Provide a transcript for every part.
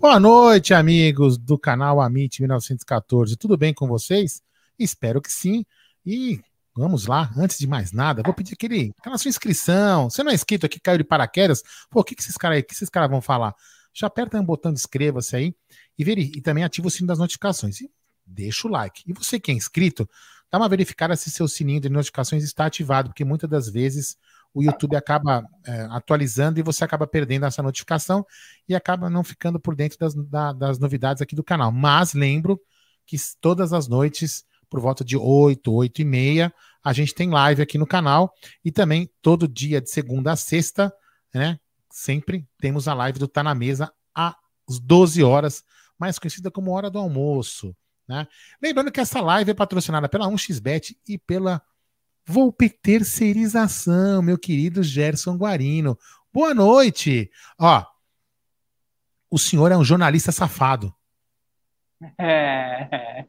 Boa noite, amigos do canal Amit 1914. Tudo bem com vocês? Espero que sim. E vamos lá, antes de mais nada, vou pedir aquele, aquela sua inscrição. Você não é inscrito aqui, caiu de paraquedas? Pô, o que, que esses caras que esses caras vão falar? Já aperta um botão de inscreva-se aí e, e também ativa o sino das notificações. E deixa o like. E você que é inscrito, dá uma verificada se seu sininho de notificações está ativado, porque muitas das vezes o YouTube acaba é, atualizando e você acaba perdendo essa notificação e acaba não ficando por dentro das, da, das novidades aqui do canal. Mas lembro que todas as noites, por volta de 8, 8 e meia, a gente tem live aqui no canal e também todo dia de segunda a sexta, né? Sempre temos a live do Tá na Mesa às 12 horas, mais conhecida como Hora do Almoço. Né? Lembrando que essa live é patrocinada pela 1xBet e pela Volpe Terceirização, meu querido Gerson Guarino. Boa noite. Ó, o senhor é um jornalista safado. É,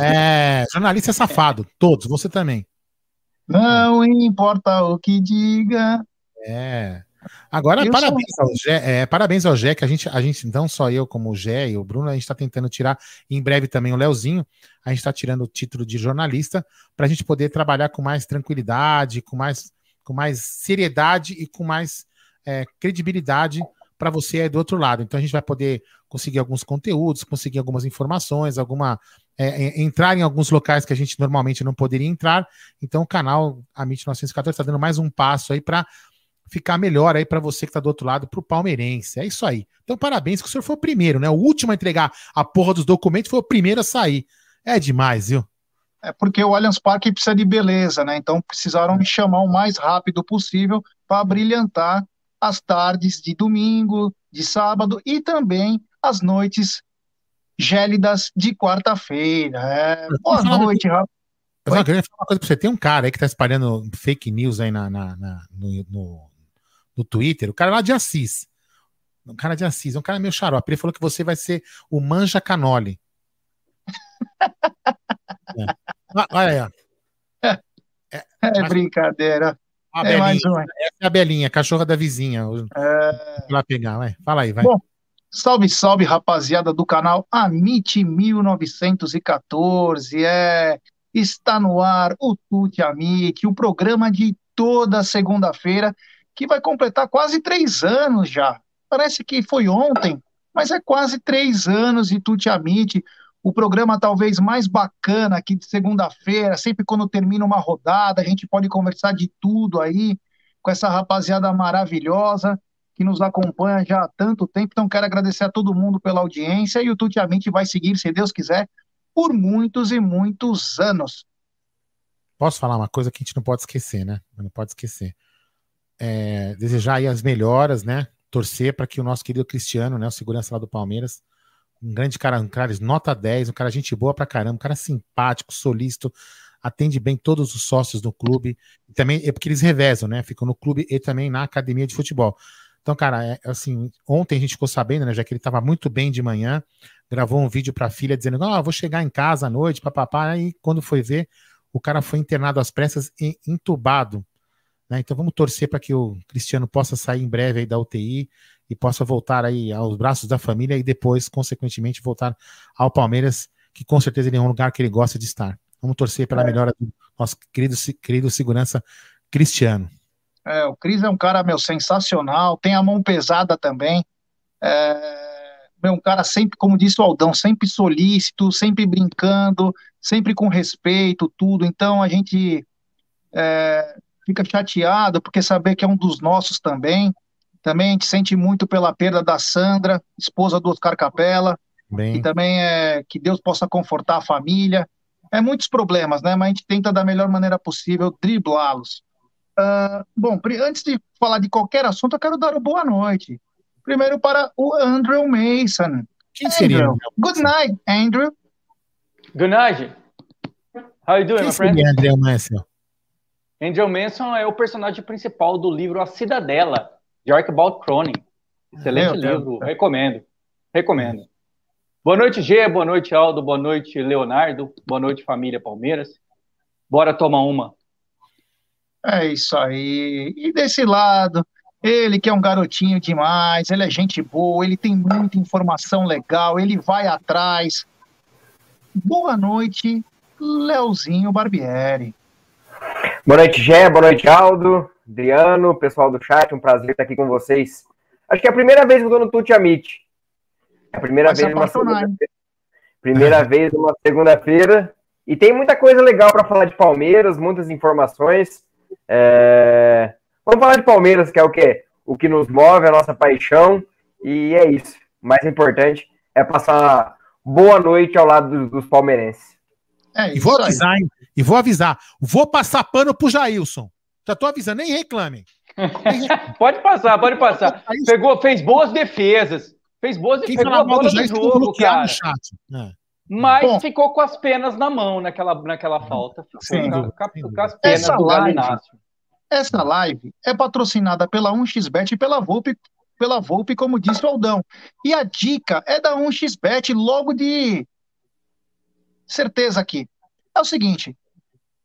é jornalista safado, todos, você também. Não importa o que diga. É. Agora, parabéns, sou... ao Gé, é, parabéns ao Gé, que a gente, a gente, não só eu, como o Gé e o Bruno, a gente está tentando tirar, em breve também o Leozinho, a gente está tirando o título de jornalista, para a gente poder trabalhar com mais tranquilidade, com mais, com mais seriedade e com mais é, credibilidade para você aí do outro lado. Então a gente vai poder conseguir alguns conteúdos, conseguir algumas informações, alguma é, é entrar em alguns locais que a gente normalmente não poderia entrar. Então o canal Amit 914 está dando mais um passo aí para ficar melhor aí para você que está do outro lado, para o palmeirense. É isso aí. Então, parabéns, que o senhor foi o primeiro, né? O último a entregar a porra dos documentos foi o primeiro a sair. É demais, viu? É porque o Allianz Parque precisa de beleza, né? Então precisaram me chamar o mais rápido possível para brilhantar as tardes de domingo, de sábado e também as noites gélidas de quarta-feira. É, boa noite, rapaz. Eu queria falar uma coisa pra você. Tem um cara aí que tá espalhando fake news aí na, na, na no, no, no Twitter, o cara lá de Assis. Um cara de Assis, um cara meio xarope. Ele falou que você vai ser o Manja Canoli. é. Ah, olha aí, ó. É, é brincadeira. A é mais uma. Essa é a Belinha, cachorra da vizinha. É... lá pegar, vai. Fala aí, vai. Bom, salve, salve, rapaziada do canal Amit 1914. É, está no ar o Tuti Amit, o programa de toda segunda-feira que vai completar quase três anos já. Parece que foi ontem, mas é quase três anos Tuti Amit, o programa talvez mais bacana aqui de segunda-feira, sempre quando termina uma rodada, a gente pode conversar de tudo aí com essa rapaziada maravilhosa que nos acompanha já há tanto tempo. Então, quero agradecer a todo mundo pela audiência e o Tutiamente vai seguir, se Deus quiser, por muitos e muitos anos. Posso falar uma coisa que a gente não pode esquecer, né? Não pode esquecer. É, desejar aí as melhoras, né? Torcer para que o nosso querido Cristiano, né? O segurança lá do Palmeiras, um grande cara, um cara nota 10, um cara gente boa pra caramba, um cara simpático, solícito, atende bem todos os sócios do clube. E também é porque eles revezam, né? Ficam no clube e também na academia de futebol. Então, cara, é, assim, ontem a gente ficou sabendo, né, já que ele estava muito bem de manhã, gravou um vídeo para a filha dizendo: "Ah, vou chegar em casa à noite, papapá", aí quando foi ver, o cara foi internado às pressas e entubado. Né? Então vamos torcer para que o Cristiano possa sair em breve aí da UTI e possa voltar aí aos braços da família e depois, consequentemente, voltar ao Palmeiras, que com certeza ele é um lugar que ele gosta de estar. Vamos torcer pela é. melhora do nosso querido, querido segurança Cristiano. É, o Cris é um cara, meu, sensacional, tem a mão pesada também. É, meu, um cara sempre, como disse o Aldão, sempre solícito, sempre brincando, sempre com respeito, tudo. Então a gente é, fica chateado porque saber que é um dos nossos também. Também a gente sente muito pela perda da Sandra, esposa do Oscar Capela. Bem. E também é que Deus possa confortar a família. É muitos problemas, né? Mas a gente tenta da melhor maneira possível driblá-los. Uh, bom, antes de falar de qualquer assunto, eu quero dar uma boa noite. Primeiro para o Andrew Mason. Quem seria? Andrew. Good night, Andrew. Good night. How you doing, Quem my friend? Andrew Mason? Andrew Mason é o personagem principal do livro A Cidadela, de Archibald Cronin. Excelente Meu livro, Deus. recomendo. Recomendo. Boa noite, Gê, boa noite, Aldo, boa noite, Leonardo, boa noite, família Palmeiras. Bora tomar uma. É isso aí. E desse lado, ele que é um garotinho demais, ele é gente boa, ele tem muita informação legal, ele vai atrás. Boa noite, Leozinho Barbieri. Boa noite, Gé, boa noite, Aldo, Adriano, pessoal do chat, um prazer estar aqui com vocês. Acho que é a primeira vez que eu estou no Tuti Amit. É a primeira vai vez numa segunda Primeira vez numa segunda-feira. E tem muita coisa legal para falar de Palmeiras, muitas informações. É... Vamos falar de Palmeiras, que é o quê? O que nos move, a nossa paixão. E é isso. O mais importante é passar boa noite ao lado dos palmeirenses. É e vou avisar, hein? E vou avisar. Vou passar pano pro Jailson. Já tô avisando, nem reclamem. pode passar, pode passar. Pegou, fez boas defesas. Fez boas defesas. Pegou a bola do jogo, cara. No chat. É. Mas Bom, ficou com as penas na mão naquela, naquela falta. Ficou sim, com, com, com, as penas essa do live, Essa live é patrocinada pela 1xBet e pela Volpe, pela Volpe, como disse o Aldão. E a dica é da 1xBet logo de certeza aqui. É o seguinte,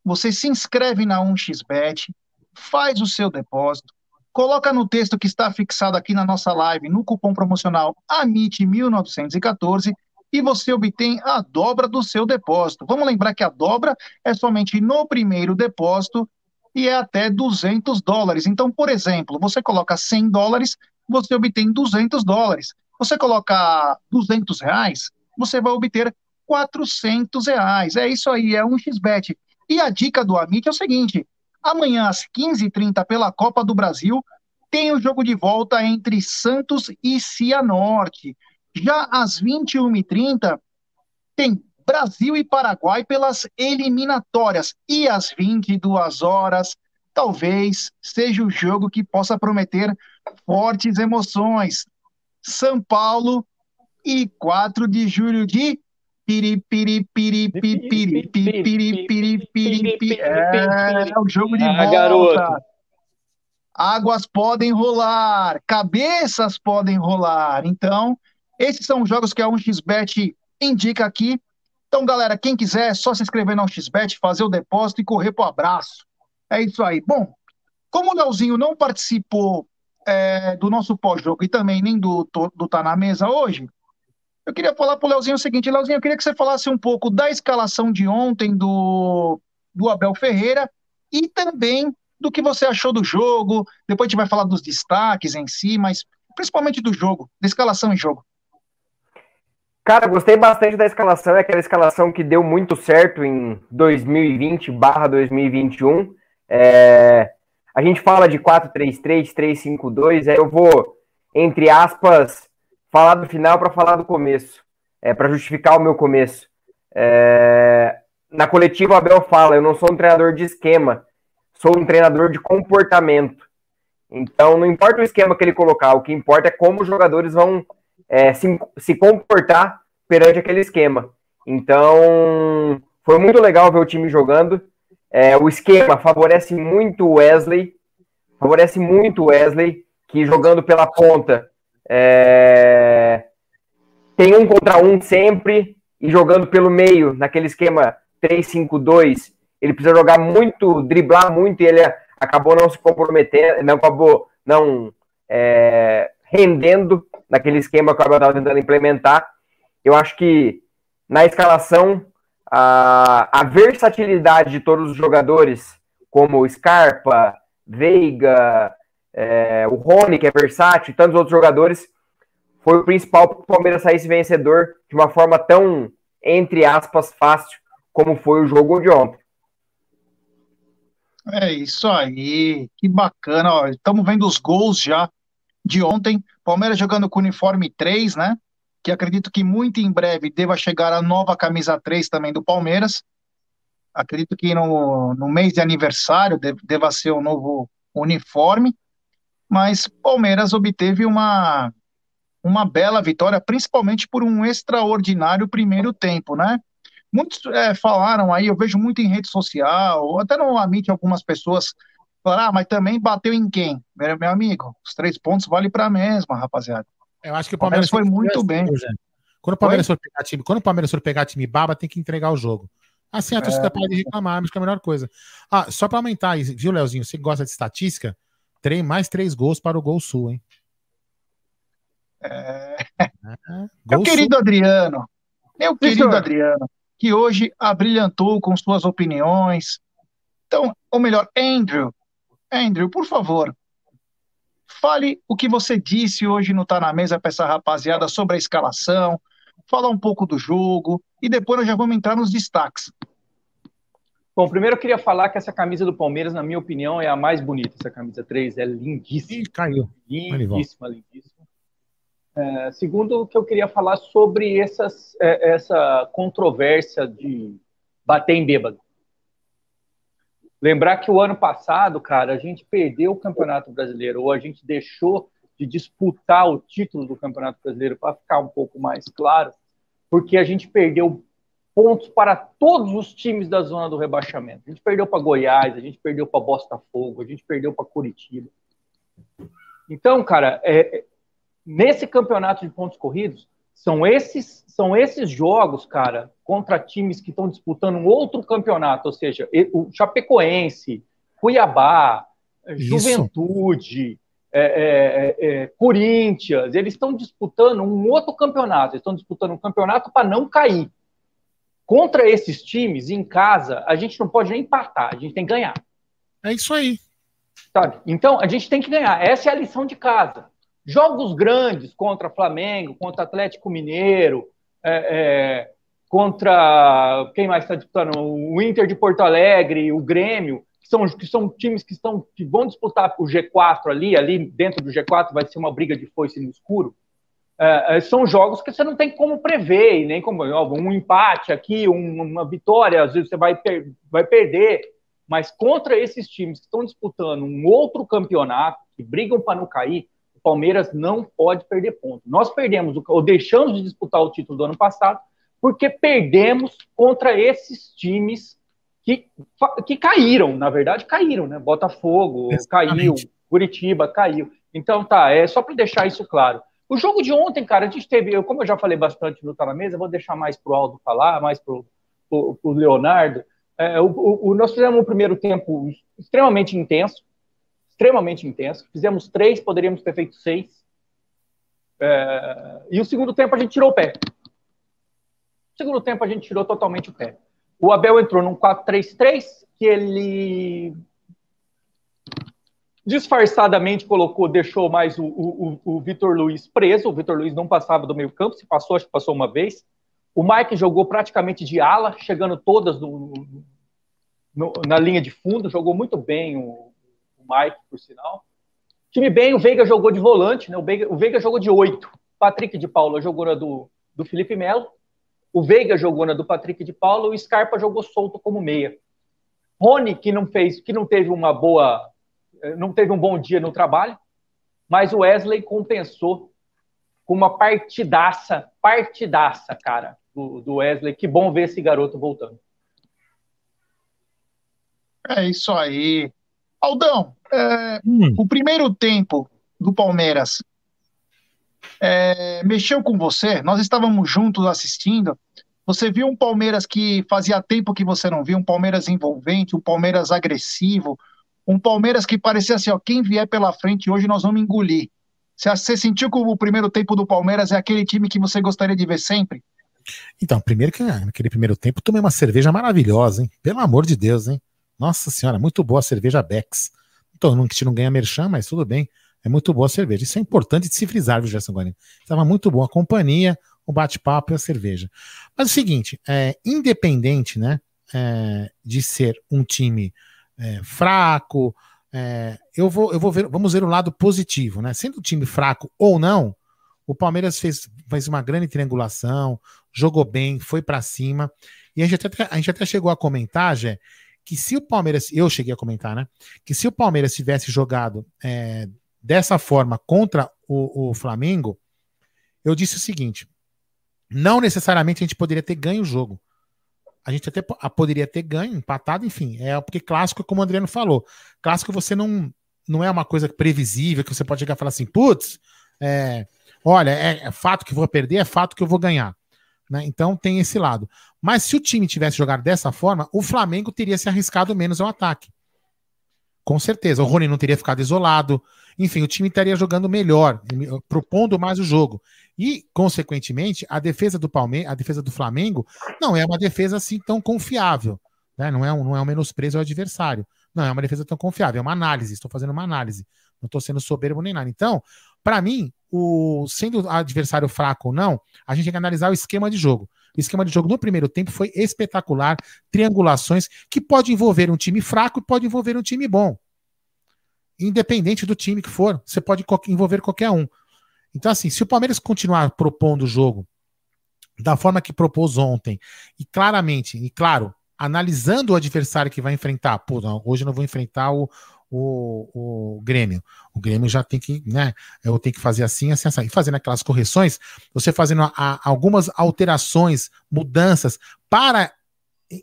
você se inscreve na 1xBet, faz o seu depósito, coloca no texto que está fixado aqui na nossa live, no cupom promocional AMIT1914 e você obtém a dobra do seu depósito. Vamos lembrar que a dobra é somente no primeiro depósito e é até 200 dólares. Então, por exemplo, você coloca 100 dólares, você obtém 200 dólares. Você coloca 200 reais, você vai obter 400 reais. É isso aí, é um xbet. E a dica do Amit é o seguinte, amanhã às 15h30 pela Copa do Brasil, tem o jogo de volta entre Santos e Cianorte. Já às 21h30, tem Brasil e Paraguai pelas eliminatórias. E às 22 horas, talvez seja o jogo que possa prometer fortes emoções. São Paulo e 4 de julho de é o jogo de volta. Águas podem rolar, cabeças podem rolar. Então, esses são os jogos que a 1xBet indica aqui. Então, galera, quem quiser, é só se inscrever na 1xBet, fazer o depósito e correr pro abraço. É isso aí. Bom, como o Leozinho não participou é, do nosso pós-jogo e também nem do, do Tá Na Mesa hoje, eu queria falar pro Leozinho o seguinte, Leozinho, eu queria que você falasse um pouco da escalação de ontem do, do Abel Ferreira e também do que você achou do jogo. Depois a gente vai falar dos destaques em si, mas principalmente do jogo, da escalação em jogo. Cara, gostei bastante da escalação, é aquela escalação que deu muito certo em 2020 barra 2021. É, a gente fala de 4-3-3, 3-5-2, aí eu vou, entre aspas, falar do final para falar do começo, é, para justificar o meu começo. É, na coletiva, o Abel fala: eu não sou um treinador de esquema, sou um treinador de comportamento. Então, não importa o esquema que ele colocar, o que importa é como os jogadores vão é, se, se comportar perante aquele esquema. Então, foi muito legal ver o time jogando. É, o esquema favorece muito o Wesley, favorece muito o Wesley, que jogando pela ponta é, tem um contra um sempre, e jogando pelo meio, naquele esquema 3-5-2, ele precisa jogar muito, driblar muito, e ele acabou não se comprometendo, não acabou não é, rendendo naquele esquema que o Abel estava tentando implementar. Eu acho que na escalação, a, a versatilidade de todos os jogadores, como Scarpa, Veiga, é, o Rony, que é versátil, e tantos outros jogadores, foi o principal para o Palmeiras sair vencedor de uma forma tão, entre aspas, fácil como foi o jogo de ontem. É isso aí, que bacana. Estamos vendo os gols já de ontem. Palmeiras jogando com uniforme 3, né? Que acredito que muito em breve deva chegar a nova camisa 3 também do Palmeiras. Acredito que no, no mês de aniversário deva ser o novo uniforme. Mas Palmeiras obteve uma, uma bela vitória, principalmente por um extraordinário primeiro tempo, né? Muitos é, falaram aí, eu vejo muito em rede social, até no Amit algumas pessoas falaram, ah, mas também bateu em quem? Meu, meu amigo, os três pontos valem para a mesma, rapaziada. Eu acho que o Palmeiras, o Palmeiras foi muito bem. Quando o Palmeiras for pegar time, quando o Palmeiras for pegar time baba, tem que entregar o jogo. Assim a torcida é. pode reclamar, mas que é a melhor coisa. Ah, só para aumentar, viu, Leozinho? Você gosta de estatística? Três, mais três gols para o gol sul, hein? É... é meu querido sul. Adriano, meu querido Adriano, que hoje abrilhantou com suas opiniões. Então, ou melhor, Andrew, Andrew, por favor, fale o que você disse hoje no Tá na Mesa para essa rapaziada sobre a escalação, fala um pouco do jogo e depois nós já vamos entrar nos destaques. Bom, primeiro eu queria falar que essa camisa do Palmeiras, na minha opinião, é a mais bonita. Essa camisa 3 é lindíssima. Ih, caiu. Lindíssima, lindíssima. É, segundo, que eu queria falar sobre essas, é, essa controvérsia de bater em bêbado. Lembrar que o ano passado, cara, a gente perdeu o Campeonato Brasileiro, ou a gente deixou de disputar o título do Campeonato Brasileiro, para ficar um pouco mais claro, porque a gente perdeu pontos para todos os times da zona do rebaixamento. A gente perdeu para Goiás, a gente perdeu para Botafogo, a gente perdeu para Curitiba. Então, cara, é, nesse campeonato de pontos corridos, são esses, são esses jogos, cara, contra times que estão disputando um outro campeonato, ou seja, o Chapecoense, Cuiabá, Isso. Juventude, é, é, é, Corinthians, eles estão disputando um outro campeonato, eles estão disputando um campeonato para não cair. Contra esses times, em casa, a gente não pode nem empatar, a gente tem que ganhar. É isso aí. Sabe? Então, a gente tem que ganhar. Essa é a lição de casa. Jogos grandes contra Flamengo, contra Atlético Mineiro, é, é, contra quem mais está disputando? O Inter de Porto Alegre, o Grêmio, que são, que são times que, estão, que vão disputar o G4 ali, ali dentro do G4 vai ser uma briga de foice no escuro. É, é são jogos que você não tem como prever, nem como um empate aqui, uma vitória, às vezes você vai, per vai perder, mas contra esses times que estão disputando um outro campeonato, que brigam para não cair, o Palmeiras não pode perder ponto. Nós perdemos, ou deixamos de disputar o título do ano passado, porque perdemos contra esses times que, que caíram, na verdade, caíram, né? Botafogo Exatamente. caiu, Curitiba caiu. Então, tá, é só para deixar isso claro. O jogo de ontem, cara, a gente teve, eu, como eu já falei bastante no Tá na Mesa, vou deixar mais pro Aldo falar, mais pro, pro, pro Leonardo. É, o, o, nós fizemos um primeiro tempo extremamente intenso, extremamente intenso. Fizemos três, poderíamos ter feito seis. É, e o segundo tempo a gente tirou o pé. O segundo tempo a gente tirou totalmente o pé. O Abel entrou num 4-3-3, que ele disfarçadamente colocou, deixou mais o, o, o Vitor Luiz preso. O Vitor Luiz não passava do meio campo, se passou, acho que passou uma vez. O Mike jogou praticamente de ala, chegando todas no, no, na linha de fundo, jogou muito bem o, o Mike, por sinal. Time bem, o Veiga jogou de volante, né? O Veiga, o Veiga jogou de oito. Patrick de Paula jogou na do, do Felipe Melo. O Veiga jogou na do Patrick de Paula. O Scarpa jogou solto como meia. Rony, que não fez, que não teve uma boa, não teve um bom dia no trabalho, mas o Wesley compensou com uma partidaça, partidaça, cara, do, do Wesley. Que bom ver esse garoto voltando. É isso aí. Aldão, é, hum. o primeiro tempo do Palmeiras é, mexeu com você? Nós estávamos juntos assistindo. Você viu um Palmeiras que fazia tempo que você não viu, um Palmeiras envolvente, um Palmeiras agressivo, um Palmeiras que parecia assim, ó, quem vier pela frente hoje nós vamos engolir. Você, você sentiu que o primeiro tempo do Palmeiras é aquele time que você gostaria de ver sempre? Então, primeiro que naquele primeiro tempo tomei uma cerveja maravilhosa, hein? Pelo amor de Deus, hein? Nossa senhora, muito boa a cerveja Bex. Então, não, gente não ganha merchan, mas tudo bem. É muito boa a cerveja. Isso é importante de se frisar, viu, Gerson Guarani? Estava muito boa a companhia, o bate-papo e a cerveja. Mas é o seguinte, é, independente né, é, de ser um time é, fraco, é, eu vou, eu vou ver, vamos ver o lado positivo, né? Sendo um time fraco ou não, o Palmeiras fez, fez uma grande triangulação, jogou bem, foi para cima. E a gente, até, a gente até chegou a comentar, Jé, que se o Palmeiras, eu cheguei a comentar, né? Que se o Palmeiras tivesse jogado é, dessa forma contra o, o, Flamengo, eu disse o seguinte: não necessariamente a gente poderia ter ganho o jogo. A gente até poderia ter ganho, empatado, enfim. É porque clássico, como o Adriano falou, clássico você não, não é uma coisa previsível que você pode chegar e falar assim, putz, é, olha, é, é fato que vou perder, é fato que eu vou ganhar. Né? Então tem esse lado. Mas se o time tivesse jogado dessa forma, o Flamengo teria se arriscado menos ao ataque. Com certeza. O Rony não teria ficado isolado. Enfim, o time estaria jogando melhor, propondo mais o jogo. E, consequentemente, a defesa do Palmeiras, a defesa do Flamengo, não é uma defesa assim tão confiável. Né? Não, é um, não é um menosprezo ao adversário. Não é uma defesa tão confiável. É uma análise. Estou fazendo uma análise. Não estou sendo soberbo nem nada. Então, para mim, o, sendo adversário fraco ou não, a gente tem que analisar o esquema de jogo. O esquema de jogo no primeiro tempo foi espetacular, triangulações que pode envolver um time fraco e pode envolver um time bom. Independente do time que for, você pode envolver qualquer um. Então, assim, se o Palmeiras continuar propondo o jogo da forma que propôs ontem, e claramente, e claro, analisando o adversário que vai enfrentar, pô, não, hoje eu não vou enfrentar o, o, o Grêmio. O Grêmio já tem que, né? Eu tenho que fazer assim, assim, assim. E fazendo aquelas correções, você fazendo a, a, algumas alterações, mudanças para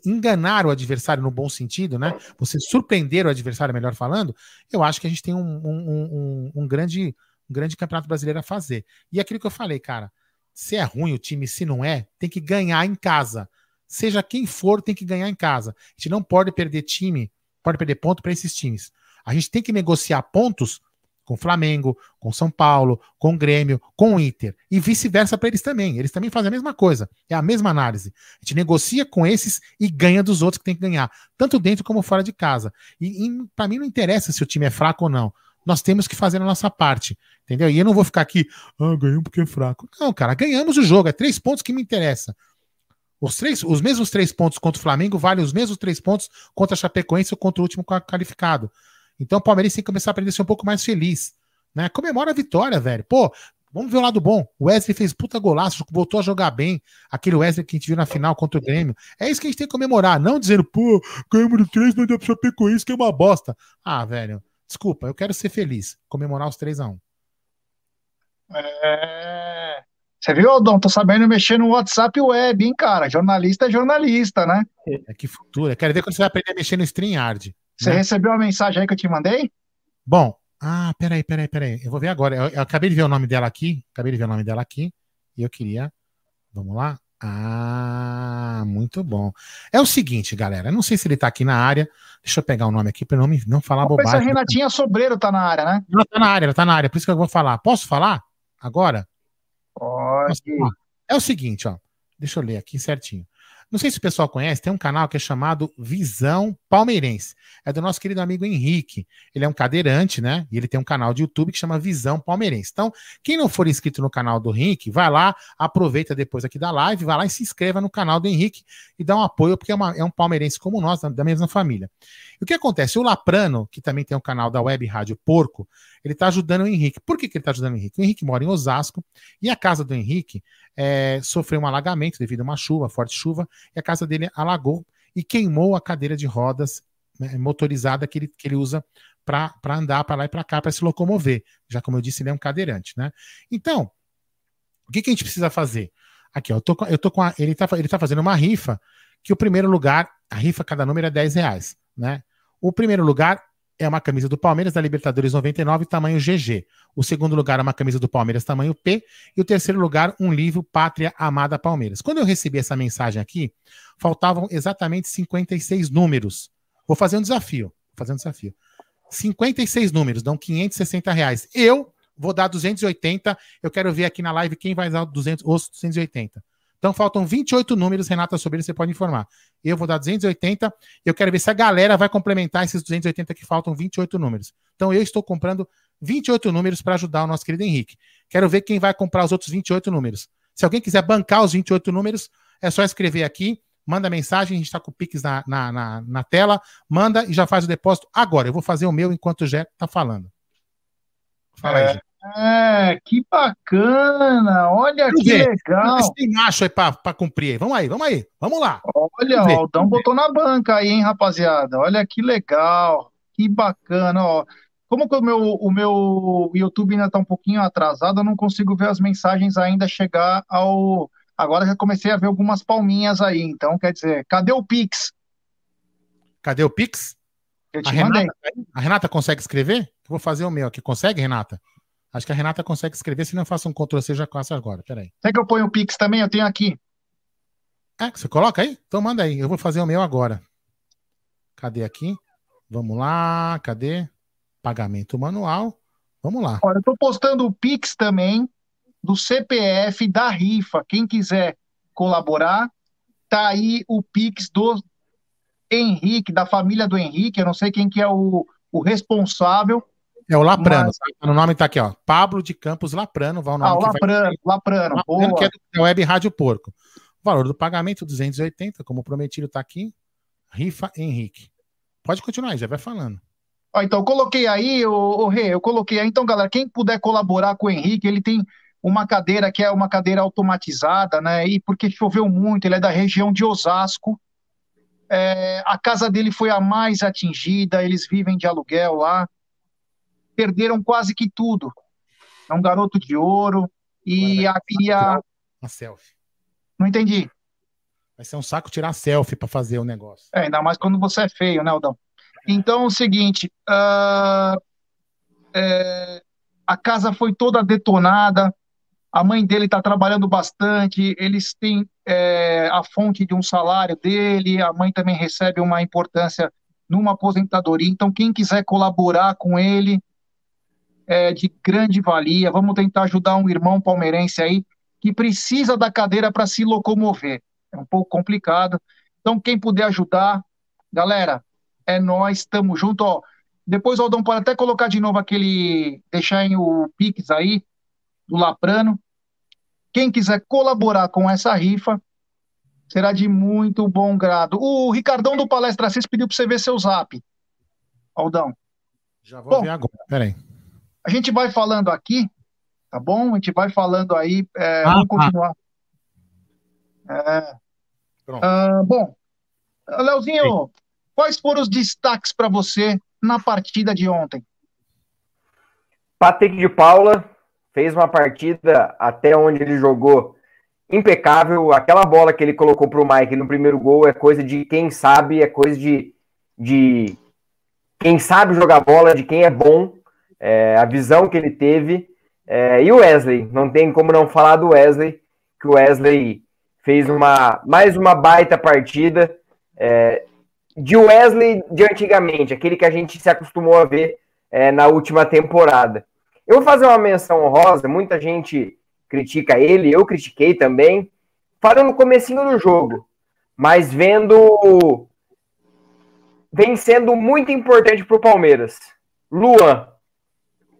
enganar o adversário no bom sentido, né? Você surpreender o adversário, melhor falando, eu acho que a gente tem um, um, um, um grande, um grande campeonato brasileiro a fazer. E aquilo que eu falei, cara, se é ruim o time, se não é, tem que ganhar em casa. Seja quem for, tem que ganhar em casa. A gente não pode perder time, pode perder ponto para esses times. A gente tem que negociar pontos com Flamengo, com São Paulo, com Grêmio, com Inter e vice-versa para eles também. Eles também fazem a mesma coisa, é a mesma análise. A gente negocia com esses e ganha dos outros que tem que ganhar, tanto dentro como fora de casa. E, e para mim não interessa se o time é fraco ou não. Nós temos que fazer a nossa parte, entendeu? E eu não vou ficar aqui, ah, ganhamos porque é fraco. Não, cara, ganhamos o jogo, é três pontos que me interessa. Os, três, os mesmos três pontos contra o Flamengo valem os mesmos três pontos contra a Chapecoense ou contra o último qualificado. Então o Palmeiras tem que começar a aprender a ser um pouco mais feliz. Né? Comemora a vitória, velho. Pô, vamos ver o lado bom. O Wesley fez puta golaço, voltou a jogar bem. Aquele Wesley que a gente viu na final contra o Grêmio. É isso que a gente tem que comemorar, não dizendo, pô, ganhamos de três, mas deu pra isso que é uma bosta. Ah, velho, desculpa, eu quero ser feliz. Comemorar os 3 a 1 É. Você viu, Aldão? Tô sabendo mexer no WhatsApp web, hein, cara? Jornalista é jornalista, né? É que futuro. Quero ver quando você vai aprender a mexer no StreamYard. Você né? recebeu a mensagem aí que eu te mandei? Bom, ah, peraí, peraí, peraí. Eu vou ver agora. Eu, eu, acabei de ver o nome dela aqui. Acabei de ver o nome dela aqui. E eu queria. Vamos lá. Ah, muito bom. É o seguinte, galera. Eu não sei se ele tá aqui na área. Deixa eu pegar o nome aqui para não, não falar Vamos bobagem. a Renatinha Sobreiro tá na área, né? Ela tá na área, ela tá na área. Por isso que eu vou falar. Posso falar? Agora? Pode. É o seguinte, ó. Deixa eu ler aqui certinho. Não sei se o pessoal conhece, tem um canal que é chamado Visão Palmeirense. É do nosso querido amigo Henrique. Ele é um cadeirante, né? E ele tem um canal de YouTube que chama Visão Palmeirense. Então, quem não for inscrito no canal do Henrique, vai lá, aproveita depois aqui da live, vai lá e se inscreva no canal do Henrique e dá um apoio, porque é, uma, é um palmeirense como nós, da mesma família. E o que acontece? O Laprano, que também tem um canal da Web Rádio Porco, ele está ajudando o Henrique. Por que, que ele está ajudando o Henrique? O Henrique mora em Osasco e a casa do Henrique é, sofreu um alagamento devido a uma chuva, forte chuva, e a casa dele alagou e queimou a cadeira de rodas né, motorizada que ele, que ele usa para andar para lá e para cá, para se locomover. Já como eu disse, ele é um cadeirante, né? Então, o que, que a gente precisa fazer? Aqui, ó, eu tô, eu tô com a, ele está ele tá fazendo uma rifa que o primeiro lugar, a rifa, cada número é 10 reais, né? O primeiro lugar é uma camisa do Palmeiras da Libertadores 99, tamanho GG. O segundo lugar é uma camisa do Palmeiras, tamanho P. E o terceiro lugar, um livro Pátria Amada Palmeiras. Quando eu recebi essa mensagem aqui, faltavam exatamente 56 números. Vou fazer um desafio. Vou fazer um desafio. 56 números, dão 560 reais. Eu vou dar 280. Eu quero ver aqui na live quem vai dar 200, os 280. Então faltam 28 números, Renata Sobreira, você pode informar. Eu vou dar 280 e eu quero ver se a galera vai complementar esses 280 que faltam 28 números. Então eu estou comprando 28 números para ajudar o nosso querido Henrique. Quero ver quem vai comprar os outros 28 números. Se alguém quiser bancar os 28 números, é só escrever aqui, manda mensagem, a gente está com o Pix na, na, na, na, tela, manda e já faz o depósito agora. Eu vou fazer o meu enquanto o Jé está falando. Fala aí, Jé. É, que bacana! Olha vamos que ver. legal! Tem macho aí para cumprir. Vamos aí, vamos aí, vamos lá. Olha, o Aldão botou na banca aí, hein, rapaziada? Olha que legal, que bacana, ó. Como que o meu, o meu YouTube ainda está um pouquinho atrasado, eu não consigo ver as mensagens ainda chegar ao. Agora já comecei a ver algumas palminhas aí, então quer dizer, cadê o Pix? Cadê o Pix? Eu te a mandei. Renata, a Renata consegue escrever? Eu vou fazer o meu aqui. Consegue, Renata? Acho que a Renata consegue escrever, se não faça um Ctrl C já passa agora. Peraí. Quer que eu ponha o Pix também? Eu tenho aqui. É, você coloca aí? Então manda aí. Eu vou fazer o meu agora. Cadê aqui? Vamos lá, cadê? Pagamento manual. Vamos lá. Olha, eu tô postando o Pix também do CPF da rifa. Quem quiser colaborar, tá aí o Pix do Henrique, da família do Henrique. Eu não sei quem que é o, o responsável é o Laprano. Mas... O nome tá aqui, ó. Pablo de Campos Laprano. Vai o nome ah, o Laprano, vai... Laprano. Laprano que é do Web Rádio Porco. O valor do pagamento, 280, como prometido, tá aqui. Rifa Henrique. Pode continuar aí, já vai falando. Então, eu coloquei aí, o, o Rê, eu coloquei aí. Então, galera, quem puder colaborar com o Henrique, ele tem uma cadeira que é uma cadeira automatizada, né? E porque choveu muito, ele é da região de Osasco. É, a casa dele foi a mais atingida, eles vivem de aluguel lá perderam quase que tudo. É um garoto de ouro e a, e a... Uma selfie. Não entendi. Vai ser um saco tirar selfie para fazer o negócio. É, ainda mais quando você é feio, né, Aldão? Então, é o seguinte, uh, é, a casa foi toda detonada, a mãe dele está trabalhando bastante, eles têm é, a fonte de um salário dele, a mãe também recebe uma importância numa aposentadoria, então quem quiser colaborar com ele, é, de grande valia. Vamos tentar ajudar um irmão palmeirense aí que precisa da cadeira para se locomover. É um pouco complicado. Então, quem puder ajudar, galera, é nós, estamos junto. Ó, depois o Aldão pode até colocar de novo aquele, deixar em o Pix aí, do Laprano. Quem quiser colaborar com essa rifa, será de muito bom grado. O Ricardão do Palestra 6 pediu para você ver seu zap. Aldão. Já vou bom, ver agora, peraí. A gente vai falando aqui, tá bom? A gente vai falando aí, é, ah, vamos tá. continuar. É, ah, bom, Leozinho, Sim. quais foram os destaques para você na partida de ontem? Patrick de Paula fez uma partida até onde ele jogou impecável. Aquela bola que ele colocou para o Mike no primeiro gol é coisa de quem sabe, é coisa de, de quem sabe jogar bola, de quem é bom é, a visão que ele teve. É, e o Wesley, não tem como não falar do Wesley, que o Wesley fez uma mais uma baita partida é, de Wesley de antigamente, aquele que a gente se acostumou a ver é, na última temporada. Eu vou fazer uma menção honrosa, muita gente critica ele, eu critiquei também, falando no comecinho do jogo. mas vendo. Vem sendo muito importante para o Palmeiras. Luan.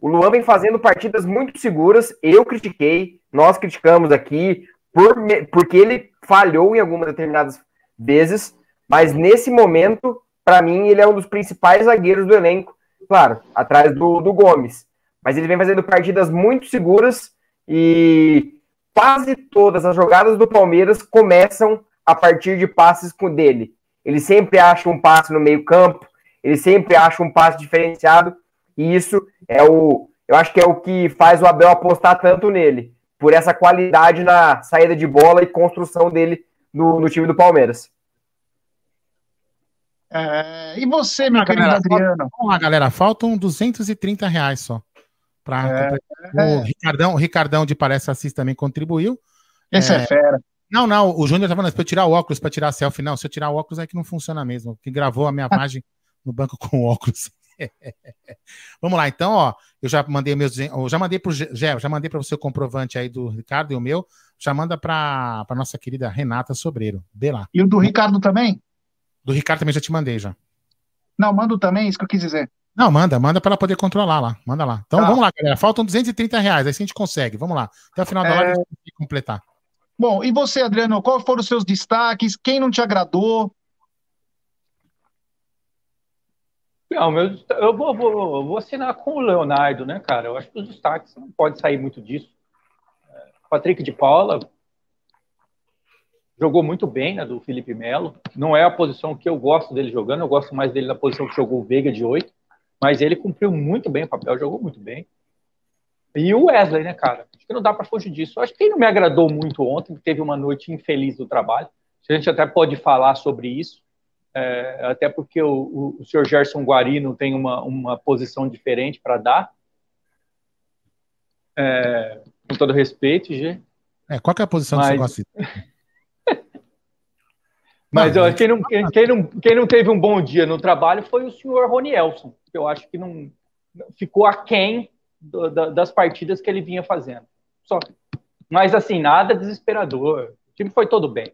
O Luan vem fazendo partidas muito seguras. Eu critiquei, nós criticamos aqui, por, porque ele falhou em algumas determinadas vezes, mas nesse momento, para mim, ele é um dos principais zagueiros do elenco, claro, atrás do, do Gomes. Mas ele vem fazendo partidas muito seguras e quase todas as jogadas do Palmeiras começam a partir de passes com dele. Ele sempre acha um passe no meio-campo, ele sempre acha um passe diferenciado, e isso é o. Eu acho que é o que faz o Abel apostar tanto nele, por essa qualidade na saída de bola e construção dele no, no time do Palmeiras. É, e você, meu querido Adriano? Vamos lá, galera, faltam 230 reais só. Pra, é, o, Ricardão, o Ricardão de Parece Assis também contribuiu. Esse é, é fera. Não, não, o Júnior tá falando, para eu tirar o óculos, para tirar a selfie. Não, se eu tirar o óculos é que não funciona mesmo. Que gravou a minha página no banco com óculos. Vamos lá, então, ó, eu já mandei meus, eu já mandei pro Gé, já mandei para você o comprovante aí do Ricardo e o meu, já manda para nossa querida Renata Sobreiro. Vê lá. E o do Ricardo também? Do Ricardo também já te mandei já. Não, manda também, isso que eu quis dizer. Não, manda, manda para ela poder controlar lá. Manda lá. Então tá. vamos lá, galera. Faltam 230 reais, aí a gente consegue. Vamos lá. Até o final da é... live a gente completar. Bom, e você, Adriano, quais foram os seus destaques? Quem não te agradou? Não, meu, eu vou, vou, vou assinar com o Leonardo, né, cara? Eu acho que os destaques não pode sair muito disso. Patrick de Paula jogou muito bem, né, do Felipe Melo. Não é a posição que eu gosto dele jogando, eu gosto mais dele na posição que jogou o Veiga de 8. Mas ele cumpriu muito bem o papel, jogou muito bem. E o Wesley, né, cara? Acho que não dá para fugir disso. Acho que quem não me agradou muito ontem, teve uma noite infeliz do trabalho. A gente até pode falar sobre isso, é, até porque o, o, o senhor Gerson Guarino tem uma, uma posição diferente para dar. É, com todo respeito, G. É, qual é a posição Mas... que você gosta? Mas ó, quem, não, quem, quem, não, quem não teve um bom dia no trabalho foi o senhor Rony Elson, que eu acho que não ficou aquém do, da, das partidas que ele vinha fazendo. Só. Mas assim, nada desesperador. O time foi todo bem.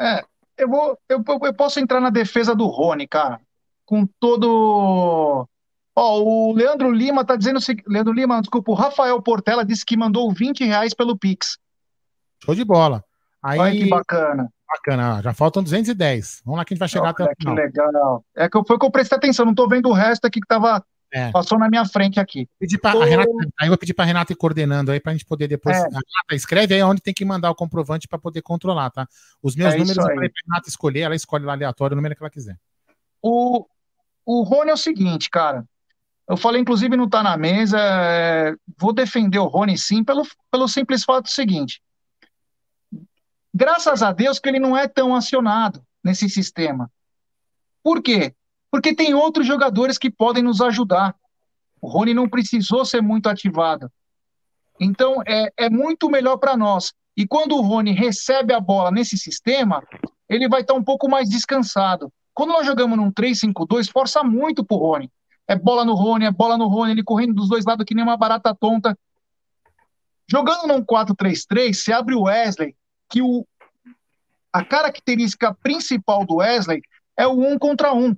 É, eu vou, eu, eu posso entrar na defesa do Rony, cara, com todo. Ó, o Leandro Lima tá dizendo. Leandro Lima, desculpa, o Rafael Portela disse que mandou 20 reais pelo Pix. Show de bola. Aí, Olha que bacana. Bacana, já faltam 210. Vamos lá que a gente vai chegar Olha, até o final. Que legal. É que foi que eu prestei atenção, não estou vendo o resto aqui que tava, é. passou na minha frente aqui. Pedir pra, Renata, aí eu vou pedir para a Renata ir coordenando aí para a gente poder depois. É. Renata, escreve aí onde tem que mandar o comprovante para poder controlar, tá? Os meus é números eu falei Renata escolher, ela escolhe lá aleatório o número que ela quiser. O, o Rony é o seguinte, cara. Eu falei, inclusive, não está na mesa. É, vou defender o Rony sim, pelo, pelo simples fato seguinte. Graças a Deus que ele não é tão acionado nesse sistema. Por quê? Porque tem outros jogadores que podem nos ajudar. O Rony não precisou ser muito ativado. Então, é, é muito melhor para nós. E quando o Rony recebe a bola nesse sistema, ele vai estar um pouco mais descansado. Quando nós jogamos num 3-5-2, força muito pro Rony. É bola no Rony, é bola no Rony, ele correndo dos dois lados que nem uma barata tonta. Jogando num 4-3-3, você abre o Wesley, que o, a característica principal do Wesley é o um contra um.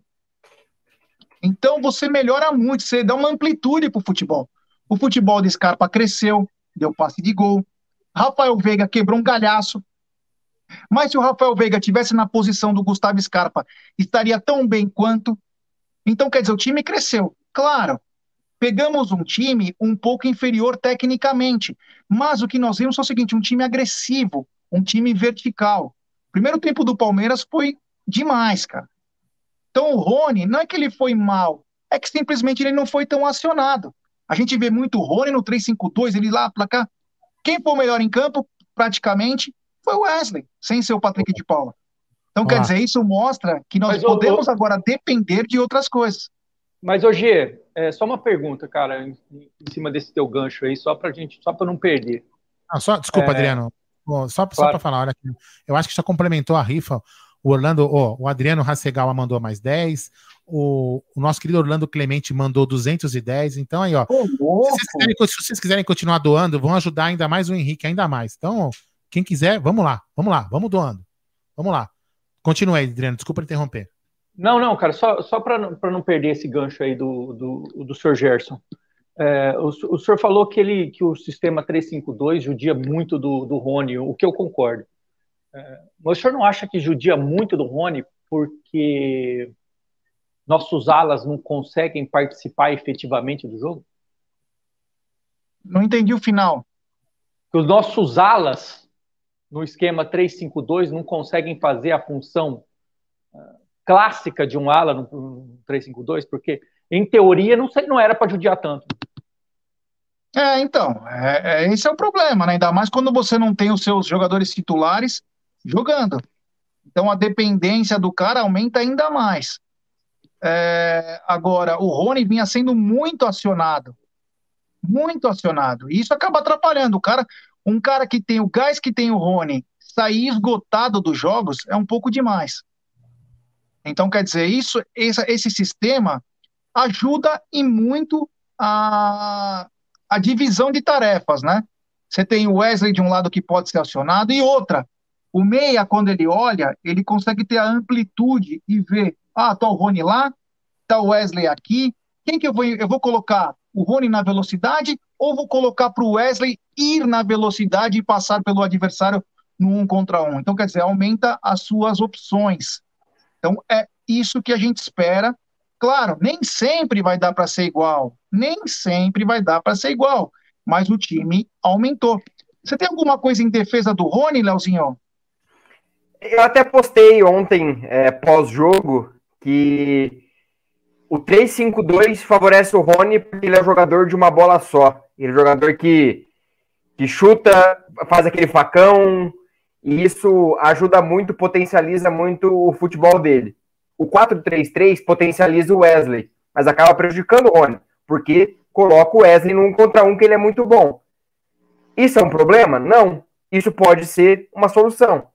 Então você melhora muito, você dá uma amplitude para o futebol. O futebol de Scarpa cresceu, deu passe de gol. Rafael Veiga quebrou um galhaço. Mas se o Rafael Veiga tivesse na posição do Gustavo Scarpa, estaria tão bem quanto. Então, quer dizer, o time cresceu. Claro, pegamos um time um pouco inferior tecnicamente, mas o que nós vimos é o seguinte: um time agressivo, um time vertical. O primeiro tempo do Palmeiras foi demais, cara. Então o Rony, não é que ele foi mal, é que simplesmente ele não foi tão acionado. A gente vê muito o Rony no 3-5-2, ele lá pra cá. Quem foi o melhor em campo, praticamente, foi o Wesley, sem ser o Patrick de Paula. Então, ah. quer dizer, isso mostra que nós Mas, podemos ô, agora depender de outras coisas. Mas, hoje é só uma pergunta, cara, em, em cima desse teu gancho aí, só pra gente, só pra não perder. Ah, só, desculpa, é... Adriano. Só, claro. só para falar, olha aqui. Eu acho que já complementou a rifa. O Orlando, oh, o Adriano Rassegal mandou mais 10. O, o, nosso querido Orlando Clemente mandou 210. Então, aí, ó. se, vocês quiserem, se, vocês quiserem, continuar doando, vão ajudar ainda mais o Henrique, ainda mais. Então, quem quiser, vamos lá, vamos lá, vamos doando. Vamos lá. Continue aí, Adriano, desculpa interromper. Não, não, cara, só, só para não perder esse gancho aí do, do, do Sr. Gerson. É, o, o senhor falou que, ele, que o sistema 352 judia muito do, do Rony, o que eu concordo. É, mas o senhor não acha que judia muito do Rony porque nossos alas não conseguem participar efetivamente do jogo? Não entendi o final. Que os nossos alas no esquema 352 não conseguem fazer a função uh, clássica de um ala no, no 352, porque em teoria não, sei, não era para judiar tanto. É, então, é, é, esse é o problema, né? Ainda mais quando você não tem os seus jogadores titulares jogando. Então a dependência do cara aumenta ainda mais. É, agora, o Rony vinha sendo muito acionado. Muito acionado. E isso acaba atrapalhando. O cara, um cara que tem o gás que tem o Rony sair esgotado dos jogos é um pouco demais. Então, quer dizer, isso, esse, esse sistema ajuda e muito a, a divisão de tarefas, né? Você tem o Wesley de um lado que pode ser acionado e outra. O meia, quando ele olha, ele consegue ter a amplitude e ver, ah, tá o Rony lá, tá o Wesley aqui. Quem que eu vou, eu vou colocar? O Rony na velocidade ou vou colocar para o Wesley ir na velocidade e passar pelo adversário no um contra um? Então, quer dizer, aumenta as suas opções. Então, é isso que a gente espera Claro, nem sempre vai dar para ser igual, nem sempre vai dar para ser igual, mas o time aumentou. Você tem alguma coisa em defesa do Rony, Leozinho? Eu até postei ontem, é, pós-jogo, que o 3-5-2 favorece o Rony porque ele é jogador de uma bola só. Ele é jogador que, que chuta, faz aquele facão, e isso ajuda muito, potencializa muito o futebol dele o 4-3-3 potencializa o Wesley, mas acaba prejudicando o Rony, porque coloca o Wesley num contra um que ele é muito bom. Isso é um problema? Não. Isso pode ser uma solução,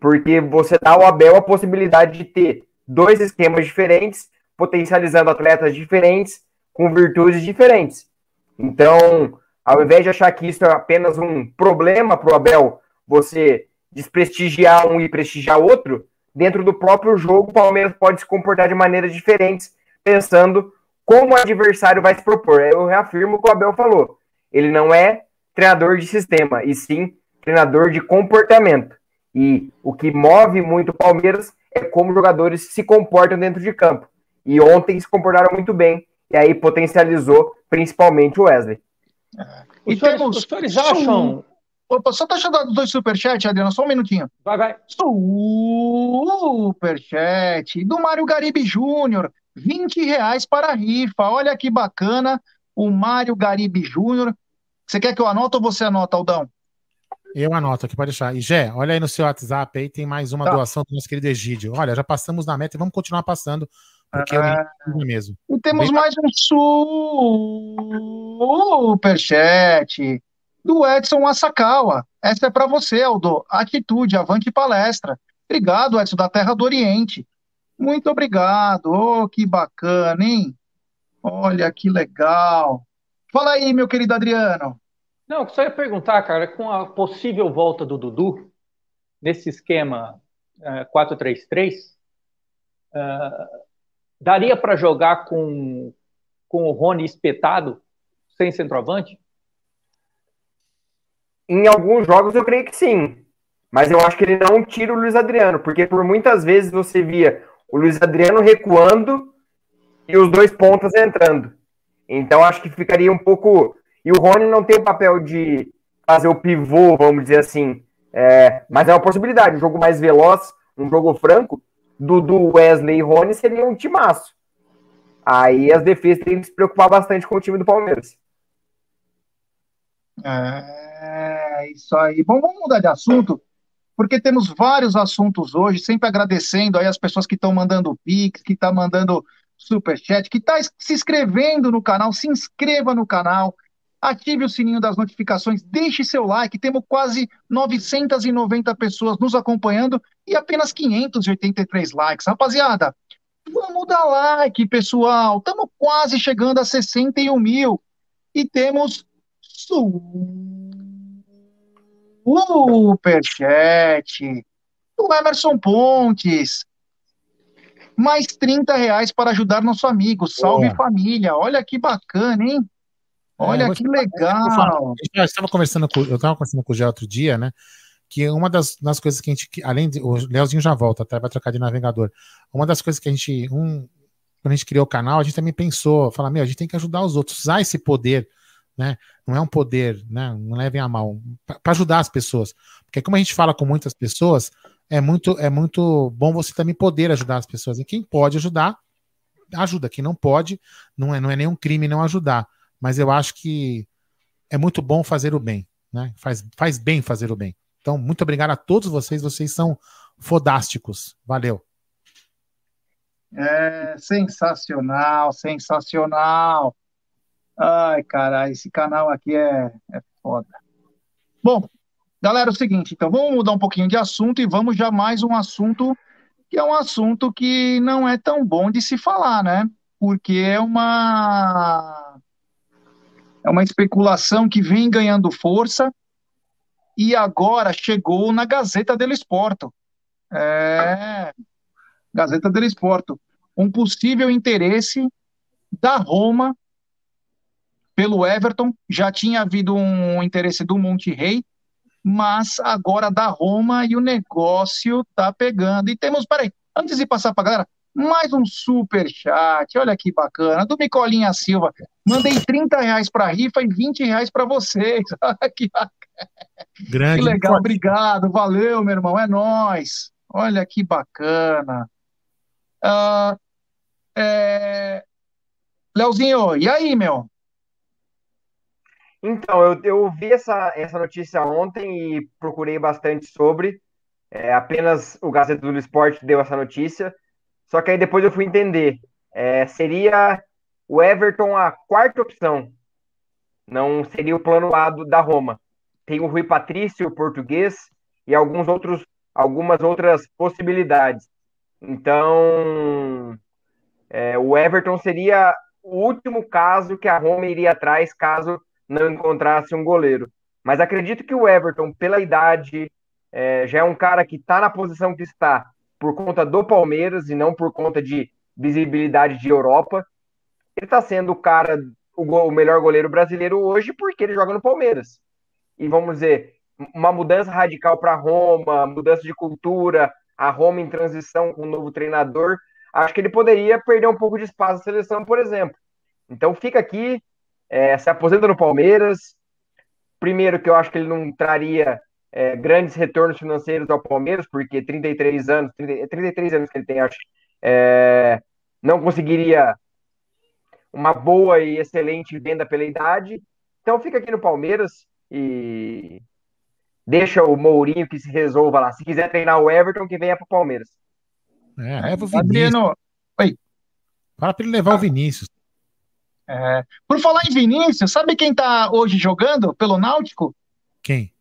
porque você dá ao Abel a possibilidade de ter dois esquemas diferentes, potencializando atletas diferentes, com virtudes diferentes. Então, ao invés de achar que isso é apenas um problema para o Abel, você desprestigiar um e prestigiar outro, dentro do próprio jogo, o Palmeiras pode se comportar de maneiras diferentes, pensando como o adversário vai se propor. Eu reafirmo o que o Abel falou. Ele não é treinador de sistema, e sim treinador de comportamento. E o que move muito o Palmeiras é como os jogadores se comportam dentro de campo. E ontem se comportaram muito bem, e aí potencializou principalmente o Wesley. É. E os, senhores acham Opa, só tá achando dois superchats, Adriano, só um minutinho. Vai, vai. Superchat do Mário Garibe Júnior, 20 reais para a rifa. Olha que bacana, o Mário Garibe Júnior. Você quer que eu anote ou você anota, Aldão? Eu anoto aqui, pode deixar. E Gé, olha aí no seu WhatsApp aí, tem mais uma tá. doação do nosso querido Egídio. Olha, já passamos na meta e vamos continuar passando, porque é, é mesmo. E temos Bem... mais um superchat do Edson Asakawa. Essa é para você, Aldo. Atitude, avante palestra. Obrigado, Edson, da Terra do Oriente. Muito obrigado. Oh, que bacana, hein? Olha que legal. Fala aí, meu querido Adriano. Não, só ia perguntar, cara, com a possível volta do Dudu, nesse esquema uh, 4-3-3, uh, daria para jogar com, com o Rony espetado, sem centroavante? Em alguns jogos eu creio que sim. Mas eu acho que ele não tira o Luiz Adriano, porque por muitas vezes você via o Luiz Adriano recuando e os dois pontas entrando. Então acho que ficaria um pouco. E o Rony não tem o papel de fazer o pivô, vamos dizer assim. É... Mas é uma possibilidade. Um jogo mais veloz, um jogo franco, do, Wesley e Rony seria um timaço. Aí as defesas teriam que se preocupar bastante com o time do Palmeiras. É, é isso aí. Bom, vamos mudar de assunto, porque temos vários assuntos hoje, sempre agradecendo aí as pessoas que estão mandando pix, que estão tá mandando superchat, que está se inscrevendo no canal, se inscreva no canal, ative o sininho das notificações, deixe seu like, temos quase 990 pessoas nos acompanhando e apenas 583 likes. Rapaziada, vamos dar like, pessoal, estamos quase chegando a 61 mil e temos superchat do Emerson Pontes. Mais 30 reais para ajudar nosso amigo. Salve família. Olha que bacana, hein? Olha é, que legal. Eu estava conversando com, eu estava conversando com o Gé outro dia, né? Que uma das, das coisas que a gente, além de, o Leozinho já volta, até vai trocar de navegador. Uma das coisas que a gente, um, quando a gente criou o canal, a gente também pensou, falar, meu, a gente tem que ajudar os outros, usar esse poder, né? Não é um poder, né? Não levem a mal, para ajudar as pessoas. Porque como a gente fala com muitas pessoas, é muito, é muito bom você também poder ajudar as pessoas. E quem pode ajudar, ajuda. Quem não pode, não é, não é nenhum crime não ajudar. Mas eu acho que é muito bom fazer o bem, né? Faz, faz bem fazer o bem. Então, muito obrigado a todos vocês, vocês são fodásticos. Valeu. É sensacional, sensacional. Ai, cara, esse canal aqui é, é foda. Bom, Galera, é o seguinte, então vamos mudar um pouquinho de assunto e vamos já mais um assunto que é um assunto que não é tão bom de se falar, né? Porque é uma é uma especulação que vem ganhando força e agora chegou na Gazeta dello Sporto. É, Gazeta dello Sporto. Um possível interesse da Roma pelo Everton. Já tinha havido um interesse do Monte Rei, mas agora da Roma e o negócio tá pegando. E temos, peraí, antes de passar para galera, mais um super chat, olha que bacana, do Micolinha Silva. Mandei 30 reais para a rifa e 20 reais para vocês. que, Grande. que legal, obrigado, valeu, meu irmão, é nós. Olha que bacana. Uh, é... Leozinho, e aí, meu? Então, eu, eu vi essa, essa notícia ontem e procurei bastante sobre. É, apenas o Gazeta do Esporte deu essa notícia. Só que aí depois eu fui entender. É, seria o Everton a quarta opção. Não seria o plano A do, da Roma. Tem o Rui Patrício, o português, e alguns outros, algumas outras possibilidades. Então, é, o Everton seria o último caso que a Roma iria atrás caso não encontrasse um goleiro. Mas acredito que o Everton, pela idade, é, já é um cara que está na posição que está por conta do Palmeiras e não por conta de visibilidade de Europa. Ele está sendo o cara, o, o melhor goleiro brasileiro hoje porque ele joga no Palmeiras. E vamos dizer, uma mudança radical para Roma, mudança de cultura, a Roma em transição com um novo treinador, acho que ele poderia perder um pouco de espaço na seleção, por exemplo. Então fica aqui é, se aposenta no Palmeiras. Primeiro, que eu acho que ele não traria é, grandes retornos financeiros ao Palmeiras, porque 33 anos, 30, 33 anos que ele tem, acho, é, não conseguiria uma boa e excelente venda pela idade. Então fica aqui no Palmeiras e deixa o Mourinho que se resolva lá. Se quiser treinar o Everton, que venha para o Palmeiras. É, leva o. Adriano, oi. Fala para ele levar o Vinícius. É. Por falar em Vinícius, sabe quem tá hoje jogando pelo Náutico? Quem?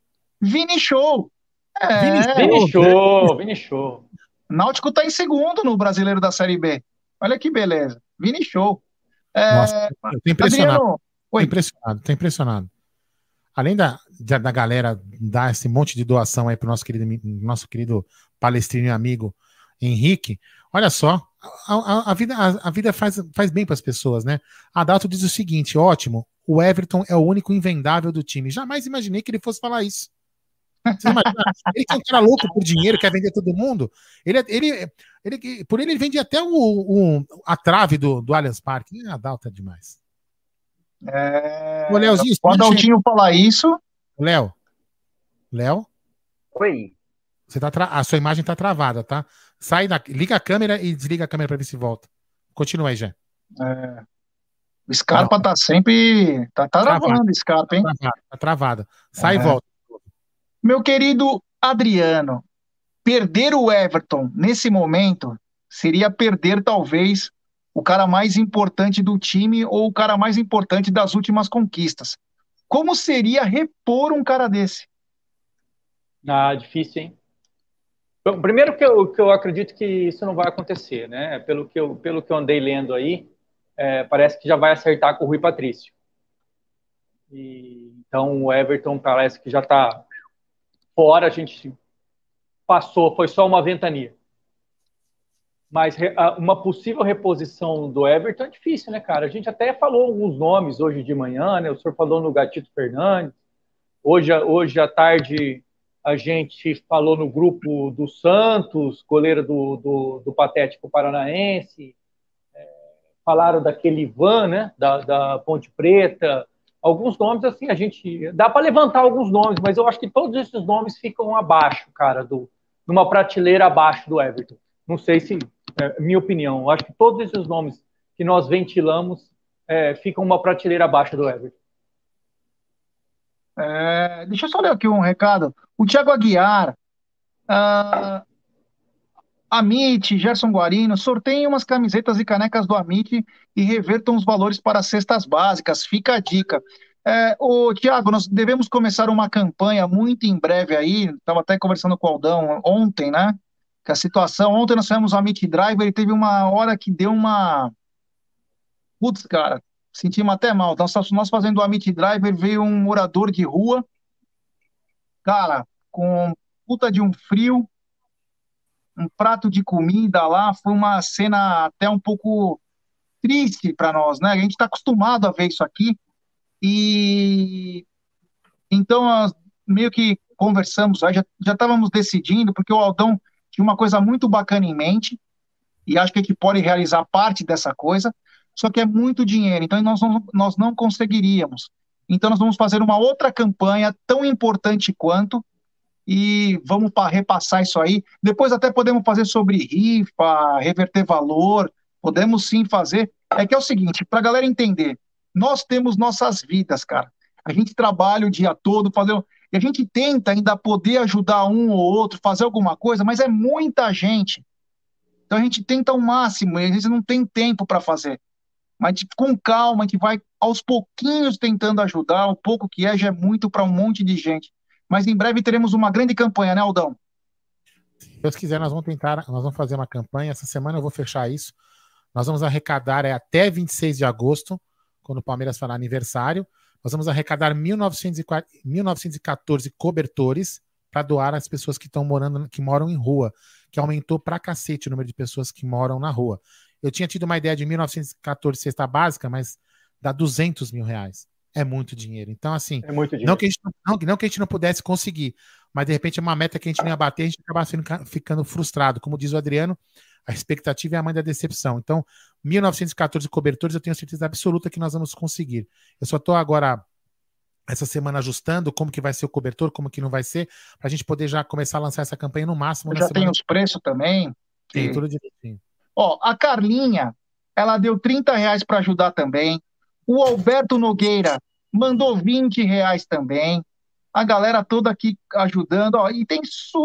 Vini Show. É. Vini Show, Vini Show. Náutico tá em segundo no Brasileiro da Série B. Olha que beleza. Vini Show. É... Nossa, eu tô impressionado. Adriano... Tô impressionado, tô impressionado. Além da, da, da, galera dar esse monte de doação aí pro nosso querido, nosso querido palestrino e amigo Henrique, olha só, a, a, vida, a, a, vida faz, faz bem para as pessoas, né? A Dato diz o seguinte: ótimo, o Everton é o único invendável do time. Jamais imaginei que ele fosse falar isso. Ele que é um cara louco por dinheiro, quer vender todo mundo. Ele, ele, ele, por ele, ele vende até o, o, a trave do, do Allianz Parque. A Dalta é demais. É... Ô, Leozinho, o Adaltinho falar isso. Léo. Léo? Oi. Você tá tra... A sua imagem tá travada, tá? Sai da. Liga a câmera e desliga a câmera para ver se volta. Continua aí, já. É. O Scarpa tá sempre. Tá, tá travando o Scarpa, hein? Tá travada. Tá travada. Sai é. e volta. Meu querido Adriano, perder o Everton nesse momento seria perder, talvez, o cara mais importante do time ou o cara mais importante das últimas conquistas. Como seria repor um cara desse? Ah, difícil, hein? Bom, primeiro que eu, que eu acredito que isso não vai acontecer, né? Pelo que eu, pelo que eu andei lendo aí, é, parece que já vai acertar com o Rui Patrício. E, então o Everton parece que já está fora. A gente passou, foi só uma ventania. Mas uma possível reposição do Everton é difícil, né, cara? A gente até falou alguns nomes hoje de manhã, né? O senhor falou no Gatito Fernandes. Hoje, hoje à tarde a gente falou no grupo do Santos, goleiro do, do, do Patético Paranaense. É, falaram daquele Ivan, né? Da, da Ponte Preta. Alguns nomes, assim, a gente. Dá para levantar alguns nomes, mas eu acho que todos esses nomes ficam abaixo, cara, do, numa prateleira abaixo do Everton. Não sei se é minha opinião. Eu acho que todos esses nomes que nós ventilamos é, ficam uma prateleira abaixo do Everton. É, deixa eu só ler aqui um recado. O Thiago Aguiar, uh, Amit, Gerson Guarino, sorteiem umas camisetas e canecas do Amit e revertam os valores para cestas básicas. Fica a dica. É, o Tiago, nós devemos começar uma campanha muito em breve aí. Estava até conversando com o Aldão ontem, né? Que a situação. Ontem nós fizemos o Amit Driver e teve uma hora que deu uma. Putz, cara, sentimos até mal. Nós, nós fazendo o Amit Driver, veio um morador de rua, cara, com puta de um frio, um prato de comida lá, foi uma cena até um pouco triste para nós, né? A gente está acostumado a ver isso aqui e então meio que conversamos, já já estávamos decidindo porque o Aldão tinha uma coisa muito bacana em mente e acho que a gente pode realizar parte dessa coisa só que é muito dinheiro, então nós não, nós não conseguiríamos. Então nós vamos fazer uma outra campanha tão importante quanto e vamos repassar isso aí. Depois até podemos fazer sobre rifa, reverter valor, podemos sim fazer. É que é o seguinte, para a galera entender, nós temos nossas vidas, cara. A gente trabalha o dia todo, fazer e a gente tenta ainda poder ajudar um ou outro, fazer alguma coisa, mas é muita gente. Então a gente tenta o máximo, e às vezes não tem tempo para fazer mas com calma, a gente vai aos pouquinhos tentando ajudar, o pouco que é já é muito para um monte de gente. Mas em breve teremos uma grande campanha, né, Aldão? Se Deus quiser, nós vamos tentar, nós vamos fazer uma campanha. Essa semana eu vou fechar isso. Nós vamos arrecadar é, até 26 de agosto, quando o Palmeiras falar aniversário. Nós vamos arrecadar 1914 cobertores para doar às pessoas que estão morando, que moram em rua, que aumentou pra cacete o número de pessoas que moram na rua. Eu tinha tido uma ideia de 1914 cesta básica, mas dá 200 mil reais. É muito dinheiro. Então, assim, é muito não, que a gente não, não, que a gente não pudesse conseguir, mas de repente é uma meta que a gente não ia bater, a gente acaba ficando, ficando frustrado. Como diz o Adriano, a expectativa é a mãe da decepção. Então, 1914 cobertores, eu tenho certeza absoluta que nós vamos conseguir. Eu só estou agora essa semana ajustando como que vai ser o cobertor, como que não vai ser, para a gente poder já começar a lançar essa campanha no máximo. Já tem os preços também. Tem tudo direitinho. Ó, a Carlinha, ela deu 30 reais para ajudar também. O Alberto Nogueira mandou 20 reais também. A galera toda aqui ajudando. Ó, e tem superchat.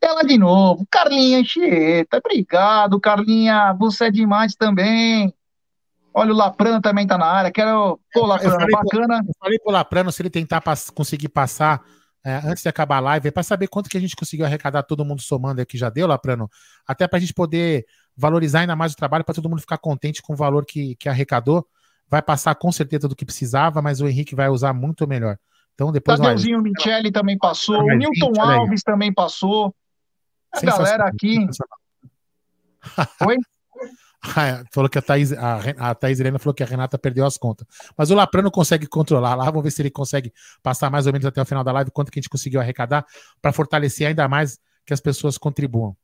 Ela de novo, Carlinha Anchieta. Obrigado, Carlinha. Você é demais também. Olha, o Laprano também tá na área. Quero. Pô, Laprano, eu bacana. eu falei pro Laprano se ele tentar pass conseguir passar é, antes de acabar a live, é para saber quanto que a gente conseguiu arrecadar todo mundo somando aqui, já deu, Laprano? Até para a gente poder valorizar ainda mais o trabalho, para todo mundo ficar contente com o valor que, que arrecadou. Vai passar com certeza do que precisava, mas o Henrique vai usar muito melhor. Então depois. Tadeuzinho Michele também passou, o Newton Alves também passou. A galera aqui. Oi? falou que a Thaís, a, a Thaís Helena falou que a Renata perdeu as contas. Mas o Laprano consegue controlar lá. Vamos ver se ele consegue passar mais ou menos até o final da live quanto que a gente conseguiu arrecadar para fortalecer ainda mais que as pessoas contribuam.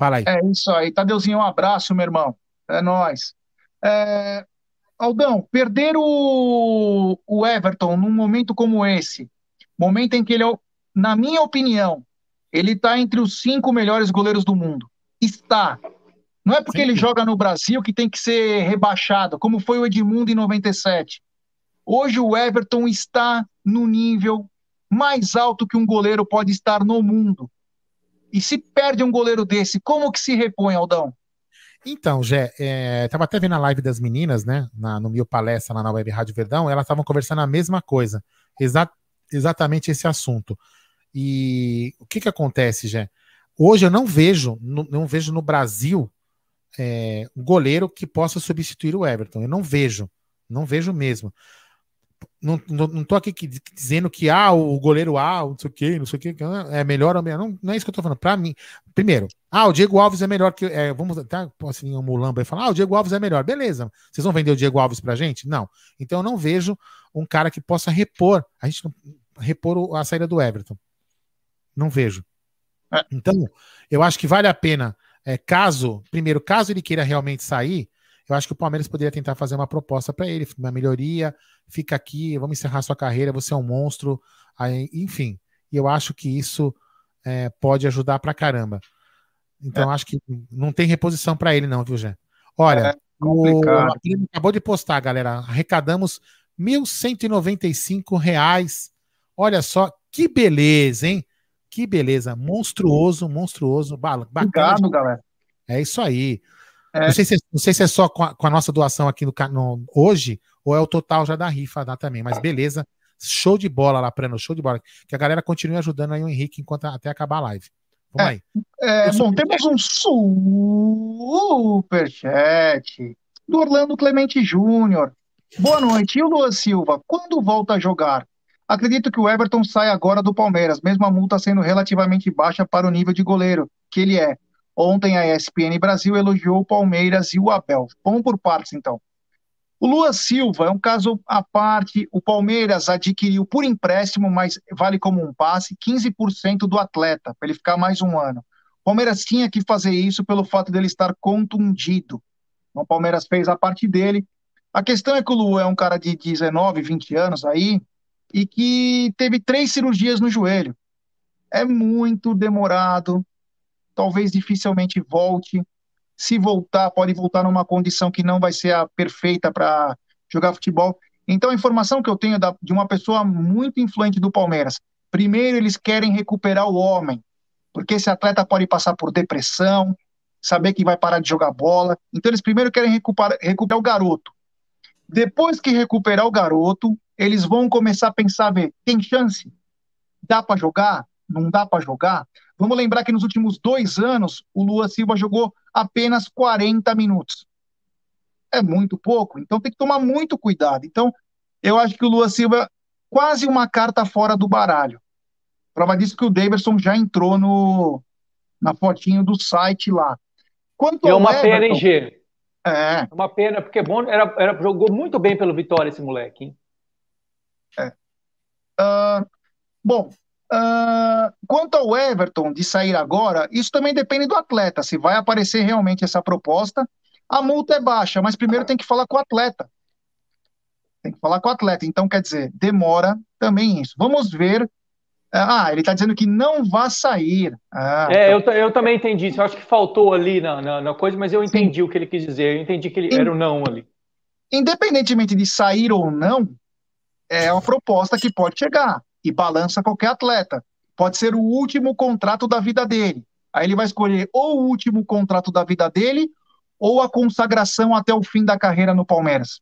Fala aí. É isso aí. Tadeuzinho, um abraço, meu irmão. É nóis. É... Aldão, perder o, o Everton num momento como esse, momento em que ele, é na minha opinião, ele está entre os cinco melhores goleiros do mundo. Está. Não é porque Sim. ele joga no Brasil que tem que ser rebaixado, como foi o Edmundo em 97. Hoje o Everton está no nível mais alto que um goleiro pode estar no mundo. E se perde um goleiro desse, como que se repõe, Aldão? Então, Jé, é, tava até vendo a live das meninas, né, na, no meu palestra lá na Web Rádio Verdão, elas estavam conversando a mesma coisa, exa exatamente esse assunto. E o que que acontece, Jé? Hoje eu não vejo, não, não vejo no Brasil é, um goleiro que possa substituir o Everton. Eu não vejo, não vejo mesmo. Não, não, não tô aqui dizendo que ah, o goleiro A, não sei o que, não sei o que, é melhor ou melhor. Não, não é isso que eu tô falando. Para mim, primeiro, ah, o Diego Alves é melhor que. É, vamos até assim, o Mulamba falar, ah, o Diego Alves é melhor. Beleza. Vocês vão vender o Diego Alves pra gente? Não. Então eu não vejo um cara que possa repor. A gente não, repor a saída do Everton. Não vejo. É. Então, eu acho que vale a pena, é, caso, primeiro, caso ele queira realmente sair, eu acho que o Palmeiras poderia tentar fazer uma proposta para ele, uma melhoria, fica aqui, vamos encerrar sua carreira, você é um monstro, aí, enfim. E eu acho que isso é, pode ajudar pra caramba. Então, é. acho que não tem reposição para ele, não, viu, Jé? Olha, é o, acabou de postar, galera. Arrecadamos 1.195 reais. Olha só que beleza, hein? Que beleza, monstruoso, monstruoso. Bacana Obrigado, galera. É isso aí. É. Não, sei se, é, não sei se é só com a, com a nossa doação aqui no, no, hoje, ou é o total já da rifa dá também, mas beleza. Show de bola lá, Prano, show de bola. Que a galera continue ajudando aí o Henrique enquanto até acabar a live. Vamos é, aí. É, bom, temos um superchat do Orlando Clemente Júnior. Boa noite. E o Luan Silva, quando volta a jogar? Acredito que o Everton sai agora do Palmeiras, mesmo a multa sendo relativamente baixa para o nível de goleiro que ele é. Ontem a ESPN Brasil elogiou o Palmeiras e o Abel. Vamos por partes, então. O Lua Silva é um caso à parte. O Palmeiras adquiriu por empréstimo, mas vale como um passe, 15% do atleta, para ele ficar mais um ano. O Palmeiras tinha que fazer isso pelo fato dele estar contundido. Então, o Palmeiras fez a parte dele. A questão é que o Lu é um cara de 19, 20 anos aí, e que teve três cirurgias no joelho. É muito demorado, talvez dificilmente volte. Se voltar, pode voltar numa condição que não vai ser a perfeita para jogar futebol. Então, a informação que eu tenho da, de uma pessoa muito influente do Palmeiras, primeiro eles querem recuperar o homem, porque esse atleta pode passar por depressão, saber que vai parar de jogar bola. Então, eles primeiro querem recuperar, recuperar o garoto. Depois que recuperar o garoto, eles vão começar a pensar, ver, tem chance? Dá para jogar? Não dá para jogar? Vamos lembrar que nos últimos dois anos, o Lua Silva jogou apenas 40 minutos. É muito pouco, então tem que tomar muito cuidado. Então, eu acho que o Lua Silva é quase uma carta fora do baralho. Prova disso que o Davidson já entrou no, na fotinho do site lá. Quanto é uma Everton, pena, hein, G? É. Uma pena, porque é bom, era, era, jogou muito bem pelo Vitória esse moleque, hein? É. Uh, bom, uh, quanto ao Everton de sair agora, isso também depende do atleta, se vai aparecer realmente essa proposta. A multa é baixa, mas primeiro tem que falar com o atleta. Tem que falar com o atleta. Então, quer dizer, demora também isso. Vamos ver. Ah, ele está dizendo que não vai sair. Ah, é, então... eu, eu também entendi isso. Eu acho que faltou ali na, na, na coisa, mas eu entendi Sim. o que ele quis dizer. Eu entendi que ele era o não ali. Independentemente de sair ou não, é uma proposta que pode chegar e balança qualquer atleta. Pode ser o último contrato da vida dele. Aí ele vai escolher ou o último contrato da vida dele ou a consagração até o fim da carreira no Palmeiras.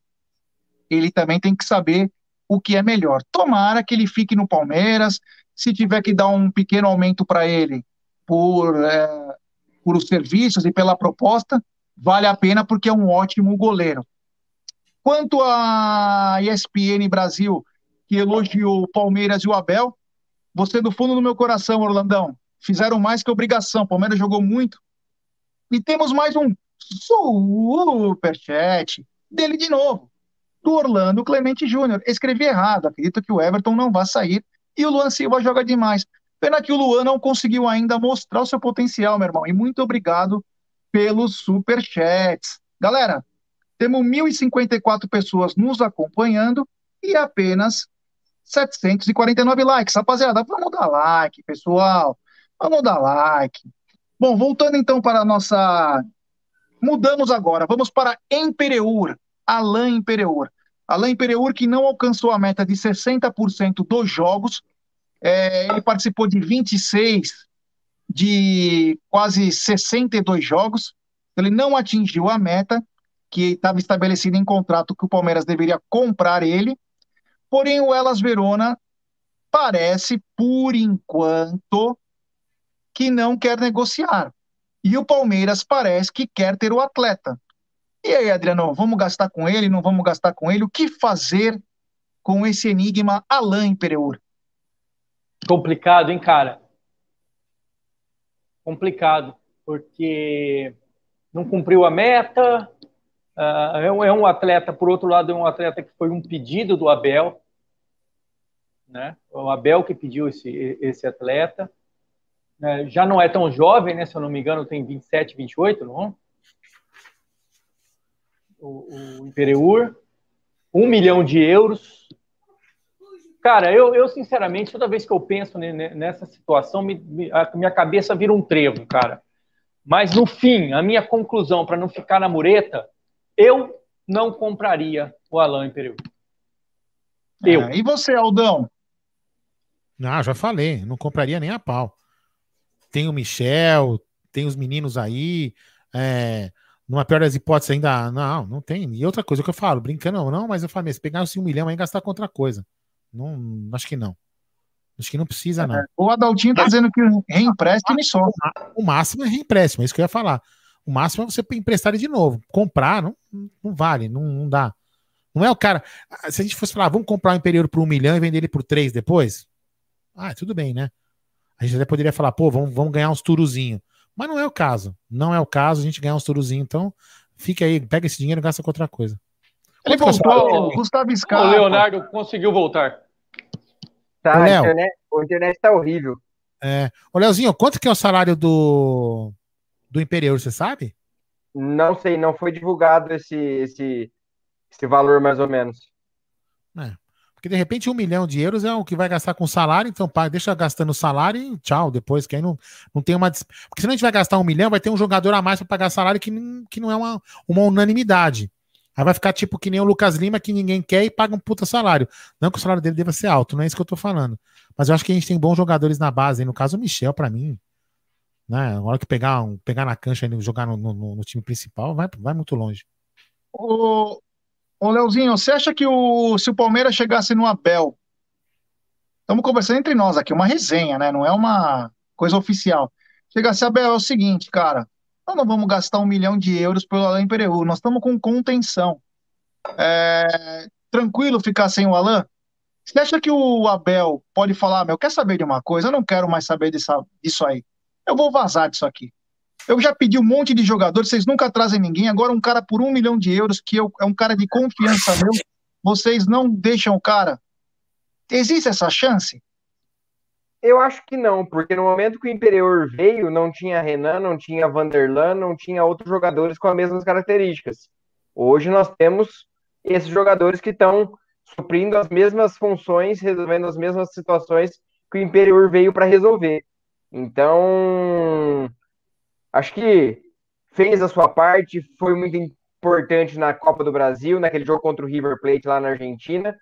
Ele também tem que saber o que é melhor. Tomara que ele fique no Palmeiras. Se tiver que dar um pequeno aumento para ele por, é, por os serviços e pela proposta, vale a pena porque é um ótimo goleiro. Quanto a ESPN Brasil, que elogiou o Palmeiras e o Abel, você do fundo do meu coração, Orlandão, fizeram mais que obrigação. O Palmeiras jogou muito. E temos mais um superchat dele de novo, do Orlando Clemente Júnior. Escrevi errado, acredito que o Everton não vai sair e o Luan Silva joga demais. Pena que o Luan não conseguiu ainda mostrar o seu potencial, meu irmão. E muito obrigado pelos superchats. Galera, temos 1.054 pessoas nos acompanhando e apenas 749 likes. Rapaziada, vamos dar like, pessoal. Vamos dar like. Bom, voltando então para a nossa. Mudamos agora. Vamos para Empereur. Alain Empereur. Alain Empereur que não alcançou a meta de 60% dos jogos. É, ele participou de 26 de quase 62 jogos. Ele não atingiu a meta que estava estabelecido em contrato que o Palmeiras deveria comprar ele. Porém, o Elas Verona parece, por enquanto, que não quer negociar. E o Palmeiras parece que quer ter o atleta. E aí, Adriano, vamos gastar com ele? Não vamos gastar com ele? O que fazer com esse enigma Alain Pereur? Complicado, hein, cara? Complicado, porque não cumpriu a meta. Uh, é, um, é, um, atleta, por outro lado, é um atleta que foi um pedido do Abel. Né? O Abel que pediu esse, esse atleta. É, já não é tão jovem, né? Se eu não me engano, tem 27, 28, não? O, o Impereur. Um milhão de euros. Cara, eu, eu sinceramente, toda vez que eu penso nessa situação, me, me, a minha cabeça vira um trevo, cara. Mas no fim, a minha conclusão, para não ficar na mureta, eu não compraria o Alain Imperial. Eu. É, e você, Aldão? Não, já falei, não compraria nem a pau. Tem o Michel, tem os meninos aí. É, numa pior das hipóteses, ainda. Não, não tem. E outra coisa que eu falo, brincando, não, não mas eu falei, se pegar um milhão aí gastar com outra coisa. Não, acho que não. Acho que não precisa, não. O Adaltinho tá dizendo que reempréstimo só. O máximo é reempréstimo, é isso que eu ia falar. O máximo é você emprestar ele de novo. Comprar não, não vale, não, não dá. Não é o cara. Se a gente fosse falar, vamos comprar um Imperial por um milhão e vender ele por três depois? Ah, tudo bem, né? A gente até poderia falar, pô, vamos, vamos ganhar uns turuzinhos. Mas não é o caso. Não é o caso a gente ganhar uns turuzinhos. Então, fica aí, pega esse dinheiro e gasta com outra coisa. Ele voltou, Gustavo Scarpa. O Leonardo conseguiu voltar. Tá, a internet, a internet tá horrível. É. Ô, Leozinho, quanto que é o salário do, do Imperial, você sabe? Não sei, não foi divulgado esse, esse, esse valor mais ou menos. É. Porque de repente um milhão de euros é o que vai gastar com salário, então paga, deixa gastando salário e tchau, depois, que aí não, não tem uma. Porque se não a gente vai gastar um milhão, vai ter um jogador a mais para pagar salário que, que não é uma, uma unanimidade. Aí vai ficar tipo que nem o Lucas Lima, que ninguém quer e paga um puta salário. Não que o salário dele deva ser alto, não é isso que eu tô falando. Mas eu acho que a gente tem bons jogadores na base. No caso, o Michel, para mim, né? Na hora que pegar, pegar na cancha e jogar no, no, no, time principal, vai, vai muito longe. Ô, ô Leozinho, você acha que o, se o Palmeiras chegasse no Abel, estamos conversando entre nós aqui, uma resenha, né? Não é uma coisa oficial. Chegasse Abel, é o seguinte, cara, nós não vamos gastar um milhão de euros pelo Alain Pereu. Nós estamos com contenção. É, tranquilo ficar sem o Alain? Você acha que o Abel pode falar, meu, quer saber de uma coisa? Eu não quero mais saber dessa, disso aí. Eu vou vazar disso aqui. Eu já pedi um monte de jogadores, vocês nunca trazem ninguém. Agora um cara por um milhão de euros, que eu, é um cara de confiança meu, vocês não deixam o cara. Existe essa chance? Eu acho que não, porque no momento que o Imperior veio, não tinha Renan, não tinha Vanderlan, não tinha outros jogadores com as mesmas características. Hoje nós temos esses jogadores que estão suprindo as mesmas funções, resolvendo as mesmas situações que o Imperior veio para resolver. Então, acho que fez a sua parte, foi muito importante na Copa do Brasil, naquele jogo contra o River Plate lá na Argentina.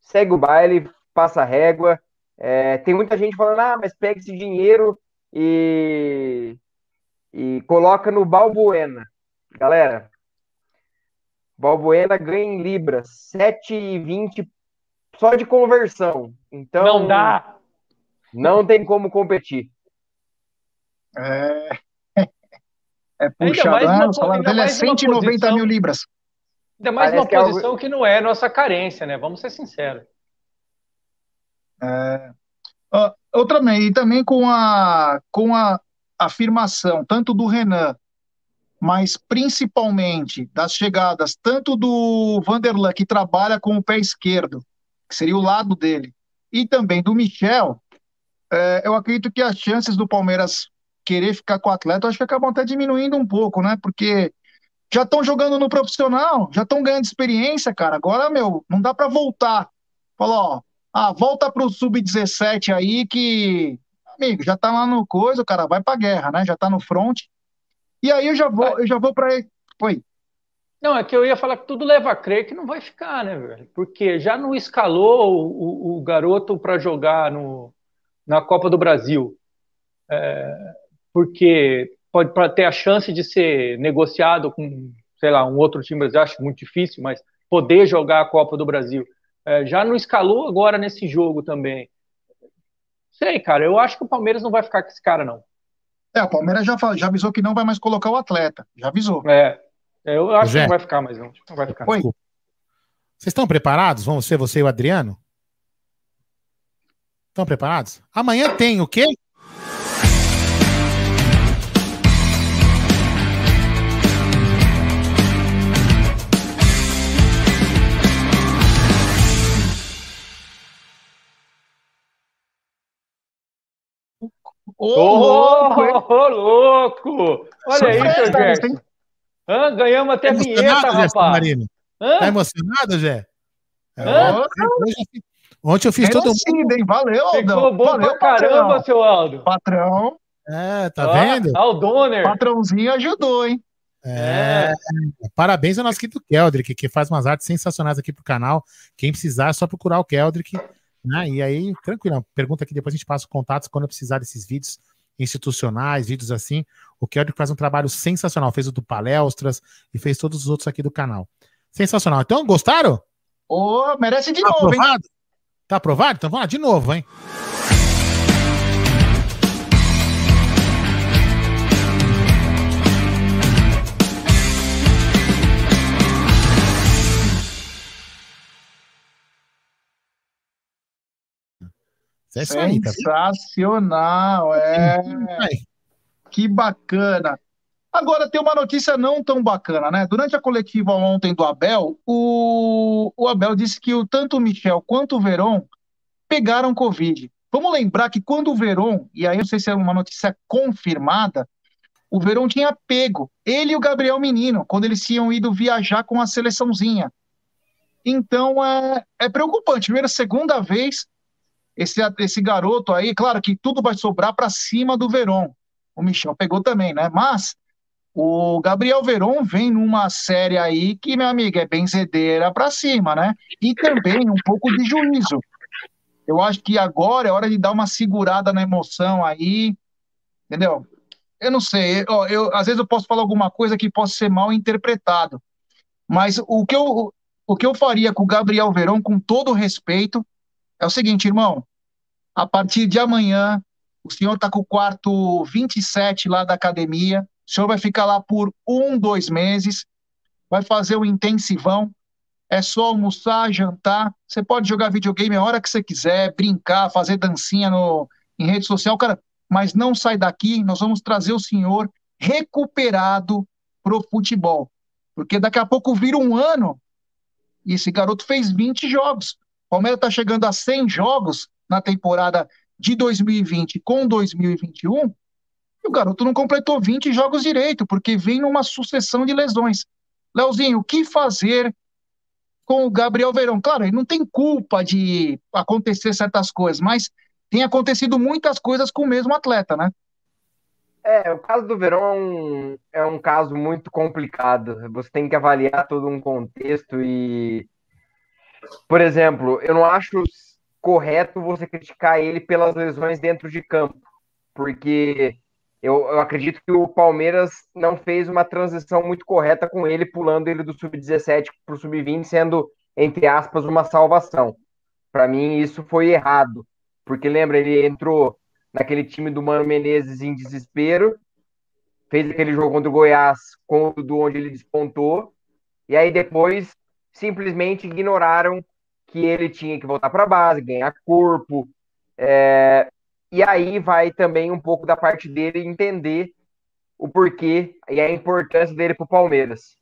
Segue o baile, passa a régua é, tem muita gente falando, ah, mas pega esse dinheiro e, e coloca no Balbuena. Galera, Balbuena ganha em libras, 7,20 só de conversão. Então não dá. Não tem como competir. É, é puxado, né? O salário dele é 190 posição, mil libras. Ainda mais Parece uma que posição é algo... que não é nossa carência, né? Vamos ser sinceros. É, uh, outra e também com a, com a afirmação tanto do Renan, mas principalmente das chegadas tanto do Vanderlan, que trabalha com o pé esquerdo, que seria o lado dele, e também do Michel, é, eu acredito que as chances do Palmeiras querer ficar com o atleta, acho que acabam até diminuindo um pouco, né? Porque já estão jogando no profissional, já estão ganhando experiência, cara. Agora, meu, não dá para voltar. Falou, ó, ah, volta pro sub-17 aí que, amigo, já tá lá no coisa, o cara vai pra guerra, né? Já tá no front. E aí eu já vou, eu já vou para Oi. Não, é que eu ia falar que tudo leva a crer que não vai ficar, né, velho? Porque já não escalou o, o garoto para jogar no, na Copa do Brasil. É, porque pode pra ter a chance de ser negociado com, sei lá, um outro time, eu acho muito difícil, mas poder jogar a Copa do Brasil. É, já não escalou agora nesse jogo também. Sei, cara, eu acho que o Palmeiras não vai ficar com esse cara, não. É, o Palmeiras já, já avisou que não vai mais colocar o atleta. Já avisou. É, é eu acho Zé. que não vai ficar mais, não. Não vai ficar. Oi. Vocês estão preparados? Vamos ser você e o Adriano? Estão preparados? Amanhã tem o quê? Ô, oh, oh, louco! Olha aí, seu Gerson. Ah, ganhamos até tá vinheta, rapaz. Marino? Tá emocionado, Gé? Ontem eu fiz todo mundo. Hein? Valeu, Aldão. Ficou bom Valeu, pra caramba, patrão. seu Aldo. Patrão. É, tá ah, vendo? Aldoner. Patrãozinho ajudou, hein? É. é. Parabéns ao nosso querido Keldrick, que faz umas artes sensacionais aqui pro canal. Quem precisar é só procurar o Keldrick. Né? E aí, tranquilo, pergunta aqui, depois a gente passa os contatos quando eu precisar desses vídeos institucionais, vídeos assim. O Keldrick faz um trabalho sensacional. Fez o do Palestras e fez todos os outros aqui do canal. Sensacional. Então, gostaram? Oh, merece de tá novo, aprovado? hein? Tá aprovado? Então vamos lá, de novo, hein? É isso aí, tá Sensacional, é. Que bacana. Agora tem uma notícia não tão bacana, né? Durante a coletiva ontem do Abel, o, o Abel disse que o, tanto o Michel quanto o Veron pegaram Covid. Vamos lembrar que quando o Veron, e aí não sei se é uma notícia confirmada, o Veron tinha pego ele e o Gabriel Menino, quando eles tinham ido viajar com a seleçãozinha. Então é, é preocupante. Primeira, segunda vez, esse, esse garoto aí, claro que tudo vai sobrar para cima do Veron. O Michel pegou também, né? Mas o Gabriel Veron vem numa série aí que, meu amigo, é benzedeira para cima, né? E também um pouco de juízo. Eu acho que agora é hora de dar uma segurada na emoção aí, entendeu? Eu não sei, eu, eu, às vezes eu posso falar alguma coisa que possa ser mal interpretado, mas o que eu, o que eu faria com o Gabriel Verão, com todo respeito, é o seguinte, irmão, a partir de amanhã, o senhor está com o quarto 27 lá da academia, o senhor vai ficar lá por um, dois meses, vai fazer um intensivão, é só almoçar, jantar. Você pode jogar videogame a hora que você quiser, brincar, fazer dancinha no, em rede social, cara, mas não sai daqui, nós vamos trazer o senhor recuperado pro futebol. Porque daqui a pouco vira um ano e esse garoto fez 20 jogos. Palmeiras está chegando a 100 jogos na temporada de 2020 com 2021 e o garoto não completou 20 jogos direito, porque vem numa sucessão de lesões. Leozinho, o que fazer com o Gabriel Verão? Claro, ele não tem culpa de acontecer certas coisas, mas tem acontecido muitas coisas com o mesmo atleta, né? É, o caso do Verão é um, é um caso muito complicado. Você tem que avaliar todo um contexto e, por exemplo, eu não acho correto você criticar ele pelas lesões dentro de campo, porque eu, eu, acredito que o Palmeiras não fez uma transição muito correta com ele, pulando ele do sub-17 para o sub-20, sendo, entre aspas, uma salvação. Para mim, isso foi errado, porque lembra, ele entrou naquele time do Mano Menezes em desespero, fez aquele jogo contra o Goiás, do onde ele despontou, e aí depois simplesmente ignoraram que ele tinha que voltar para a base, ganhar corpo, é, e aí vai também um pouco da parte dele entender o porquê e a importância dele para o Palmeiras.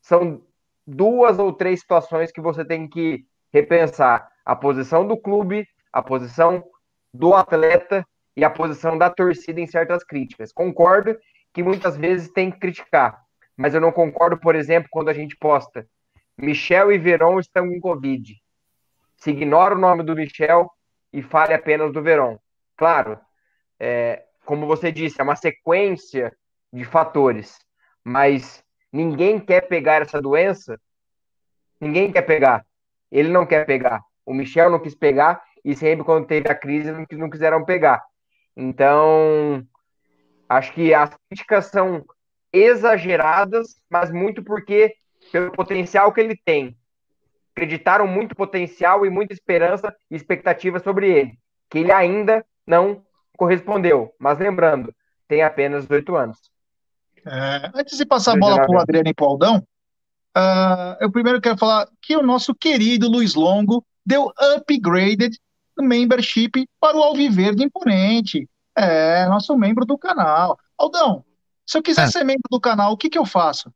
São duas ou três situações que você tem que repensar: a posição do clube, a posição do atleta e a posição da torcida em certas críticas. Concordo que muitas vezes tem que criticar, mas eu não concordo, por exemplo, quando a gente posta Michel e Verón estão com Covid. Se ignora o nome do Michel e fale apenas do Verón. Claro, é, como você disse, é uma sequência de fatores, mas ninguém quer pegar essa doença. Ninguém quer pegar. Ele não quer pegar. O Michel não quis pegar e sempre quando teve a crise não quiseram pegar. Então, acho que as críticas são exageradas, mas muito porque pelo potencial que ele tem. Acreditaram muito potencial e muita esperança e expectativa sobre ele, que ele ainda não correspondeu. Mas lembrando, tem apenas oito anos. É, antes de passar a bola para o Adriano e para o Aldão, Uh, eu primeiro quero falar que o nosso querido Luiz Longo deu upgraded membership para o Alviverde Imponente. É, nosso membro do canal. Aldão, se eu quiser é. ser membro do canal, o que, que eu faço?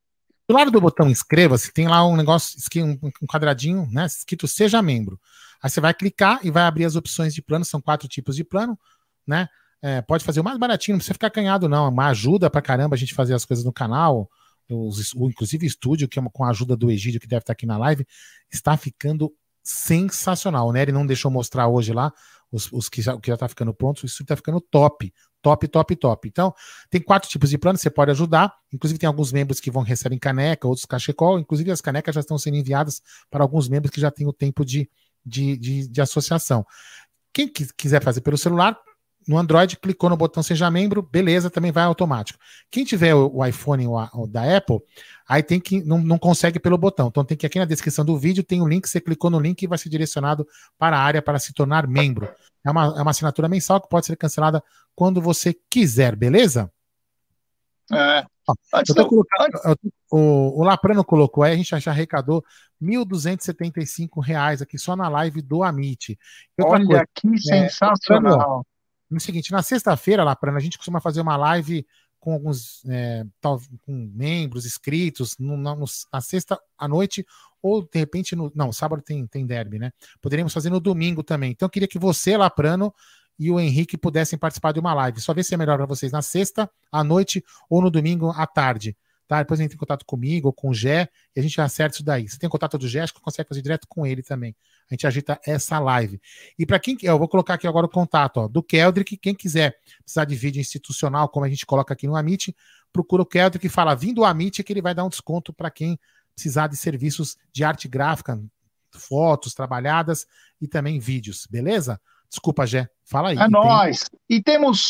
Do lado do botão inscreva-se, tem lá um negócio, um quadradinho, né? Escrito seja membro. Aí você vai clicar e vai abrir as opções de plano, são quatro tipos de plano, né? É, pode fazer o mais baratinho, não precisa ficar canhado, não. Uma ajuda pra caramba a gente fazer as coisas no canal. Os, o, inclusive estúdio, que é uma, com a ajuda do Egídio, que deve estar aqui na live, está ficando sensacional. O Nery não deixou mostrar hoje lá os, os que, já, que já tá ficando pronto, isso está ficando top. Top, top, top. Então, tem quatro tipos de plano, você pode ajudar. Inclusive, tem alguns membros que vão receber caneca, outros cachecol. Inclusive, as canecas já estão sendo enviadas para alguns membros que já têm o tempo de, de, de, de associação. Quem quiser fazer pelo celular, no Android, clicou no botão Seja Membro, beleza, também vai automático. Quem tiver o, iPhone ou, o da Apple, aí tem que não, não consegue pelo botão. Então tem que aqui na descrição do vídeo tem o um link, você clicou no link e vai ser direcionado para a área para se tornar membro. É uma, é uma assinatura mensal que pode ser cancelada quando você quiser, beleza? É. Eu tô antes... o, o Laprano colocou aí, a gente já arrecadou R$ 1.275 aqui só na live do Amit. Olha coisa, que é, sensacional. No seguinte, na sexta-feira, Laprano, a gente costuma fazer uma live com alguns é, tal, com membros inscritos no, no, na sexta à noite ou de repente no não sábado tem tem derby né? Poderíamos fazer no domingo também. Então eu queria que você Laprano e o Henrique pudessem participar de uma live. Só ver se é melhor para vocês na sexta à noite ou no domingo à tarde tá? Depois entra em contato comigo ou com o Gé e a gente acerta isso daí. Você tem contato do Gé, acho que consegue fazer direto com ele também. A gente agita essa live. E para quem eu vou colocar aqui agora o contato ó, do Keldrick, quem quiser precisar de vídeo institucional, como a gente coloca aqui no Amit, procura o Keldrick e fala vindo o Amit que ele vai dar um desconto para quem precisar de serviços de arte gráfica, fotos trabalhadas e também vídeos, beleza? Desculpa, Gé. Fala aí. É nóis. E temos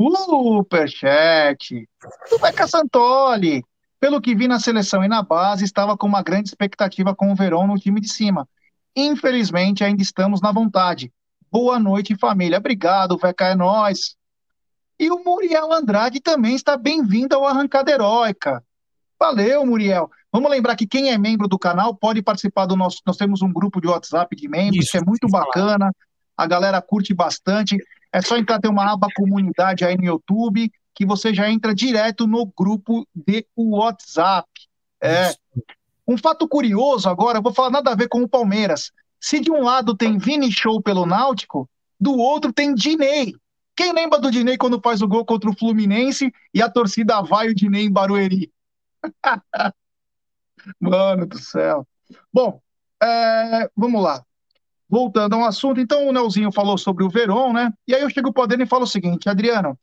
superchat do Beca Santoli. Pelo que vi na seleção e na base, estava com uma grande expectativa com o Verão no time de cima. Infelizmente, ainda estamos na vontade. Boa noite, família. Obrigado, Veca, é nóis. E o Muriel Andrade também está bem-vindo ao Arrancada Heróica. Valeu, Muriel. Vamos lembrar que quem é membro do canal pode participar do nosso. Nós temos um grupo de WhatsApp de membros Isso, que é muito bacana. A galera curte bastante. É só entrar, tem uma aba comunidade aí no YouTube, que você já entra direto no grupo de WhatsApp. É. Um fato curioso agora, eu vou falar nada a ver com o Palmeiras. Se de um lado tem Vini Show pelo Náutico, do outro tem Dinei. Quem lembra do Dinei quando faz o gol contra o Fluminense e a torcida vai o Dinei em Barueri? Mano do céu. Bom, é, vamos lá. Voltando ao assunto, então o Nelzinho falou sobre o Verón, né? E aí eu chego para dentro e falo o seguinte, Adriano,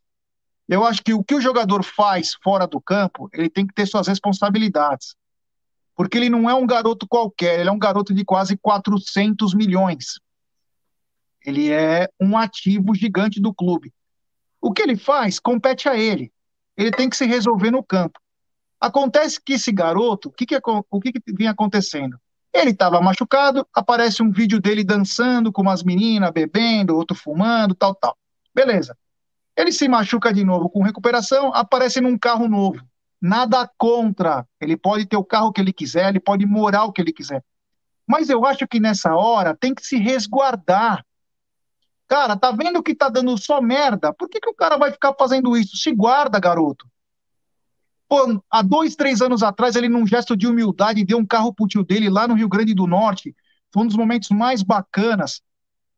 eu acho que o que o jogador faz fora do campo, ele tem que ter suas responsabilidades. Porque ele não é um garoto qualquer, ele é um garoto de quase 400 milhões. Ele é um ativo gigante do clube. O que ele faz compete a ele. Ele tem que se resolver no campo. Acontece que esse garoto, o que, que, o que, que vinha acontecendo? Ele estava machucado, aparece um vídeo dele dançando com umas meninas, bebendo, outro fumando, tal, tal. Beleza. Ele se machuca de novo com recuperação, aparece num carro novo. Nada contra. Ele pode ter o carro que ele quiser, ele pode morar o que ele quiser. Mas eu acho que nessa hora tem que se resguardar. Cara, tá vendo que tá dando só merda? Por que, que o cara vai ficar fazendo isso? Se guarda, garoto. Pô, há dois, três anos atrás, ele, num gesto de humildade, deu um carro pro tio dele lá no Rio Grande do Norte. Foi um dos momentos mais bacanas,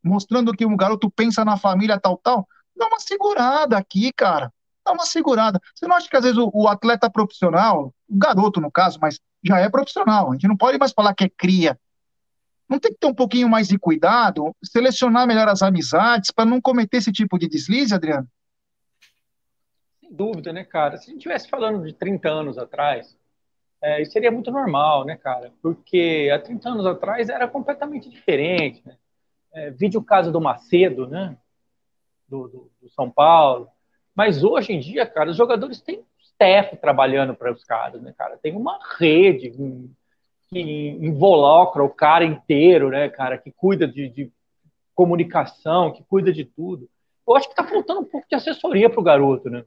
mostrando que um garoto pensa na família, tal, tal. Dá uma segurada aqui, cara. Dá uma segurada. Você não acha que às vezes o, o atleta profissional, o garoto no caso, mas já é profissional, a gente não pode mais falar que é cria. Não tem que ter um pouquinho mais de cuidado, selecionar melhor as amizades para não cometer esse tipo de deslize, Adriano? Dúvida, né, cara? Se a gente estivesse falando de 30 anos atrás, é, isso seria muito normal, né, cara? Porque há 30 anos atrás era completamente diferente. Né? É, vídeo o caso do Macedo, né? Do, do, do, São Paulo. Mas hoje em dia, cara, os jogadores têm staff trabalhando para os caras, né, cara? Tem uma rede que involucra o cara inteiro, né, cara? Que cuida de, de comunicação, que cuida de tudo. Eu acho que está faltando um pouco de assessoria para o garoto, né?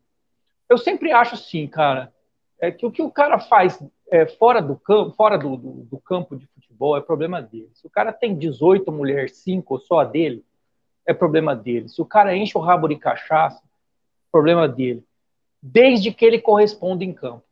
Eu sempre acho assim, cara, é que o que o cara faz é, fora do campo, fora do, do, do, campo de futebol, é problema dele. Se o cara tem 18 mulheres, 5 só a dele, é problema dele. Se o cara enche o rabo de cachaça, problema dele. Desde que ele corresponda em campo.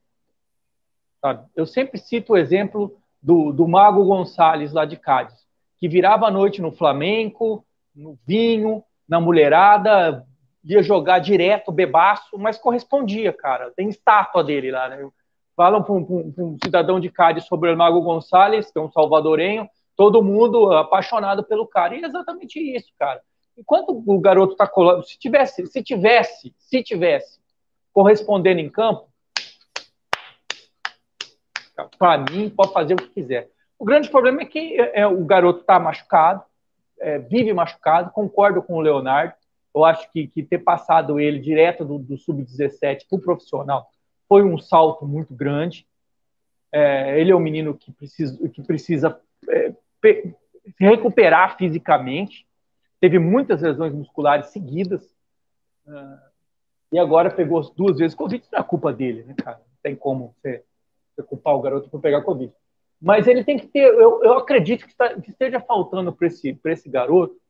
Sabe? Eu sempre cito o exemplo do, do Mago Gonçalves lá de Cádiz, que virava a noite no flamenco, no vinho, na mulherada, ia jogar direto, bebaço, mas correspondia, cara. Tem estátua dele lá, né? Falam para um, um, cidadão de Cádiz sobre o Mago Gonçalves, que é um salvadorenho, todo mundo apaixonado pelo cara. E é exatamente isso, cara. Enquanto o garoto está colando, se tivesse, se tivesse, se tivesse correspondendo em campo, para mim, pode fazer o que quiser. O grande problema é que é, é o garoto está machucado, é, vive machucado, concordo com o Leonardo. Eu acho que, que ter passado ele direto do, do sub-17 para o profissional foi um salto muito grande. É, ele é um menino que precisa, que precisa é, se recuperar fisicamente. Teve muitas lesões musculares seguidas. Uh, e agora pegou duas vezes Covid. Não é culpa dele, né, cara? Não tem como você, você culpar o garoto por pegar Covid. Mas ele tem que ter. Eu, eu acredito que, que esteja faltando para esse, esse garoto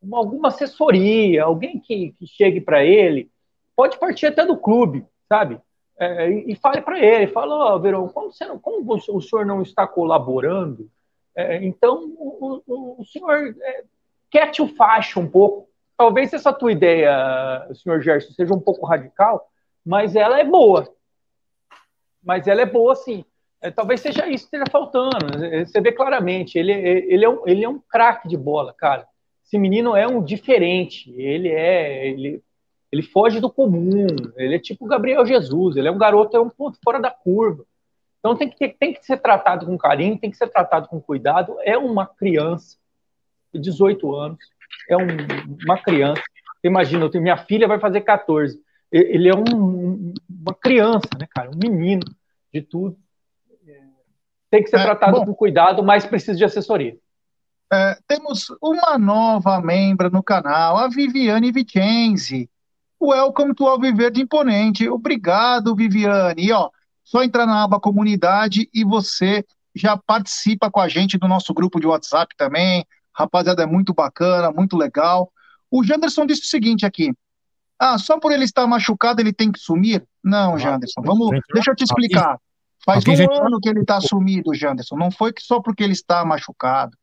uma, alguma assessoria, alguém que, que chegue para ele. Pode partir até do clube, sabe? é, e, fale para ele, fala, ó, oh, Verão, como, não, como o senhor não está colaborando, é, então o, o, o senhor é, quete o faixa um pouco. Talvez essa tua ideia, senhor Gerson, seja um pouco radical, mas ela é boa. Mas ela é boa, sim. É, talvez seja isso que esteja faltando. Você vê claramente, ele, ele é um, ele é um craque de bola, cara. Esse menino é um diferente. Ele é, ele, ele foge do comum, ele é tipo Gabriel Jesus, ele é um garoto, é um ponto fora da curva. Então tem que, ter, tem que ser tratado com carinho, tem que ser tratado com cuidado. É uma criança de 18 anos, é um, uma criança. Imagina, eu tenho, minha filha vai fazer 14. Ele é um, uma criança, né, cara? Um menino de tudo. Tem que ser é, tratado bom, com cuidado, mas precisa de assessoria. É, temos uma nova membra no canal, a Viviane Vicenzi. Welcome to Alviverde Imponente. Obrigado, Viviane. E, ó, só entrar na aba comunidade e você já participa com a gente do nosso grupo de WhatsApp também. Rapaziada, é muito bacana, muito legal. O Janderson disse o seguinte aqui. Ah, só por ele estar machucado ele tem que sumir? Não, ah, Janderson, vamos, deixa eu te explicar. Faz um ano que ele está sumido, Janderson. Não foi que só porque ele está machucado.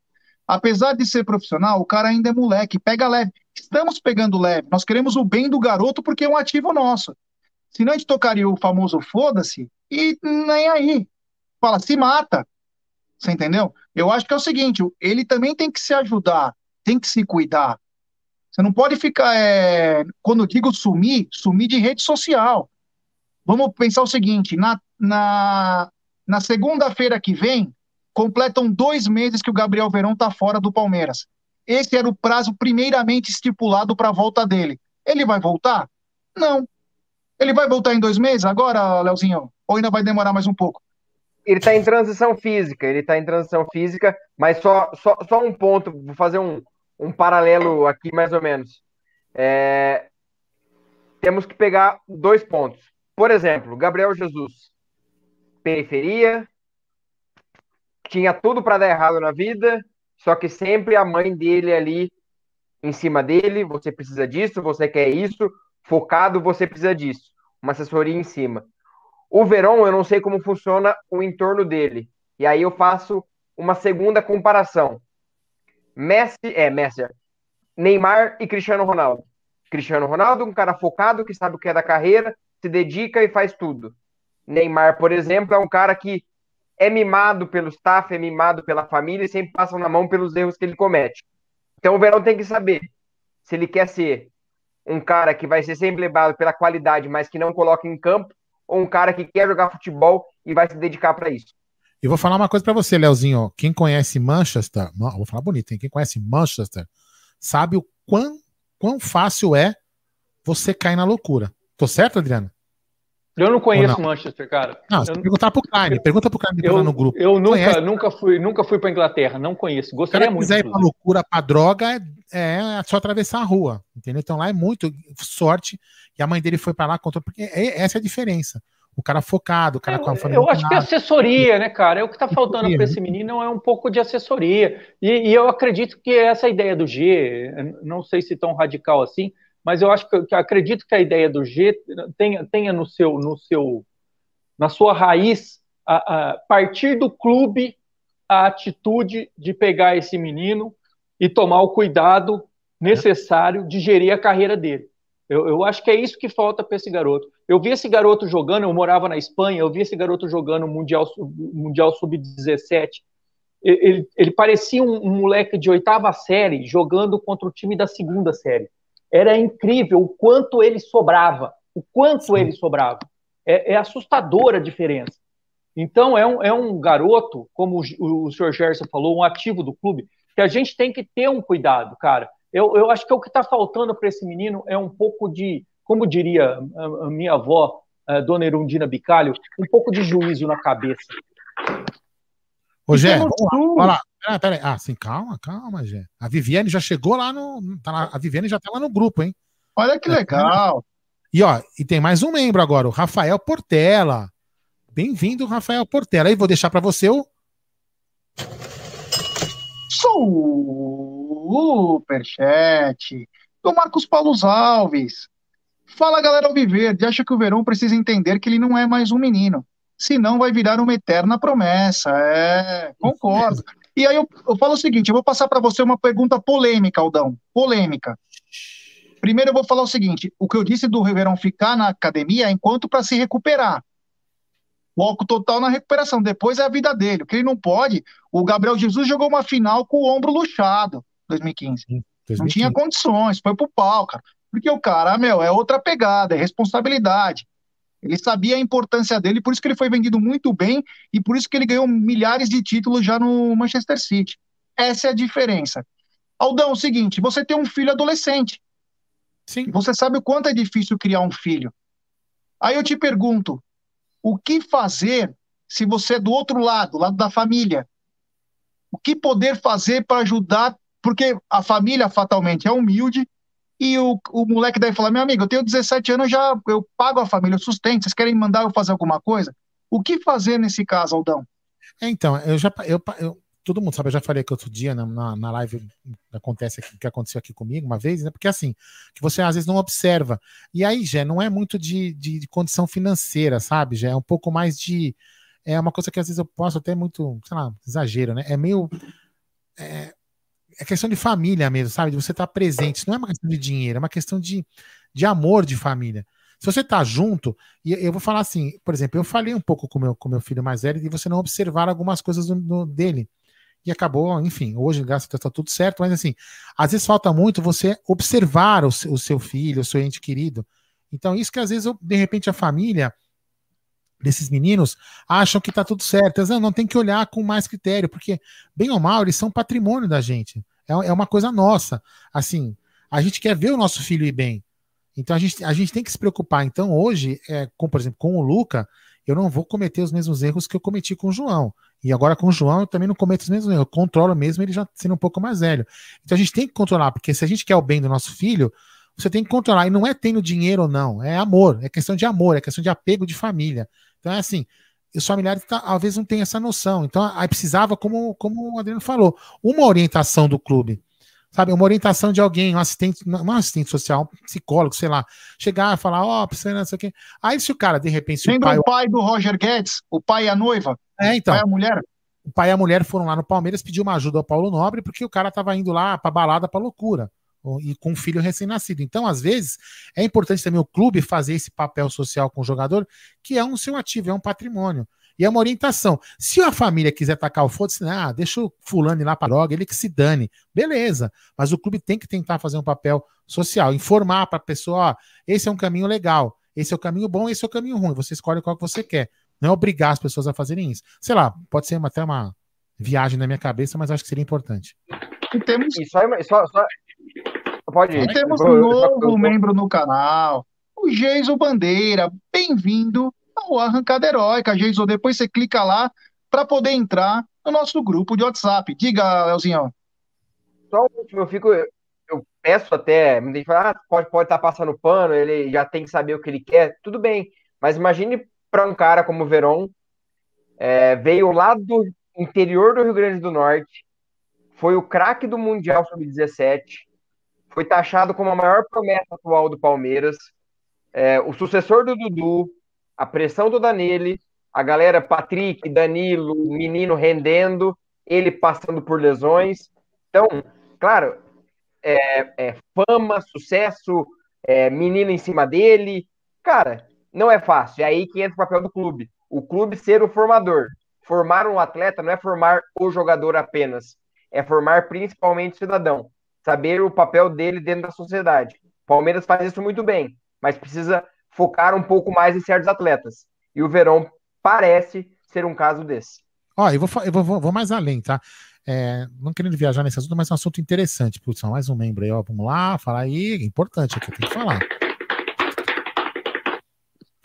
Apesar de ser profissional, o cara ainda é moleque, pega leve. Estamos pegando leve. Nós queremos o bem do garoto porque é um ativo nosso. Senão a gente tocaria o famoso foda-se e nem aí. Fala, se mata. Você entendeu? Eu acho que é o seguinte: ele também tem que se ajudar, tem que se cuidar. Você não pode ficar, é... quando eu digo sumir, sumir de rede social. Vamos pensar o seguinte: na, na, na segunda-feira que vem, completam dois meses que o Gabriel Verão está fora do Palmeiras. Esse era o prazo primeiramente estipulado para a volta dele. Ele vai voltar? Não. Ele vai voltar em dois meses agora, Leozinho? Ou ainda vai demorar mais um pouco? Ele está em transição física, ele está em transição física, mas só, só, só um ponto, vou fazer um, um paralelo aqui mais ou menos. É... Temos que pegar dois pontos. Por exemplo, Gabriel Jesus, periferia, tinha tudo para dar errado na vida, só que sempre a mãe dele ali em cima dele, você precisa disso, você quer isso, focado, você precisa disso. Uma assessoria em cima. O Verón, eu não sei como funciona o entorno dele. E aí eu faço uma segunda comparação. Messi, é, Messi, Neymar e Cristiano Ronaldo. Cristiano Ronaldo, um cara focado, que sabe o que é da carreira, se dedica e faz tudo. Neymar, por exemplo, é um cara que é mimado pelo staff, é mimado pela família e sempre passam na mão pelos erros que ele comete. Então o Verão tem que saber se ele quer ser um cara que vai ser sempre lembrado pela qualidade, mas que não coloca em campo, ou um cara que quer jogar futebol e vai se dedicar para isso. E vou falar uma coisa para você, Leozinho. Quem conhece Manchester, vou falar bonito, hein? quem conhece Manchester, sabe o quão, quão fácil é você cair na loucura. Tô certo, Adriano? Eu não conheço não? Manchester, cara. Não, eu, perguntar pro Klein, pergunta pro Klein eu, no grupo. Eu nunca, nunca fui, nunca fui para Inglaterra, não conheço. Gostaria muito. Se quiser ir pra loucura, pra droga, é, é, só atravessar a rua, entendeu? Então lá é muito sorte. E a mãe dele foi para lá contra, porque é, essa é a diferença. o cara focado, o cara eu, com a família. Eu acho que é assessoria, né, cara? É o que está faltando para esse menino é um pouco de assessoria. E, e, eu acredito que essa ideia do G, não sei se tão radical assim, mas eu acho que, que acredito que a ideia do G tenha, tenha no seu, no seu, na sua raiz a, a partir do clube a atitude de pegar esse menino e tomar o cuidado necessário de gerir a carreira dele. Eu, eu acho que é isso que falta para esse garoto. Eu vi esse garoto jogando, eu morava na Espanha, eu vi esse garoto jogando Mundial, mundial Sub-17. Ele, ele, parecia um, um, moleque de oitava série jogando contra o time da segunda série. Era incrível o quanto ele sobrava, o quanto Sim. ele sobrava. É, é, assustadora a diferença. Então, é um, é um garoto, como o, o senhor Gerson falou, um ativo do clube, que a gente tem que ter um cuidado, cara. Eu, eu acho que o que está faltando para esse menino é um pouco de, como diria a, a minha avó, a dona Erundina Bicalho, um pouco de juízo na cabeça. Ô, Gé, vamos lá. Peraí, peraí. Ah, sim, calma, calma, Gé. A Viviane já chegou lá no. Tá lá, a Viviane já tá lá no grupo, hein? Olha que legal. E ó, e tem mais um membro agora, o Rafael Portela. Bem-vindo, Rafael Portela. Aí vou deixar para você o Superchat do Marcos Paulo Alves. Fala galera Alviverde, acho que o Verão precisa entender que ele não é mais um menino, senão vai virar uma eterna promessa. É, concordo. E aí eu, eu falo o seguinte, eu vou passar para você uma pergunta polêmica, Aldão, polêmica. Primeiro eu vou falar o seguinte, o que eu disse do Verão ficar na academia é enquanto para se recuperar. Foco total na recuperação. Depois é a vida dele. O que ele não pode. O Gabriel Jesus jogou uma final com o ombro luxado 2015. 2015. Não tinha condições, foi pro pau, cara. Porque o cara, meu, é outra pegada, é responsabilidade. Ele sabia a importância dele, por isso que ele foi vendido muito bem e por isso que ele ganhou milhares de títulos já no Manchester City. Essa é a diferença. Aldão, é o seguinte, você tem um filho adolescente. Sim. Você sabe o quanto é difícil criar um filho. Aí eu te pergunto, o que fazer se você é do outro lado, lado da família? O que poder fazer para ajudar? Porque a família fatalmente é humilde e o, o moleque daí fala: meu amigo, eu tenho 17 anos, já eu pago a família, eu sustento, vocês querem mandar eu fazer alguma coisa? O que fazer nesse caso, Aldão? É, então, eu já eu, eu, todo mundo sabe, eu já falei que outro dia na, na, na live acontece aqui, que aconteceu aqui comigo uma vez, né? Porque assim, que você às vezes não observa. E aí, já não é muito de, de, de, condição financeira, sabe? Já é um pouco mais de. É uma coisa que às vezes eu posso até muito, sei lá, exagero, né? É meio. É, é questão de família mesmo, sabe? De você estar presente. Isso não é uma questão de dinheiro, é uma questão de, de amor de família. Se você tá junto, e eu vou falar assim, por exemplo, eu falei um pouco com meu, com meu filho mais velho de você não observar algumas coisas do, do, dele e acabou, enfim, hoje, graças a Deus, está tudo certo, mas assim, às vezes falta muito você observar o, o seu filho, o seu ente querido. Então, isso que às vezes, de repente, a família desses meninos acham que está tudo certo. Não, não tem que olhar com mais critério, porque, bem ou mal, eles são patrimônio da gente. É, é uma coisa nossa. Assim, a gente quer ver o nosso filho ir bem. Então a gente, a gente tem que se preocupar. Então, hoje, é, com, por exemplo, com o Luca, eu não vou cometer os mesmos erros que eu cometi com o João. E agora com o João eu também não cometo os mesmos erros. Eu controlo mesmo ele já sendo um pouco mais velho. Então a gente tem que controlar, porque se a gente quer o bem do nosso filho, você tem que controlar. E não é tendo dinheiro ou não, é amor, é questão de amor, é questão de apego de família. Então é assim, os familiares vezes não têm essa noção. Então aí precisava, como, como o Adriano falou, uma orientação do clube sabe, uma orientação de alguém, um assistente, não um assistente social, um psicólogo, sei lá, chegar e falar, ó, oh, precisa não sei o quê. Aí se o cara, de repente, Lembra o pai... o pai do Roger Guedes, o pai e a noiva? É, então. O pai e a mulher? O pai e a mulher foram lá no Palmeiras pedir uma ajuda ao Paulo Nobre, porque o cara tava indo lá pra balada, pra loucura, e com um filho recém-nascido. Então, às vezes, é importante também o clube fazer esse papel social com o jogador, que é um seu ativo, é um patrimônio. E é uma orientação. Se a família quiser tacar o foda-se, ah, deixa o fulano ir lá para droga, ele que se dane. Beleza. Mas o clube tem que tentar fazer um papel social, informar para a pessoa, ó, esse é um caminho legal, esse é o caminho bom, esse é o caminho ruim. Você escolhe qual que você quer. Não é obrigar as pessoas a fazerem isso. Sei lá, pode ser uma, até uma viagem na minha cabeça, mas acho que seria importante. E temos. E só, só, só... Pode ir. E temos um novo membro no canal, o Geiso Bandeira. Bem-vindo o Arrancada Heróica, Jason. Depois você clica lá para poder entrar no nosso grupo de WhatsApp. Diga, Leozinho. Só o último, eu fico. Eu peço até, ah, pode, pode estar tá passando pano, ele já tem que saber o que ele quer, tudo bem. Mas imagine para um cara como o Veron. É, veio lá do interior do Rio Grande do Norte, foi o craque do Mundial Sub-17, foi taxado como a maior promessa atual do Palmeiras, é, o sucessor do Dudu, a pressão toda nele, a galera Patrick, Danilo, menino rendendo, ele passando por lesões. Então, claro, é, é fama, sucesso, é, menino em cima dele. Cara, não é fácil. É aí que entra o papel do clube. O clube ser o formador. Formar um atleta não é formar o jogador apenas, é formar principalmente o cidadão. Saber o papel dele dentro da sociedade. Palmeiras faz isso muito bem, mas precisa focar um pouco mais em certos atletas. E o Verão parece ser um caso desse. Ó, eu vou, eu vou, vou mais além, tá? É, não querendo viajar nesse assunto, mas é um assunto interessante. Putz, mais um membro aí, ó. Vamos lá, fala aí. É importante aqui, tem que falar.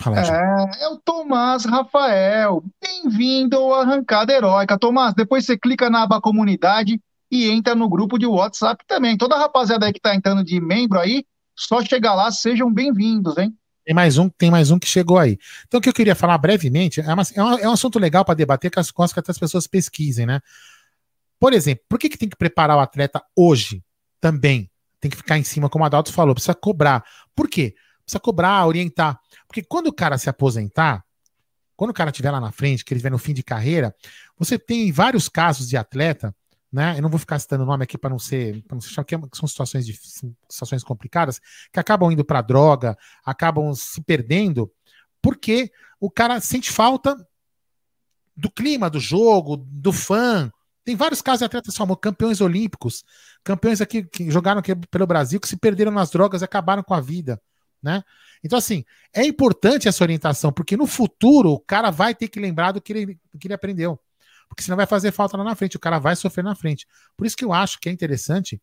Fala, é, é o Tomás Rafael. Bem-vindo ao Arrancada Heróica. Tomás, depois você clica na aba comunidade e entra no grupo de WhatsApp também. Toda a rapaziada aí que tá entrando de membro aí, só chegar lá, sejam bem-vindos, hein? Tem mais um, tem mais um que chegou aí. Então, o que eu queria falar brevemente é, uma, é, um, é um assunto legal para debater, que as coisas que as pessoas pesquisem, né? Por exemplo, por que, que tem que preparar o atleta hoje também? Tem que ficar em cima, como o Adalto falou, precisa cobrar. Por quê? Precisa cobrar, orientar. Porque quando o cara se aposentar, quando o cara estiver lá na frente, que ele estiver no fim de carreira, você tem vários casos de atleta, né? Eu não vou ficar citando o nome aqui para não ser, para não ser que são situações de situações complicadas, que acabam indo para droga, acabam se perdendo, porque o cara sente falta do clima do jogo, do fã, tem vários casos de atletas famosos, campeões olímpicos, campeões aqui que jogaram aqui pelo Brasil, que se perderam nas drogas e acabaram com a vida, né? Então, assim, é importante essa orientação, porque no futuro o cara vai ter que lembrar do que ele, do que ele aprendeu. Porque senão vai fazer falta lá na frente, o cara vai sofrer na frente. Por isso que eu acho que é interessante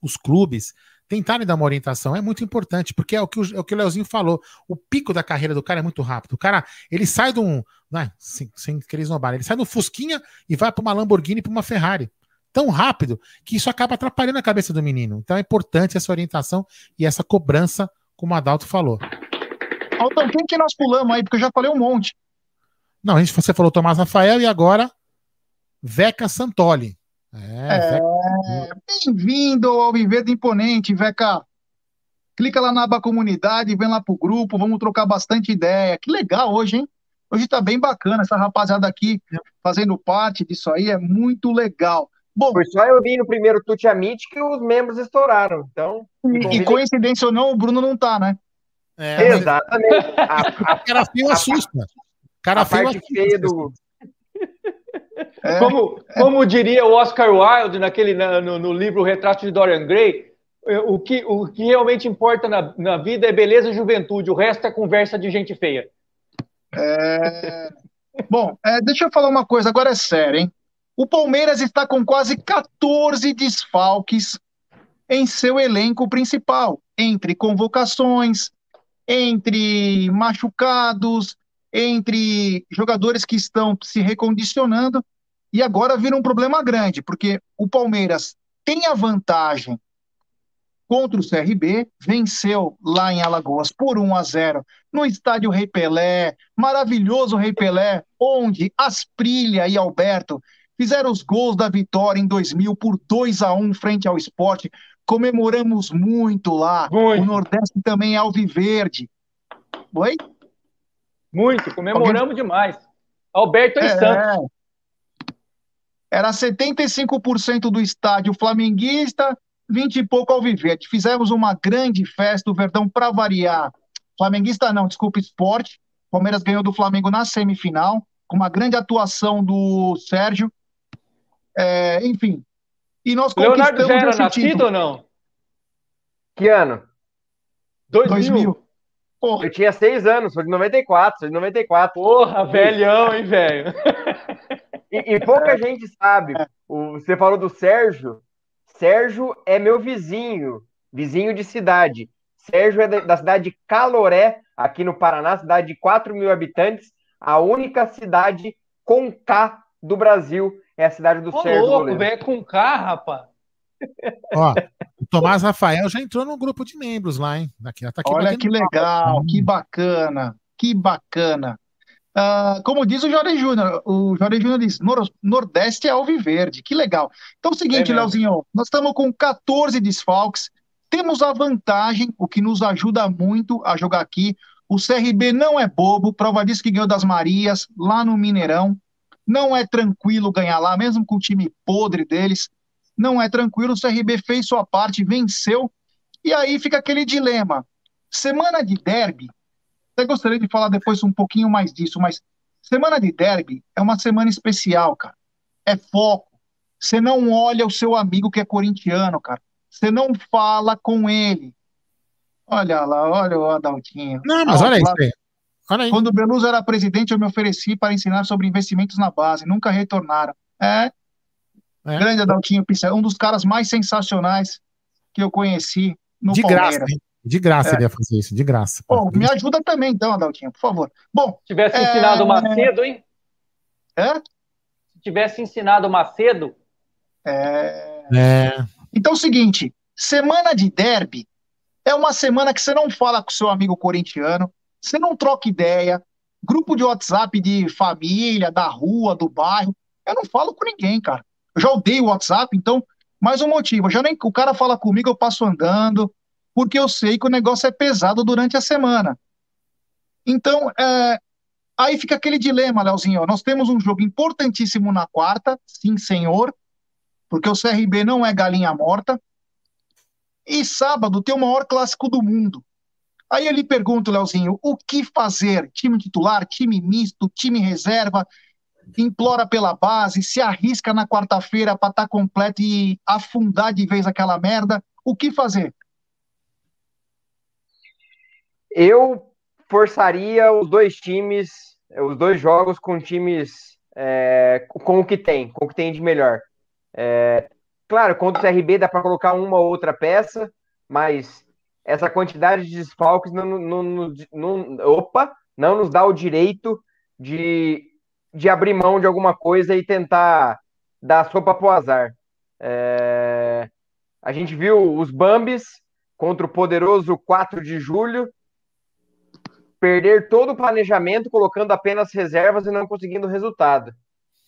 os clubes tentarem dar uma orientação é muito importante, porque é o que o, é o, que o Leozinho falou. O pico da carreira do cara é muito rápido. O cara, ele sai de um. Né, sem, sem querer esnobar, ele sai do Fusquinha e vai para uma Lamborghini para uma Ferrari. Tão rápido que isso acaba atrapalhando a cabeça do menino. Então é importante essa orientação e essa cobrança, como o Adalto falou. Altão, quem que nós pulamos aí? Porque eu já falei um monte. Não, a gente, você falou Tomás Rafael e agora Veca Santoli. É, é Bem-vindo ao Viver Imponente, Veca. Clica lá na aba comunidade, vem lá pro grupo, vamos trocar bastante ideia. Que legal hoje, hein? Hoje tá bem bacana, essa rapaziada aqui fazendo parte disso aí, é muito legal. Bom, Foi só eu vi no primeiro Tuti Amit que os membros estouraram, então... E, e coincidência ou não, o Bruno não tá, né? É, Exatamente. A, a, cara feio assusta. Cara a feio parte feia do, é, como, é. como diria o Oscar Wilde naquele, no, no livro Retrato de Dorian Gray, é, o que, o que realmente importa na, na vida é beleza e juventude, o resto é conversa de gente feia. É... Bom, é, deixa eu falar uma coisa, agora é sério, hein? O Palmeiras está com quase 14 desfalques em seu elenco principal, entre convocações, entre machucados, entre jogadores que estão se recondicionando e agora vira um problema grande, porque o Palmeiras tem a vantagem contra o CRB, venceu lá em Alagoas por 1 a 0 no estádio Rei Pelé, maravilhoso Rei Pelé, onde Asprilha e Alberto fizeram os gols da vitória em 2000 por 2 a 1 frente ao esporte. Comemoramos muito lá. Muito. O Nordeste também é alviverde. Oi? Muito, comemoramos Alguém... demais. Alberto é, Santos. Era 75% do estádio flamenguista, 20 e pouco ao Vivete. Fizemos uma grande festa, o Verdão para variar. Flamenguista não, desculpa, esporte. Palmeiras ganhou do Flamengo na semifinal, com uma grande atuação do Sérgio. É, enfim. E nós Leonardo já era nascido ou não? Que ano? 2000. 2000. Porra. Eu tinha seis anos, sou de 94, sou de 94. Porra, velhão, hein, velho? E, e, pouca é. gente sabe. O, você falou do Sérgio. Sérgio é meu vizinho, vizinho de cidade. Sérgio é da, cidade de Caloré, aqui no Paraná, cidade de 4 mil habitantes, a única cidade com K do Brasil é a cidade do Ô, Sérgio. louco, velho, com K, rapaz. Ó, o Tomás Rafael já entrou no grupo de membros lá, hein? Aqui, tá aqui Olha que legal, que bacana. Que bacana. Uh, como diz o Jorge Júnior, o Jorge Júnior diz, Nor Nordeste é alviverde, que legal. Então é o seguinte, é Leozinho, nós estamos com 14 desfalques, temos a vantagem, o que nos ajuda muito a jogar aqui, o CRB não é bobo, prova disso que ganhou das Marias, lá no Mineirão, não é tranquilo ganhar lá, mesmo com o time podre deles, não é tranquilo, o CRB fez sua parte, venceu, e aí fica aquele dilema, semana de derby, até gostaria de falar depois um pouquinho mais disso, mas semana de derby é uma semana especial, cara. É foco. Você não olha o seu amigo que é corintiano, cara. Você não fala com ele. Olha lá, olha o Adaltinho. Não, mas olha, olha isso Olha aí. Quando o Beluso era presidente, eu me ofereci para ensinar sobre investimentos na base. Nunca retornaram. É. é. Grande Adaltinho Pissarro, um dos caras mais sensacionais que eu conheci no de Palmeiras. Graça, de graça é. ele ia fazer isso, de graça. Bom, me ajuda também, então, Adaltinho, por favor. Bom. Se tivesse é... ensinado Macedo, hein? É? Se tivesse ensinado Macedo. É. é. Então é o seguinte: semana de derby é uma semana que você não fala com seu amigo corintiano, você não troca ideia, grupo de WhatsApp de família, da rua, do bairro. Eu não falo com ninguém, cara. Eu já odeio o WhatsApp, então, mais um motivo. Eu já nem o cara fala comigo, eu passo andando, porque eu sei que o negócio é pesado durante a semana. Então, é, aí fica aquele dilema, Leozinho. Nós temos um jogo importantíssimo na quarta, sim, senhor, porque o CRB não é galinha morta. E sábado tem o maior clássico do mundo. Aí ele pergunta, Leozinho, o que fazer? Time titular, time misto, time reserva? Implora pela base, se arrisca na quarta-feira para estar tá completo e afundar de vez aquela merda. O que fazer? Eu forçaria os dois times, os dois jogos com times é, com o que tem, com o que tem de melhor. É, claro, contra o CRB dá para colocar uma ou outra peça, mas essa quantidade de desfalques não, não, não, não, opa, não nos dá o direito de, de abrir mão de alguma coisa e tentar dar sopa pro azar. É, a gente viu os Bambis contra o poderoso 4 de julho, perder todo o planejamento colocando apenas reservas e não conseguindo resultado.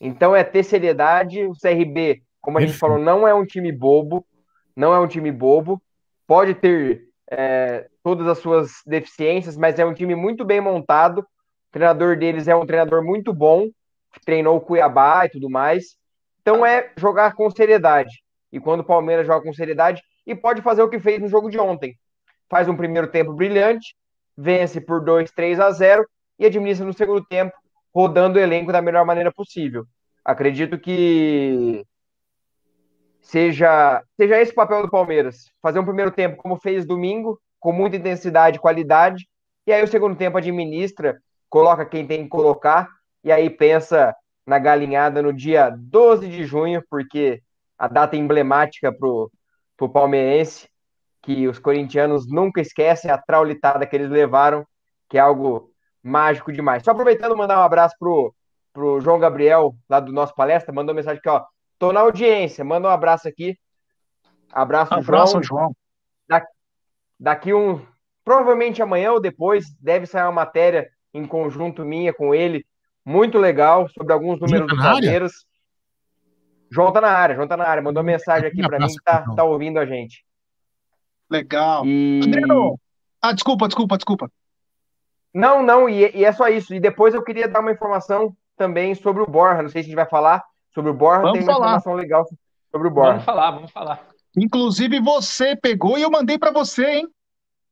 Então é ter seriedade. O CRB, como a gente falou, não é um time bobo, não é um time bobo. Pode ter é, todas as suas deficiências, mas é um time muito bem montado. O treinador deles é um treinador muito bom, treinou o Cuiabá e tudo mais. Então é jogar com seriedade. E quando o Palmeiras joga com seriedade, e pode fazer o que fez no jogo de ontem. Faz um primeiro tempo brilhante, vence por 2, 3 a 0 e administra no segundo tempo, rodando o elenco da melhor maneira possível. Acredito que seja, seja esse o papel do Palmeiras. Fazer um primeiro tempo como fez domingo, com muita intensidade e qualidade, e aí o segundo tempo administra, coloca quem tem que colocar, e aí pensa na galinhada no dia 12 de junho, porque a data emblemática para o palmeirense, que os corintianos nunca esquecem a traulitada que eles levaram, que é algo mágico demais. Só aproveitando, mandar um abraço pro, pro João Gabriel, lá do nosso palestra, mandou mensagem aqui, ó. Tô na audiência, manda um abraço aqui. Abraço, abraço João. João. Daqui, daqui um. Provavelmente amanhã ou depois deve sair uma matéria em conjunto minha com ele, muito legal, sobre alguns números dos Palmeiras. João tá na área, João tá na área, mandou mensagem aqui para mim que tá, tá ouvindo a gente. Legal. E... Adriano! Ah, desculpa, desculpa, desculpa. Não, não, e, e, é só isso. E depois eu queria dar uma informação também sobre o Borja. Não sei se a gente vai falar sobre o Borja. Vamos tem uma falar. informação legal sobre o Borja. Vamos falar, vamos falar. Inclusive você pegou e eu mandei para você, hein?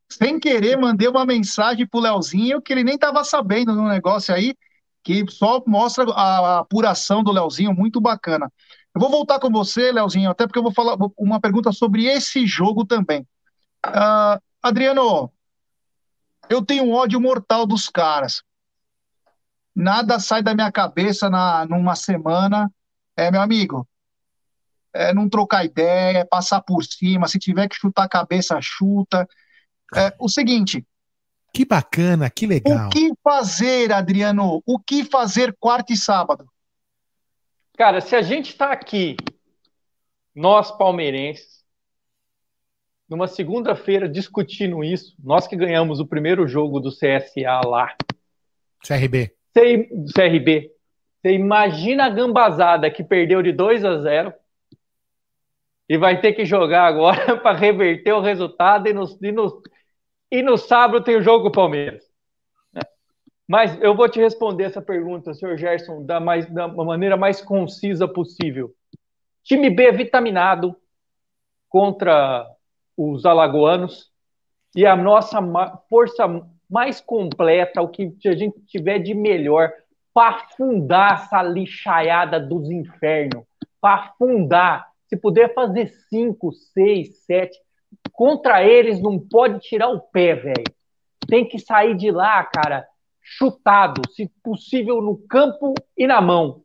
Sem querer, mandei uma mensagem pro Leozinho que ele nem tava sabendo no negócio aí, que só mostra a apuração do Leozinho, muito bacana. Eu vou voltar com você, Leozinho, até porque eu vou falar uma pergunta sobre esse jogo também. Uh, Adriano, eu tenho um ódio mortal dos caras. Nada sai da minha cabeça na, numa semana. É, meu amigo, é não trocar ideia, é passar por cima. Se tiver que chutar a cabeça, chuta. É, o seguinte. Que bacana, que legal. O que fazer, Adriano? O que fazer quarta e sábado? Cara, se a gente está aqui, nós palmeirenses, numa segunda-feira discutindo isso, nós que ganhamos o primeiro jogo do CSA lá, CRB. C, CRB. Você imagina a gambazada que perdeu de 2 a 0 e vai ter que jogar agora para reverter o resultado e no, e, no, e no sábado tem o jogo com o Palmeiras. Mas eu vou te responder essa pergunta, senhor Gerson, da, mais, da maneira mais concisa possível. Time B vitaminado contra os alagoanos e a nossa força mais completa, o que a gente tiver de melhor para afundar essa lixaiada dos infernos, para afundar. Se puder fazer cinco, seis, sete, contra eles não pode tirar o pé, velho. Tem que sair de lá, cara, chutado, se possível no campo e na mão.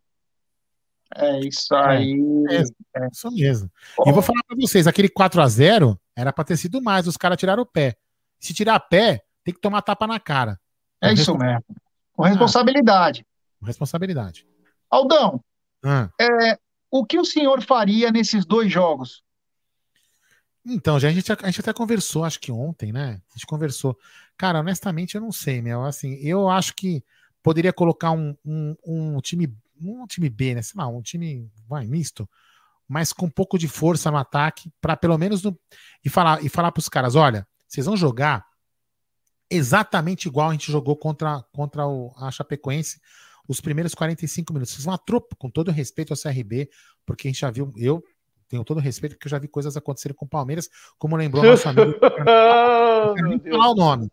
É isso aí. É, é isso mesmo. E vou falar para vocês, aquele 4 a 0 era para ter sido mais, os caras tiraram o pé. Se tirar pé, tem que tomar tapa na cara. É isso mesmo. Com responsabilidade. Com responsabilidade. Aldão, ah. é, o que o senhor faria nesses dois jogos? Então, já a gente, a gente até conversou, acho que ontem, né? A gente conversou. Cara, honestamente, eu não sei, meu. Assim, eu acho que poderia colocar um, um, um time, um time B, né? Sei lá, um time vai, misto, mas com um pouco de força no ataque, para pelo menos no, e falar e falar para os caras, olha, vocês vão jogar exatamente igual a gente jogou contra, contra o, a Chapecoense os primeiros 45 minutos. Vocês vão atropar, com todo respeito ao CRB, porque a gente já viu, eu tenho todo respeito, porque eu já vi coisas acontecerem com o Palmeiras, como lembrou nosso amigo. quero nem falar o nome.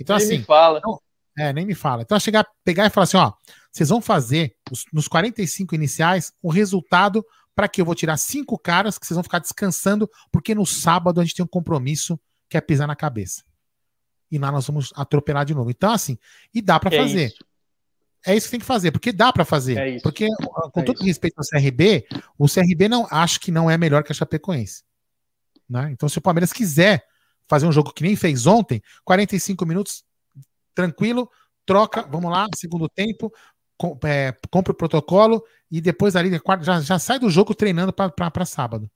Então, nem assim. Me fala. Então, é, nem me fala. Então, chegar, pegar e falar assim: ó, vocês vão fazer os, nos 45 iniciais o resultado para que eu vou tirar cinco caras que vocês vão ficar descansando, porque no sábado a gente tem um compromisso que é pisar na cabeça. E lá nós vamos atropelar de novo. Então, assim, e dá para fazer. Isso? É isso que tem que fazer, porque dá para fazer. É porque, com é todo isso. respeito ao CRB, o CRB não acho que não é melhor que a Chapecoense. Né? Então, se o Palmeiras quiser fazer um jogo que nem fez ontem, 45 minutos, tranquilo, troca, vamos lá, segundo tempo, com, é, compra o protocolo e depois ali já, já sai do jogo treinando para sábado.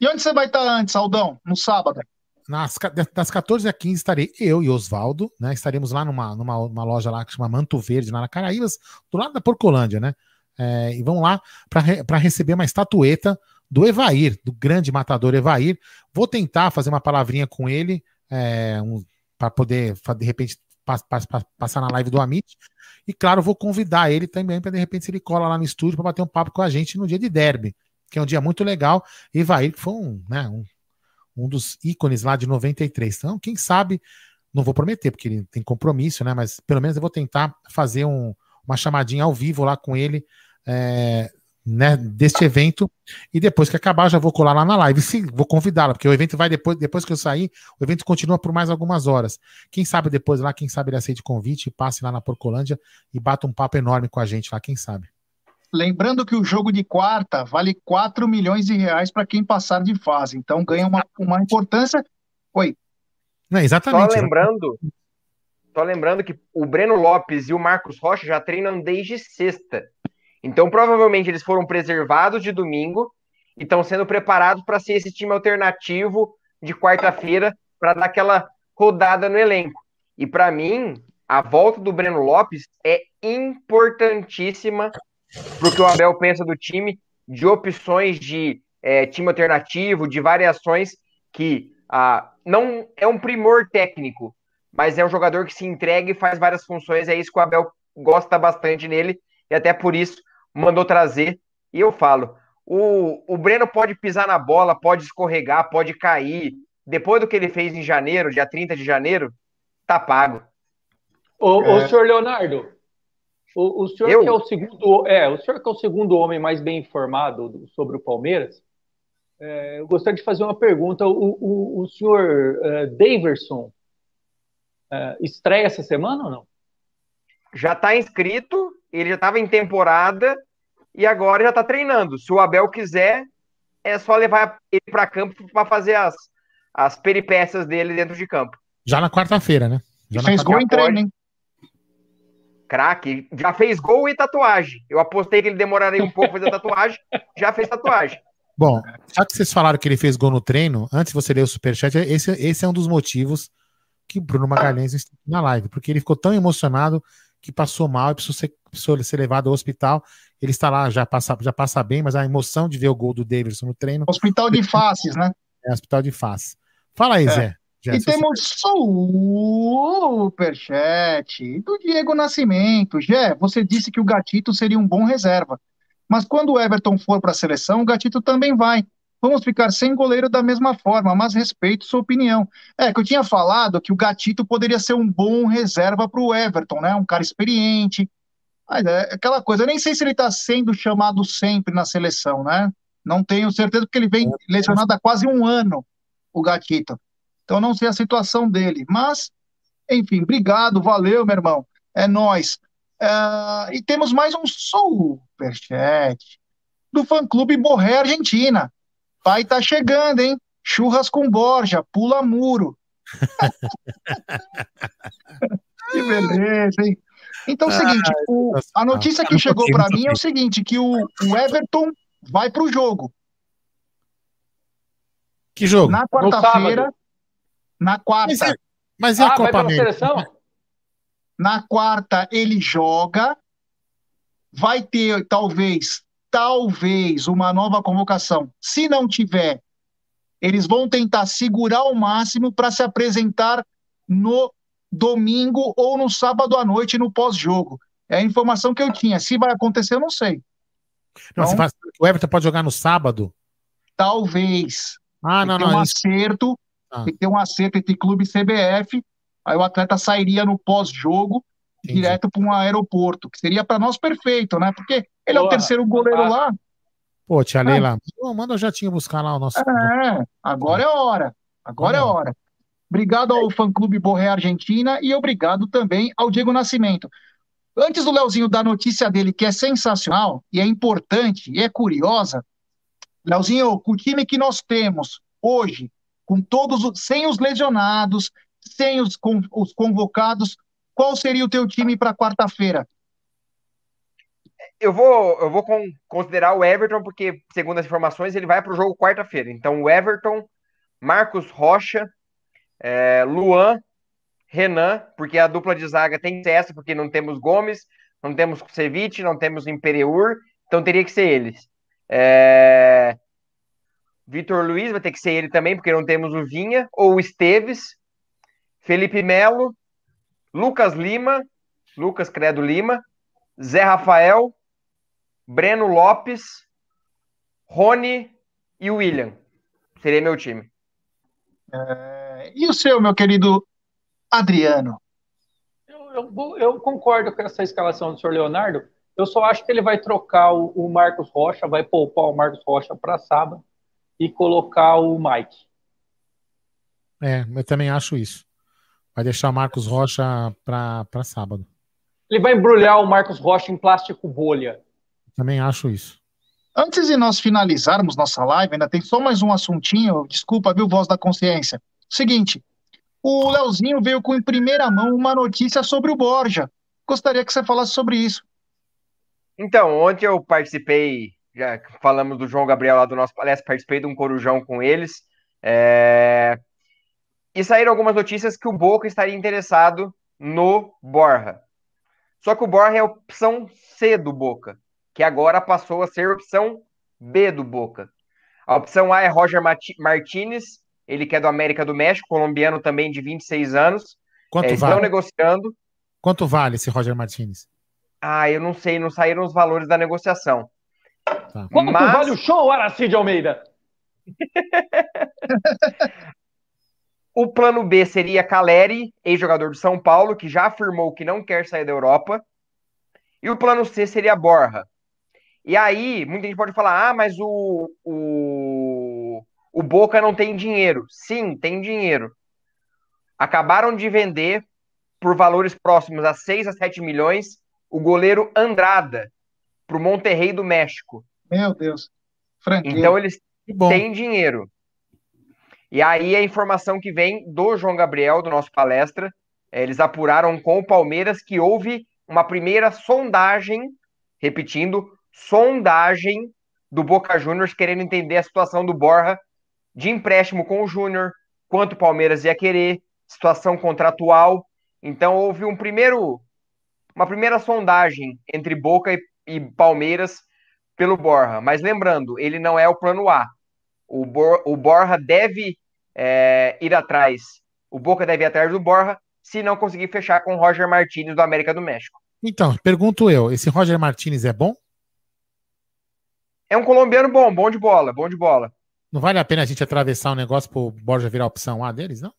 E onde você vai estar antes, Aldão? No sábado? Nas, das 14 a 15 estarei eu e Oswaldo, né? Estaremos lá numa, numa loja lá que chama Manto Verde, lá na Caraíbas, do lado da Porcolândia, né? É, e vamos lá para re, receber uma estatueta do Evair, do grande matador Evair. Vou tentar fazer uma palavrinha com ele, é, um, para poder, de repente, pass, pass, pass, passar na live do Amit. E claro, vou convidar ele também para de repente se ele cola lá no estúdio para bater um papo com a gente no dia de derby, que é um dia muito legal. Evair, que foi um, né, um um dos ícones lá de 93. Então, quem sabe, não vou prometer, porque ele tem compromisso, né? Mas pelo menos eu vou tentar fazer um, uma chamadinha ao vivo lá com ele é, né, deste evento. E depois que acabar, já vou colar lá na live. Sim, vou convidá-la, porque o evento vai depois, depois que eu sair, o evento continua por mais algumas horas. Quem sabe depois lá, quem sabe ele aceite convite e passe lá na Porcolândia e bata um papo enorme com a gente lá, quem sabe. Lembrando que o jogo de quarta vale 4 milhões de reais para quem passar de fase. Então ganha uma, uma importância. Oi. Não, exatamente. Só lembrando, só lembrando que o Breno Lopes e o Marcos Rocha já treinam desde sexta. Então, provavelmente, eles foram preservados de domingo e estão sendo preparados para ser esse time alternativo de quarta-feira para dar aquela rodada no elenco. E para mim, a volta do Breno Lopes é importantíssima para o que o Abel pensa do time, de opções de é, time alternativo, de variações que ah, não é um primor técnico, mas é um jogador que se entrega e faz várias funções. É isso que o Abel gosta bastante nele e até por isso mandou trazer. E eu falo, o, o Breno pode pisar na bola, pode escorregar, pode cair. Depois do que ele fez em janeiro, dia 30 de janeiro, tá pago. Ô, é. ô senhor Leonardo, o, o senhor eu? que é o segundo, é, o senhor que é o segundo homem mais bem informado sobre o Palmeiras, é, eu gostaria de fazer uma pergunta. O, o, o senhor é, Daverson é, estreia essa semana ou não? Já está inscrito, ele já estava em temporada e agora já está treinando. Se o Abel quiser, é só levar ele para campo para fazer as, as peripécias dele dentro de campo. Já na quarta-feira, né? Já fez gol em treino, hein? Craque, já fez gol e tatuagem. Eu apostei que ele demoraria um pouco fazer tatuagem, já fez tatuagem. Bom, já que vocês falaram que ele fez gol no treino, antes de você ler o superchat, esse, esse é um dos motivos que Bruno Magalhães está na live, porque ele ficou tão emocionado que passou mal e precisou ser, precisou ser levado ao hospital. Ele está lá, já passa, já passa bem, mas a emoção de ver o gol do Davidson no treino. Hospital de faces, né? É, hospital de faces. Fala aí, é. Zé. E temos superchat do Diego Nascimento. Jé, você disse que o Gatito seria um bom reserva. Mas quando o Everton for para a seleção, o Gatito também vai. Vamos ficar sem goleiro da mesma forma, mas respeito sua opinião. É que eu tinha falado que o Gatito poderia ser um bom reserva para o Everton, né? Um cara experiente. Mas é aquela coisa, eu nem sei se ele está sendo chamado sempre na seleção, né? Não tenho certeza, porque ele vem lesionado há quase um ano, o Gatito. Então não sei a situação dele. Mas, enfim, obrigado, valeu, meu irmão. É nós. Uh, e temos mais um superchat do fã-clube Borré Argentina. Pai tá chegando, hein? Churras com Borja, pula muro. que beleza, hein? Então é o seguinte, o, a notícia que chegou para mim é o seguinte, que o, o Everton vai para o jogo. Que jogo? Na quarta-feira, na quarta. Mas, é, mas e a ah, Copa América? Na quarta ele joga, vai ter talvez talvez uma nova convocação. Se não tiver, eles vão tentar segurar o máximo para se apresentar no domingo ou no sábado à noite no pós-jogo. É a informação que eu tinha. Se vai acontecer, eu não sei. Não, então, faz... O Everton pode jogar no sábado? Talvez. Ah, não, não. Um isso... acerto, ah. Tem que ter um acerto entre clube e CBF. Aí o atleta sairia no pós-jogo direto para um aeroporto, que seria para nós perfeito, né? Porque ele Porra, é o terceiro goleiro tá. lá. Pô, tia Leila, ah. manda o Jatinho buscar lá o nosso. É, agora é hora. Agora é hora. Obrigado ao fã-clube Borré Argentina e obrigado também ao Diego Nascimento. Antes do Leozinho dar notícia dele, que é sensacional e é importante e é curiosa, Leozinho, com o time que nós temos hoje, com todos, sem os lesionados, sem os, os convocados, qual seria o teu time para quarta-feira? Eu vou, eu vou considerar o Everton, porque, segundo as informações, ele vai para o jogo quarta-feira. Então, o Everton, Marcos Rocha, é, Luan, Renan, porque a dupla de zaga tem que porque não temos Gomes, não temos Ceviche, não temos Imperiur, então teria que ser eles. É... Vitor Luiz vai ter que ser ele também, porque não temos o Vinha, ou o Esteves, Felipe Melo, Lucas Lima, Lucas Credo Lima, Zé Rafael, Breno Lopes, Rony e William. Seria meu time. É, e o seu, meu querido Adriano? Eu, eu, eu, concordo com essa escalação do senhor Leonardo. Eu só acho que ele vai trocar o, o Marcos Rocha, vai poupar o Marcos Rocha para sábado e colocar o Mike. É, eu também acho isso. Vai deixar o Marcos Rocha para sábado. Ele vai embrulhar o Marcos Rocha em plástico bolha. Também acho isso. Antes de nós finalizarmos nossa live, ainda tem só mais um assuntinho. Desculpa, viu, voz da consciência. Seguinte, o Leozinho veio com em primeira mão uma notícia sobre o Borja. Gostaria que você falasse sobre isso. Então, ontem eu participei, já falamos do João Gabriel lá do nosso palestra, participei de um corujão com eles. É... E saíram algumas notícias que o Boca estaria interessado no Borja. Só que o Borja é a opção C do Boca, que agora passou a ser opção B do Boca. A opção A é Roger Martinez, ele que é do América do México, colombiano também de 26 anos. Quanto é, vale? Estão negociando. Quanto vale esse Roger Martinez? Ah, eu não sei, não saíram os valores da negociação. Tá. Quanto Mas... vale o show, Aracide Almeida? O plano B seria Caleri, ex-jogador do São Paulo, que já afirmou que não quer sair da Europa. E o plano C seria Borja. E aí, muita gente pode falar: ah, mas o, o, o Boca não tem dinheiro. Sim, tem dinheiro. Acabaram de vender por valores próximos a 6 a 7 milhões o goleiro Andrada para o Monterrey do México. Meu Deus. Franquia. Então eles têm dinheiro. E aí a informação que vem do João Gabriel, do nosso palestra, é, eles apuraram com o Palmeiras que houve uma primeira sondagem, repetindo, sondagem do Boca Juniors querendo entender a situação do Borja de empréstimo com o Júnior, quanto o Palmeiras ia querer, situação contratual. Então houve um primeiro uma primeira sondagem entre Boca e, e Palmeiras pelo Borja. Mas lembrando, ele não é o plano A. O, Bor, o Borja deve é, ir atrás, o Boca deve ir atrás do Borja, se não conseguir fechar com o Roger Martinez do América do México. Então, pergunto eu, esse Roger Martinez é bom? É um colombiano bom, bom de bola, bom de bola. Não vale a pena a gente atravessar um negócio pro Borja virar opção A deles, não?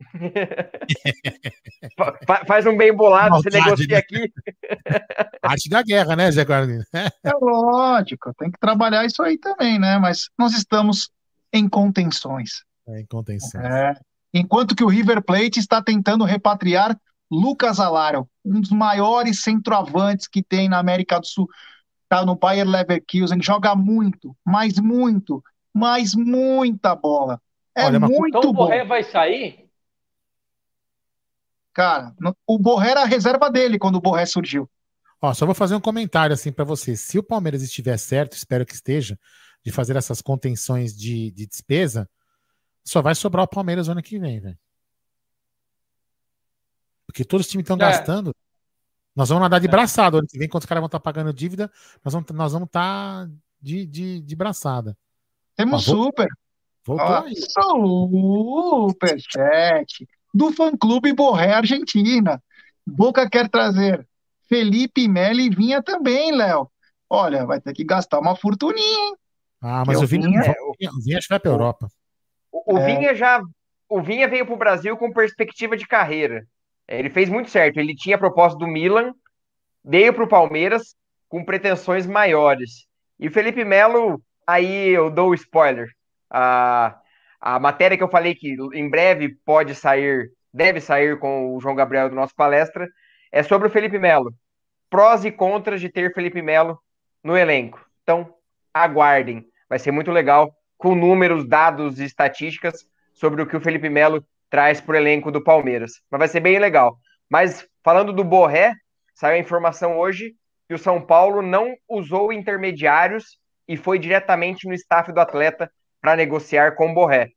Faz um bem bolado, Maldade, você negocia né? aqui. Arte da guerra, né, Zé Guarani? é lógico, tem que trabalhar isso aí também, né? Mas nós estamos em contenções. É, em contenções. É. Enquanto que o River Plate está tentando repatriar Lucas Alaro, um dos maiores centroavantes que tem na América do Sul. Tá no Bayer Leverkusen, joga muito, mas muito, mas muita bola. É Olha, muito então, bom. o Borré vai sair? Cara, o Borré era a reserva dele quando o Borré surgiu. Ó, só vou fazer um comentário assim para você. Se o Palmeiras estiver certo, espero que esteja, de fazer essas contenções de, de despesa, só vai sobrar o Palmeiras no ano que vem, velho. Porque todos os times estão é. gastando. Nós vamos nadar de é. braçada. Ano que vem, quando os caras vão estar tá pagando dívida, nós vamos nós vamos estar tá de, de, de braçada. Temos Ó, super. Voltou aí. Superchat do fã-clube Borré Argentina. Boca quer trazer Felipe Melo e Vinha também, Léo. Olha, vai ter que gastar uma fortuninha, hein? Ah, mas o Vinha, Vinha, o Vinha vai para Europa. O, o é. Vinha já o Vinha veio para o Brasil com perspectiva de carreira. Ele fez muito certo. Ele tinha a proposta do Milan, veio para o Palmeiras com pretensões maiores. E o Felipe Melo, aí eu dou o spoiler. A, a matéria que eu falei que em breve pode sair, deve sair com o João Gabriel do nosso palestra, é sobre o Felipe Melo. Prós e contras de ter Felipe Melo no elenco. Então, aguardem. Vai ser muito legal, com números, dados e estatísticas sobre o que o Felipe Melo traz para o elenco do Palmeiras. Mas vai ser bem legal. Mas falando do Borré, saiu a informação hoje que o São Paulo não usou intermediários e foi diretamente no staff do atleta para negociar com o Borré.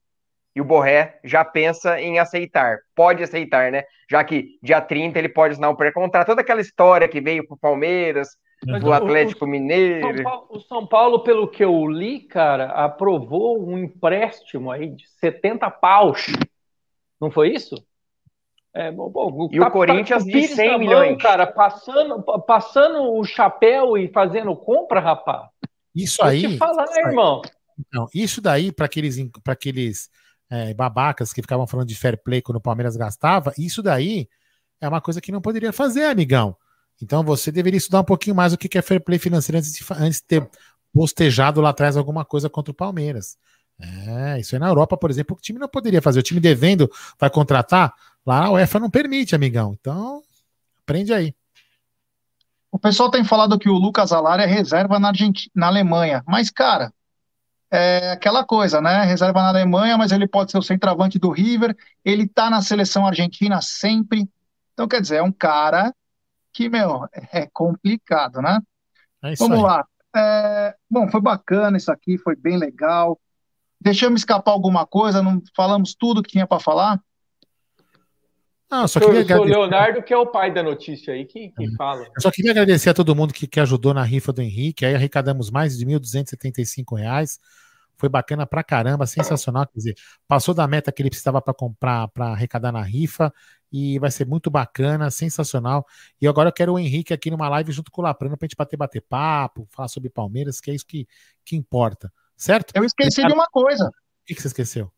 E o Borré já pensa em aceitar, pode aceitar, né? Já que dia 30 ele pode assinar um pré-contrato. Toda aquela história que veio para o Palmeiras, do Atlético o, Mineiro. São Paulo, o São Paulo, pelo que eu li, cara, aprovou um empréstimo aí de 70 paus. Não foi isso? É, bom, bom, e tá, o Corinthians tá, de 100 mão, milhões. cara, passando, passando o chapéu e fazendo compra, rapaz. Isso aí. Te falar, isso irmão. Não, isso daí, para aqueles, pra aqueles é, babacas que ficavam falando de fair play quando o Palmeiras gastava, isso daí é uma coisa que não poderia fazer, amigão. Então você deveria estudar um pouquinho mais o que é fair play financeiro antes de, antes de ter postejado lá atrás alguma coisa contra o Palmeiras. É, isso aí na Europa, por exemplo, o time não poderia fazer. O time devendo vai contratar, lá a UEFA não permite, amigão. Então, aprende aí. O pessoal tem falado que o Lucas Alara é reserva na, Argentina, na Alemanha, mas, cara, é aquela coisa, né? Reserva na Alemanha, mas ele pode ser o centroavante do River, ele tá na seleção argentina sempre. Então, quer dizer, é um cara que, meu, é complicado, né? É Vamos aí. lá. É, bom, foi bacana isso aqui, foi bem legal. Deixamos escapar alguma coisa, não falamos tudo que tinha para falar? Não, só queria agradecer. O Leonardo, que é o pai da notícia aí, que, que fala. Eu só queria agradecer a todo mundo que, que ajudou na rifa do Henrique. Aí arrecadamos mais de R$ 1.275 foi bacana pra caramba, sensacional. Quer dizer, passou da meta que ele precisava para comprar, para arrecadar na rifa, e vai ser muito bacana, sensacional. E agora eu quero o Henrique aqui numa live junto com o Laprano pra gente bater, bater papo, falar sobre Palmeiras, que é isso que, que importa, certo? Eu esqueci de uma coisa. O que, que você esqueceu?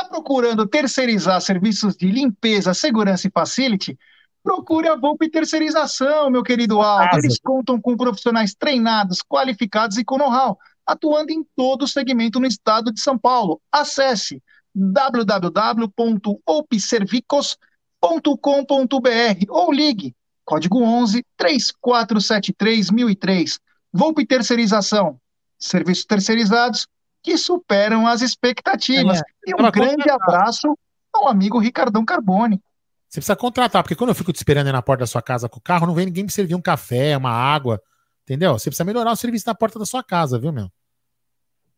Tá procurando terceirizar serviços de limpeza, segurança e facility? Procure a Volpe Terceirização, meu querido Aldo. Eles contam com profissionais treinados, qualificados e com know-how atuando em todo o segmento no estado de São Paulo. Acesse www.opservicos.com.br ou ligue código 11 3473 1003. Volpe Terceirização. Serviços terceirizados que superam as expectativas. É, e um grande abraço ao amigo Ricardão Carbone. Você precisa contratar, porque quando eu fico te esperando aí na porta da sua casa com o carro, não vem ninguém me servir um café, uma água, entendeu? Você precisa melhorar o serviço na porta da sua casa, viu, meu?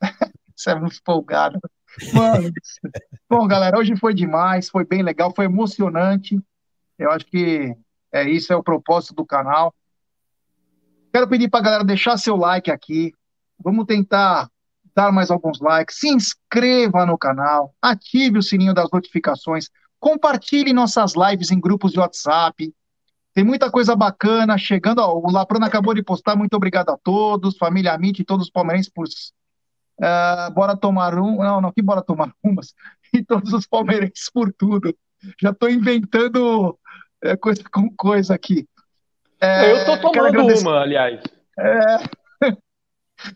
Você é muito folgado. Mano, bom, galera, hoje foi demais, foi bem legal, foi emocionante. Eu acho que É isso é o propósito do canal. Quero pedir para galera deixar seu like aqui. Vamos tentar dar mais alguns likes. Se inscreva no canal, ative o sininho das notificações, compartilhe nossas lives em grupos de WhatsApp. Tem muita coisa bacana chegando. Ó, o Laprano acabou de postar. Muito obrigado a todos, família Amit e todos os palmeirenses por. Uh, bora tomar um. Não, não, que bora tomar umas. E todos os palmeirenses por tudo. Já estou inventando é, coisa com coisa aqui. É, eu estou tomando uma, aliás. É...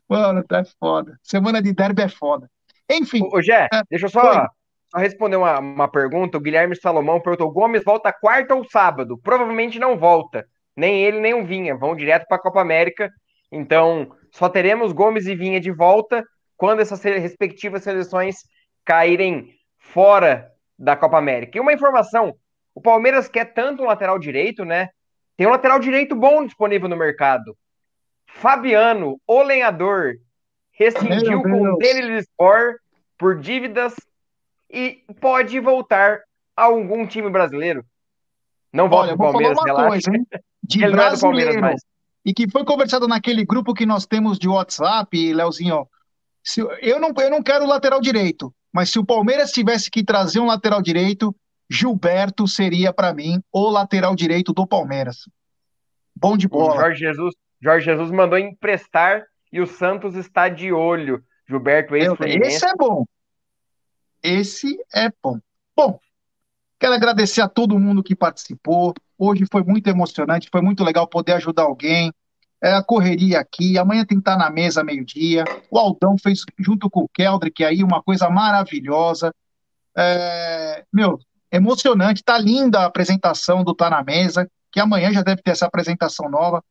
Mano, tá foda. Semana de derby é foda. Enfim. Ô, Gé, é, deixa eu só, só responder uma, uma pergunta. O Guilherme Salomão perguntou: Gomes volta quarta ou sábado? Provavelmente não volta. Nem ele, nem o Vinha. Vão direto para a Copa América. Então, só teremos Gomes e Vinha de volta quando essas respectivas seleções caírem fora da Copa América. E uma informação: o Palmeiras quer tanto um lateral direito, né? Tem um lateral direito bom disponível no mercado. Fabiano, o lenhador, rescindiu com o Daily Sport por dívidas e pode voltar a algum time brasileiro. Não volta para o Palmeiras, relaxa. Coisa, hein? De Ele brasileiro, não é mais. E que foi conversado naquele grupo que nós temos de WhatsApp, Leozinho. Se, eu, não, eu não quero lateral direito, mas se o Palmeiras tivesse que trazer um lateral direito, Gilberto seria, para mim, o lateral direito do Palmeiras. Bom de bola. O Jorge Jesus, Jorge Jesus mandou emprestar e o Santos está de olho. Gilberto ex Esse é bom. Esse é bom. Bom, quero agradecer a todo mundo que participou. Hoje foi muito emocionante, foi muito legal poder ajudar alguém. É a correria aqui. Amanhã tem que estar na mesa meio-dia. O Aldão fez junto com o Keldrick aí uma coisa maravilhosa. É, meu, emocionante. Tá linda a apresentação do Tá na Mesa, que amanhã já deve ter essa apresentação nova.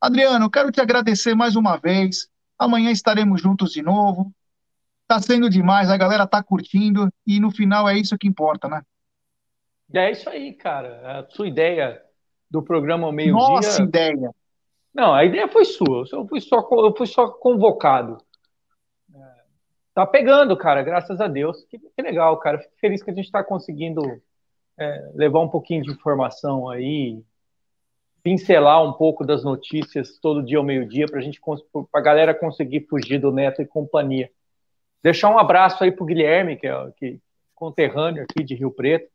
Adriano, quero te agradecer mais uma vez. Amanhã estaremos juntos de novo. Tá sendo demais, a galera tá curtindo e no final é isso que importa, né? É isso aí, cara. A sua ideia do programa ao meio-dia. Nossa ideia. Não, a ideia foi sua. Eu fui só, eu fui só convocado. É, tá pegando, cara, graças a Deus. Que, que legal, cara. Fico feliz que a gente está conseguindo é, levar um pouquinho de informação aí, pincelar um pouco das notícias todo dia ao meio-dia para a gente para a galera conseguir fugir do Neto e companhia. Deixar um abraço aí para o Guilherme, que é que, conterrâneo aqui de Rio Preto,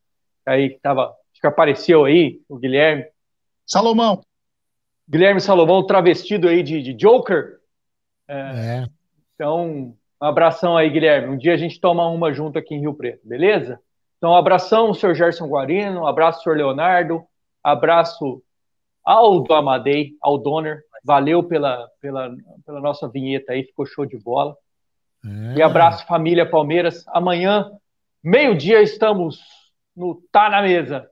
aí que tava, acho que apareceu aí, o Guilherme. Salomão. Guilherme Salomão travestido aí de, de Joker. É, é. Então, um abração aí, Guilherme. Um dia a gente toma uma junto aqui em Rio Preto, beleza? Então, um abração, senhor Gerson Guarino, um abraço, senhor Leonardo, abraço Aldo Amadei, Aldoner, valeu pela, pela, pela nossa vinheta aí, ficou show de bola. É. E abraço, família Palmeiras. Amanhã, meio-dia, estamos no Tá na Mesa.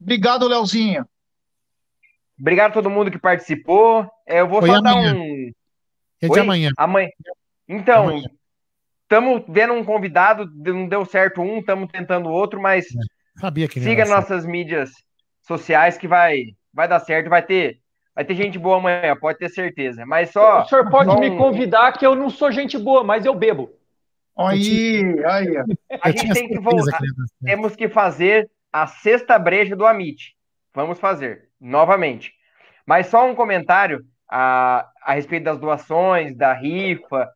Obrigado, Leozinho. Obrigado a todo mundo que participou. É, eu vou Foi só dar um. É de amanhã. Amanhã. Então, estamos vendo um convidado, não deu certo um, estamos tentando outro, mas é. Sabia que siga nossas mídias sociais que vai, vai dar certo, vai ter, vai ter gente boa amanhã, pode ter certeza. Mas só. O senhor pode me convidar que eu não sou gente boa, mas eu bebo. Aí, aí. A gente tem que voltar. Temos que fazer a sexta breja do Amit. Vamos fazer, novamente. Mas só um comentário a, a respeito das doações, da rifa.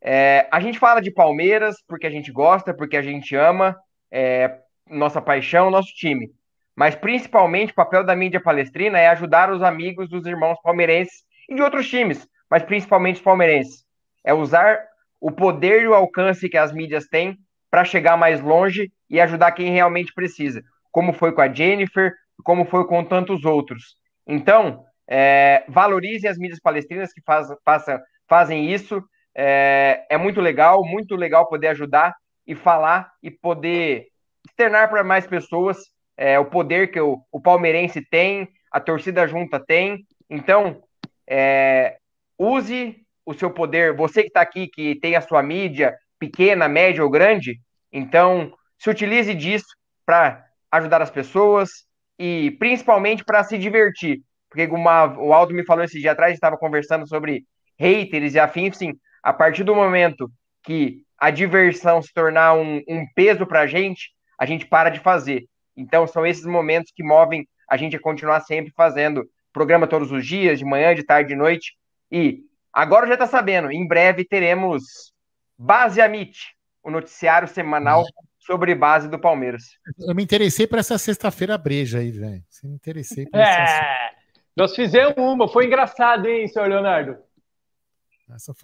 É, a gente fala de Palmeiras porque a gente gosta, porque a gente ama, é, nossa paixão, nosso time mas principalmente o papel da mídia palestrina é ajudar os amigos dos irmãos palmeirenses e de outros times, mas principalmente os palmeirenses. É usar o poder e o alcance que as mídias têm para chegar mais longe e ajudar quem realmente precisa, como foi com a Jennifer, como foi com tantos outros. Então, é, valorizem as mídias palestrinas que faz, faça, fazem isso. É, é muito legal, muito legal poder ajudar e falar e poder externar para mais pessoas é, o poder que o, o palmeirense tem, a torcida junta tem. Então, é, use o seu poder. Você que está aqui, que tem a sua mídia pequena, média ou grande, então se utilize disso para ajudar as pessoas e principalmente para se divertir. Porque uma, o Aldo me falou esse dia atrás, estava conversando sobre haters e afins, sim, a partir do momento que a diversão se tornar um, um peso para a gente, a gente para de fazer. Então, são esses momentos que movem a gente vai continuar sempre fazendo programa todos os dias, de manhã, de tarde, de noite. E agora já está sabendo, em breve teremos Base Amit, o noticiário semanal sobre base do Palmeiras. Eu me interessei por essa sexta-feira breja aí, velho. Me interessei por é, Nós fizemos uma, foi engraçado, hein, senhor Leonardo?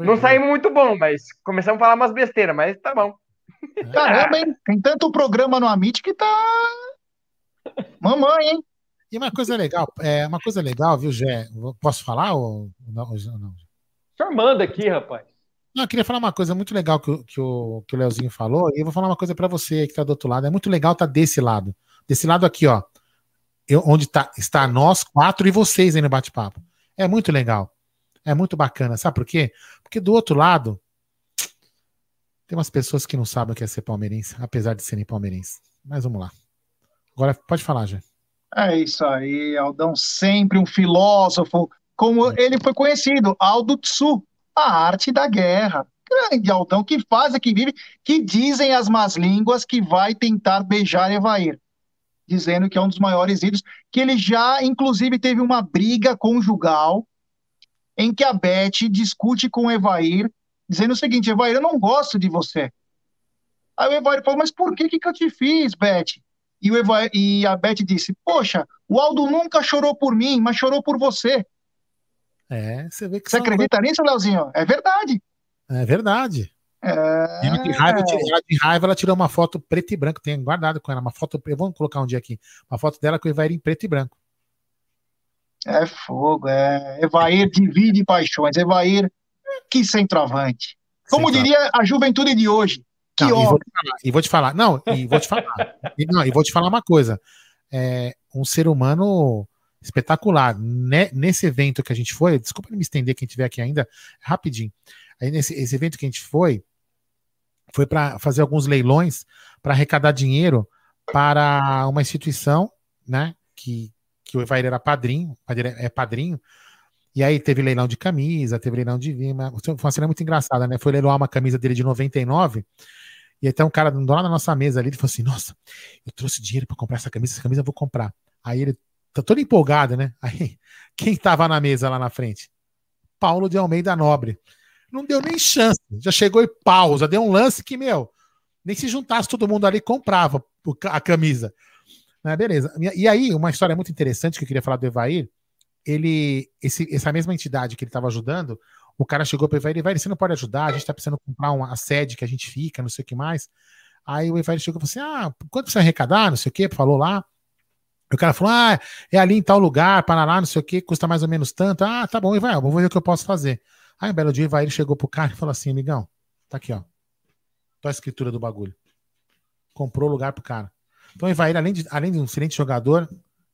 Não saímos muito bom, mas começamos a falar umas besteiras, mas tá bom. Caramba, hein? Tem tanto programa no Amit que tá. Mamãe, hein? E uma coisa legal, é uma coisa legal, viu, Gé? Posso falar ou não? Ou não? O senhor manda aqui, rapaz. Não, eu queria falar uma coisa muito legal que, que, o, que o Leozinho falou, e eu vou falar uma coisa para você que tá do outro lado. É muito legal estar tá desse lado. Desse lado aqui, ó. Eu, onde tá, está nós quatro e vocês aí no bate-papo. É muito legal. É muito bacana. Sabe por quê? Porque do outro lado, tem umas pessoas que não sabem o que é ser palmeirense, apesar de serem palmeirenses. Mas vamos lá. Agora pode falar, já. É isso aí, Aldão, sempre um filósofo, como é. ele foi conhecido, Aldo Tsu, a arte da guerra. Grande Aldão, que faz, que vive, que dizem as más línguas que vai tentar beijar Evair, dizendo que é um dos maiores ídolos, que ele já, inclusive, teve uma briga conjugal em que a Beth discute com Evair dizendo o seguinte: Evair, eu não gosto de você. Aí o Evair falou: Mas por que, que eu te fiz, Beth? E, o Evair, e a Beth disse: Poxa, o Aldo nunca chorou por mim, mas chorou por você. É, você vê que. Você acredita nisso, Leozinho? É verdade. É verdade. É... Ela, de raiva, ela, de raiva, ela tirou uma foto preto e branco, tem guardado com ela, uma foto, eu vou colocar um dia aqui, uma foto dela com o Evair em preto e branco. É fogo, é. Evair divide paixões. Evair que centroavante. Como diria a juventude de hoje. Não, e, vou falar, e, vou te falar, não, e vou te falar, e, não, e vou te falar uma coisa. É um ser humano espetacular. Né, nesse evento que a gente foi, desculpa me estender quem tiver aqui ainda, rapidinho. Aí nesse esse evento que a gente foi, foi para fazer alguns leilões para arrecadar dinheiro para uma instituição, né, que, que o Evair era padrinho, é padrinho, e aí teve leilão de camisa, teve leilão de vinho. Foi uma cena muito engraçada, né? Foi leiloar uma camisa dele de 99. E até um cara do lado da nossa mesa ali, ele falou assim: Nossa, eu trouxe dinheiro para comprar essa camisa, essa camisa eu vou comprar. Aí ele tá todo empolgado, né? Aí, quem tava na mesa lá na frente? Paulo de Almeida Nobre. Não deu nem chance. Já chegou e pausa. Deu um lance que, meu, nem se juntasse todo mundo ali, comprava a camisa. Né, beleza. E aí, uma história muito interessante que eu queria falar do Evair ele, esse, essa mesma entidade que ele estava ajudando, o cara chegou para o Evair, Evair, você não pode ajudar, a gente está precisando comprar uma, sede que a gente fica, não sei o que mais. Aí o Evair chegou e falou assim, ah, quanto precisa arrecadar, não sei o que, falou lá. O cara falou, ah, é ali em tal lugar, para lá, não sei o que, custa mais ou menos tanto. Ah, tá bom, Evair, vou ver o que eu posso fazer. Aí um belo dia o Evair chegou pro cara e falou assim, amigão, tá aqui, ó. Tá a escritura do bagulho. Comprou lugar pro cara. Então o Evair, além de, além de um excelente jogador,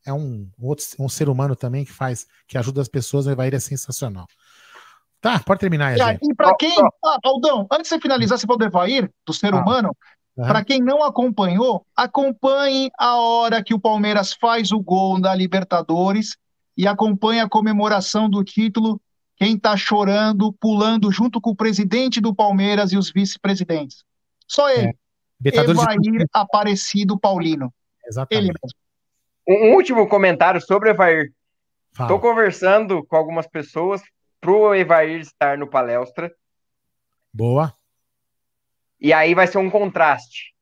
é um, outro, um ser humano também que faz, que ajuda as pessoas, o Evair é sensacional. Tá, pode terminar aí. Ah, e para quem, ah, Aldão, antes de você finalizar, você falou do Evair, do ser ah. humano, uhum. para quem não acompanhou, acompanhe a hora que o Palmeiras faz o gol da Libertadores e acompanhe a comemoração do título. Quem está chorando, pulando junto com o presidente do Palmeiras e os vice-presidentes. Só ele. É. Evair de... Aparecido Paulino. Exatamente. Ele mesmo. Um último comentário sobre o Evair. Estou conversando com algumas pessoas pro Evair estar no palestra. Boa. E aí vai ser um contraste.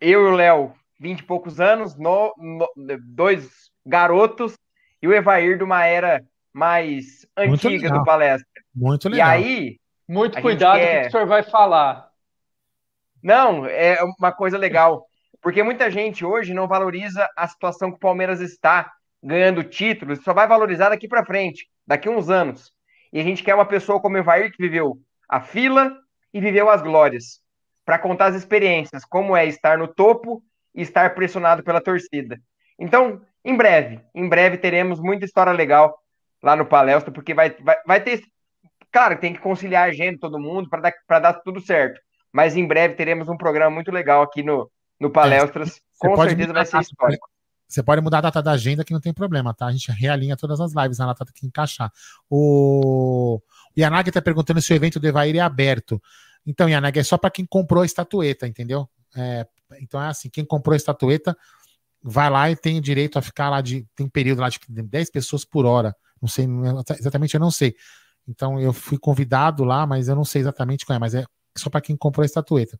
Eu e o Léo, vinte e poucos anos, no, no, dois garotos, e o Evair de uma era mais antiga do palestra. Muito legal. E aí. Muito cuidado quer... com o que o senhor vai falar. Não, é uma coisa legal. Porque muita gente hoje não valoriza a situação que o Palmeiras está ganhando títulos, só vai valorizar daqui para frente, daqui uns anos. E a gente quer uma pessoa como o Evair que viveu a fila e viveu as glórias, para contar as experiências, como é estar no topo e estar pressionado pela torcida. Então, em breve, em breve teremos muita história legal lá no palestra, porque vai, vai, vai ter. Claro, tem que conciliar a agenda todo mundo para dar, dar tudo certo. Mas em breve teremos um programa muito legal aqui no, no Palestras, é, com certeza vai ser histórico. Você pode mudar a data da agenda que não tem problema, tá? A gente realinha todas as lives na data que encaixar. O, o Yanagi tá perguntando se o evento do Evair é aberto. Então, Yanagi, é só para quem comprou a estatueta, entendeu? É, então é assim, quem comprou a estatueta vai lá e tem direito a ficar lá de. Tem um período lá de 10 pessoas por hora. Não sei, exatamente eu não sei. Então eu fui convidado lá, mas eu não sei exatamente qual é, mas é só para quem comprou a estatueta.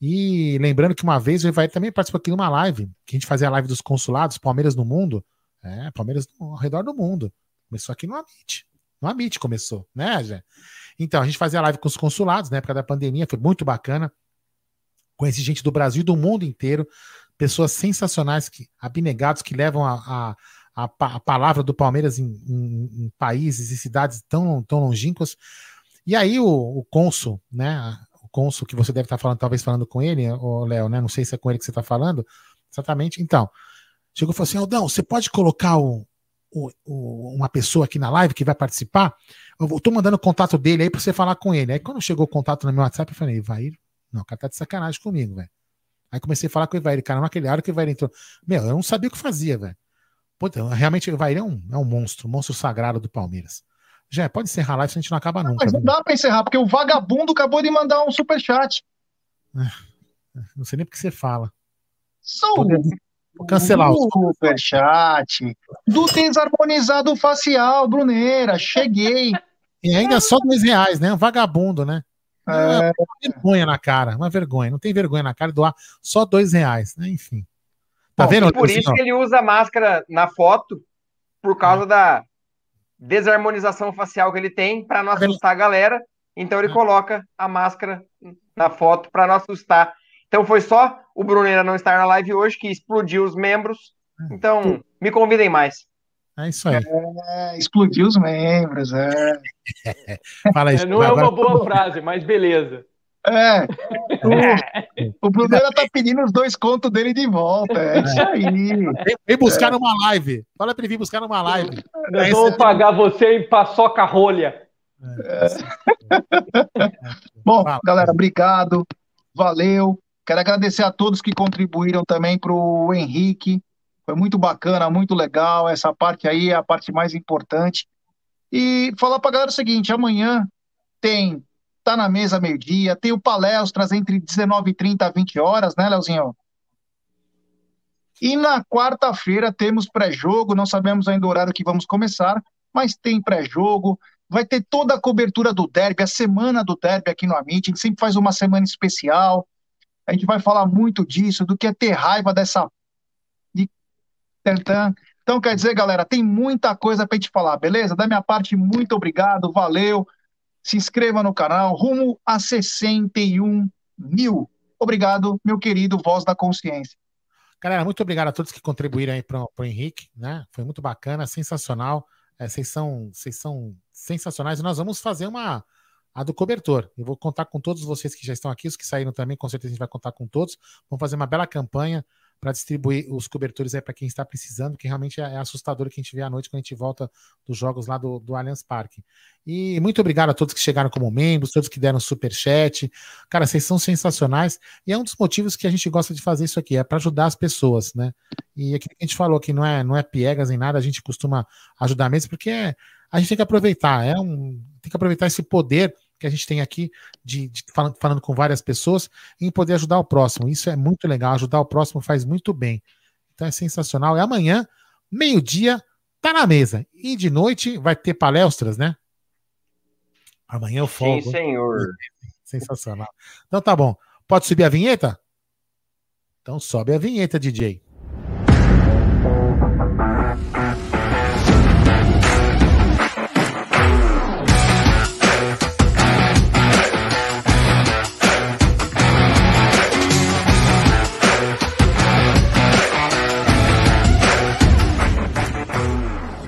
E lembrando que uma vez o Evair também participou aqui de uma live, que a gente fazia a live dos consulados, Palmeiras no Mundo. É, Palmeiras ao redor do mundo. Começou aqui no Amit. No Amit começou, né, Jé? Então, a gente fazia live com os consulados na época da pandemia, foi muito bacana. Conheci gente do Brasil e do mundo inteiro, pessoas sensacionais, que, abnegados, que levam a, a, a, a palavra do Palmeiras em, em, em, países e cidades tão, tão longínquas. E aí o, o cônsul, né, o cônsul que você deve estar falando, talvez falando com ele, o Léo, né, não sei se é com ele que você está falando, exatamente. Então, chegou e falou assim, Aldão, você pode colocar o, o, o, uma pessoa aqui na live que vai participar? Eu estou mandando o contato dele aí para você falar com ele. Aí quando chegou o contato no meu WhatsApp, eu falei, vai, não, o cara tá de sacanagem comigo, velho. Aí comecei a falar com o Ivair, cara, naquele hora que o Ivair entrou. Meu, eu não sabia o que fazia, velho. Puta, realmente o Ivair é um, é um monstro, um monstro sagrado do Palmeiras. Já, pode encerrar a live, se a gente não acaba nunca. Mas não né? dá pra encerrar, porque o vagabundo acabou de mandar um superchat. É, não sei nem porque você fala. Só Vou cancelar o superchat. Do desarmonizado facial, Bruneira. Cheguei. E ainda só dois reais, né? Um vagabundo, né? É... Uma vergonha na cara, uma vergonha. Não tem vergonha na cara doar só dois reais, né? Enfim. Tá Bom, vendo? Por isso que ele usa máscara na foto, por causa da desarmonização facial que ele tem, para não tá assustar a galera. Então ele é. coloca a máscara na foto para não assustar. Então foi só o Bruneira não estar na live hoje que explodiu os membros. É. Então me convidem mais. É isso aí. É, explodiu os membros, é. Fala isso. É, não é uma boa frase, mas beleza. É. O, o Bruneira tá pedindo os dois contos dele de volta. É isso aí. Vem buscar é. numa live. Fala pra ele vir buscar numa live. Nós vamos pagar você em paçoca rolha. É. Bom, galera, obrigado. Valeu. Quero agradecer a todos que contribuíram também para o Henrique. Foi muito bacana, muito legal. Essa parte aí é a parte mais importante. E falar para a galera o seguinte: amanhã tem Tá na Mesa meio-dia, tem o Palestras entre 19h30 e 20 horas, né, Leozinho? E na quarta-feira temos pré-jogo, não sabemos ainda o horário que vamos começar, mas tem pré-jogo. Vai ter toda a cobertura do derby, a semana do derby aqui no Amit. A gente sempre faz uma semana especial. A gente vai falar muito disso, do que é ter raiva dessa. De... Então, quer dizer, galera, tem muita coisa para gente falar, beleza? Da minha parte, muito obrigado, valeu. Se inscreva no canal, rumo a 61 mil. Obrigado, meu querido Voz da Consciência. Galera, muito obrigado a todos que contribuíram aí para o Henrique, né? Foi muito bacana, sensacional. É, vocês, são, vocês são sensacionais. Nós vamos fazer uma, a do cobertor. Eu vou contar com todos vocês que já estão aqui, os que saíram também, com certeza a gente vai contar com todos. Vamos fazer uma bela campanha para distribuir os cobertores aí para quem está precisando, que realmente é, é assustador que a gente vê à noite quando a gente volta dos jogos lá do, do Allianz Parque. E muito obrigado a todos que chegaram como membros, todos que deram super chat. Cara, vocês são sensacionais e é um dos motivos que a gente gosta de fazer isso aqui, é para ajudar as pessoas, né? E aquilo que a gente falou que não é não é piegas nem nada, a gente costuma ajudar mesmo porque é, a gente tem que aproveitar, é um tem que aproveitar esse poder que a gente tem aqui de, de falando, falando, com várias pessoas em poder ajudar o próximo. Isso é muito legal. Ajudar o próximo faz muito bem. Então é sensacional. E amanhã, meio-dia, tá na mesa. E de noite vai ter palestras, né? Amanhã eu folgo. Sim, senhor. Sensacional. Então tá bom. Pode subir a vinheta? Então sobe a vinheta, DJ.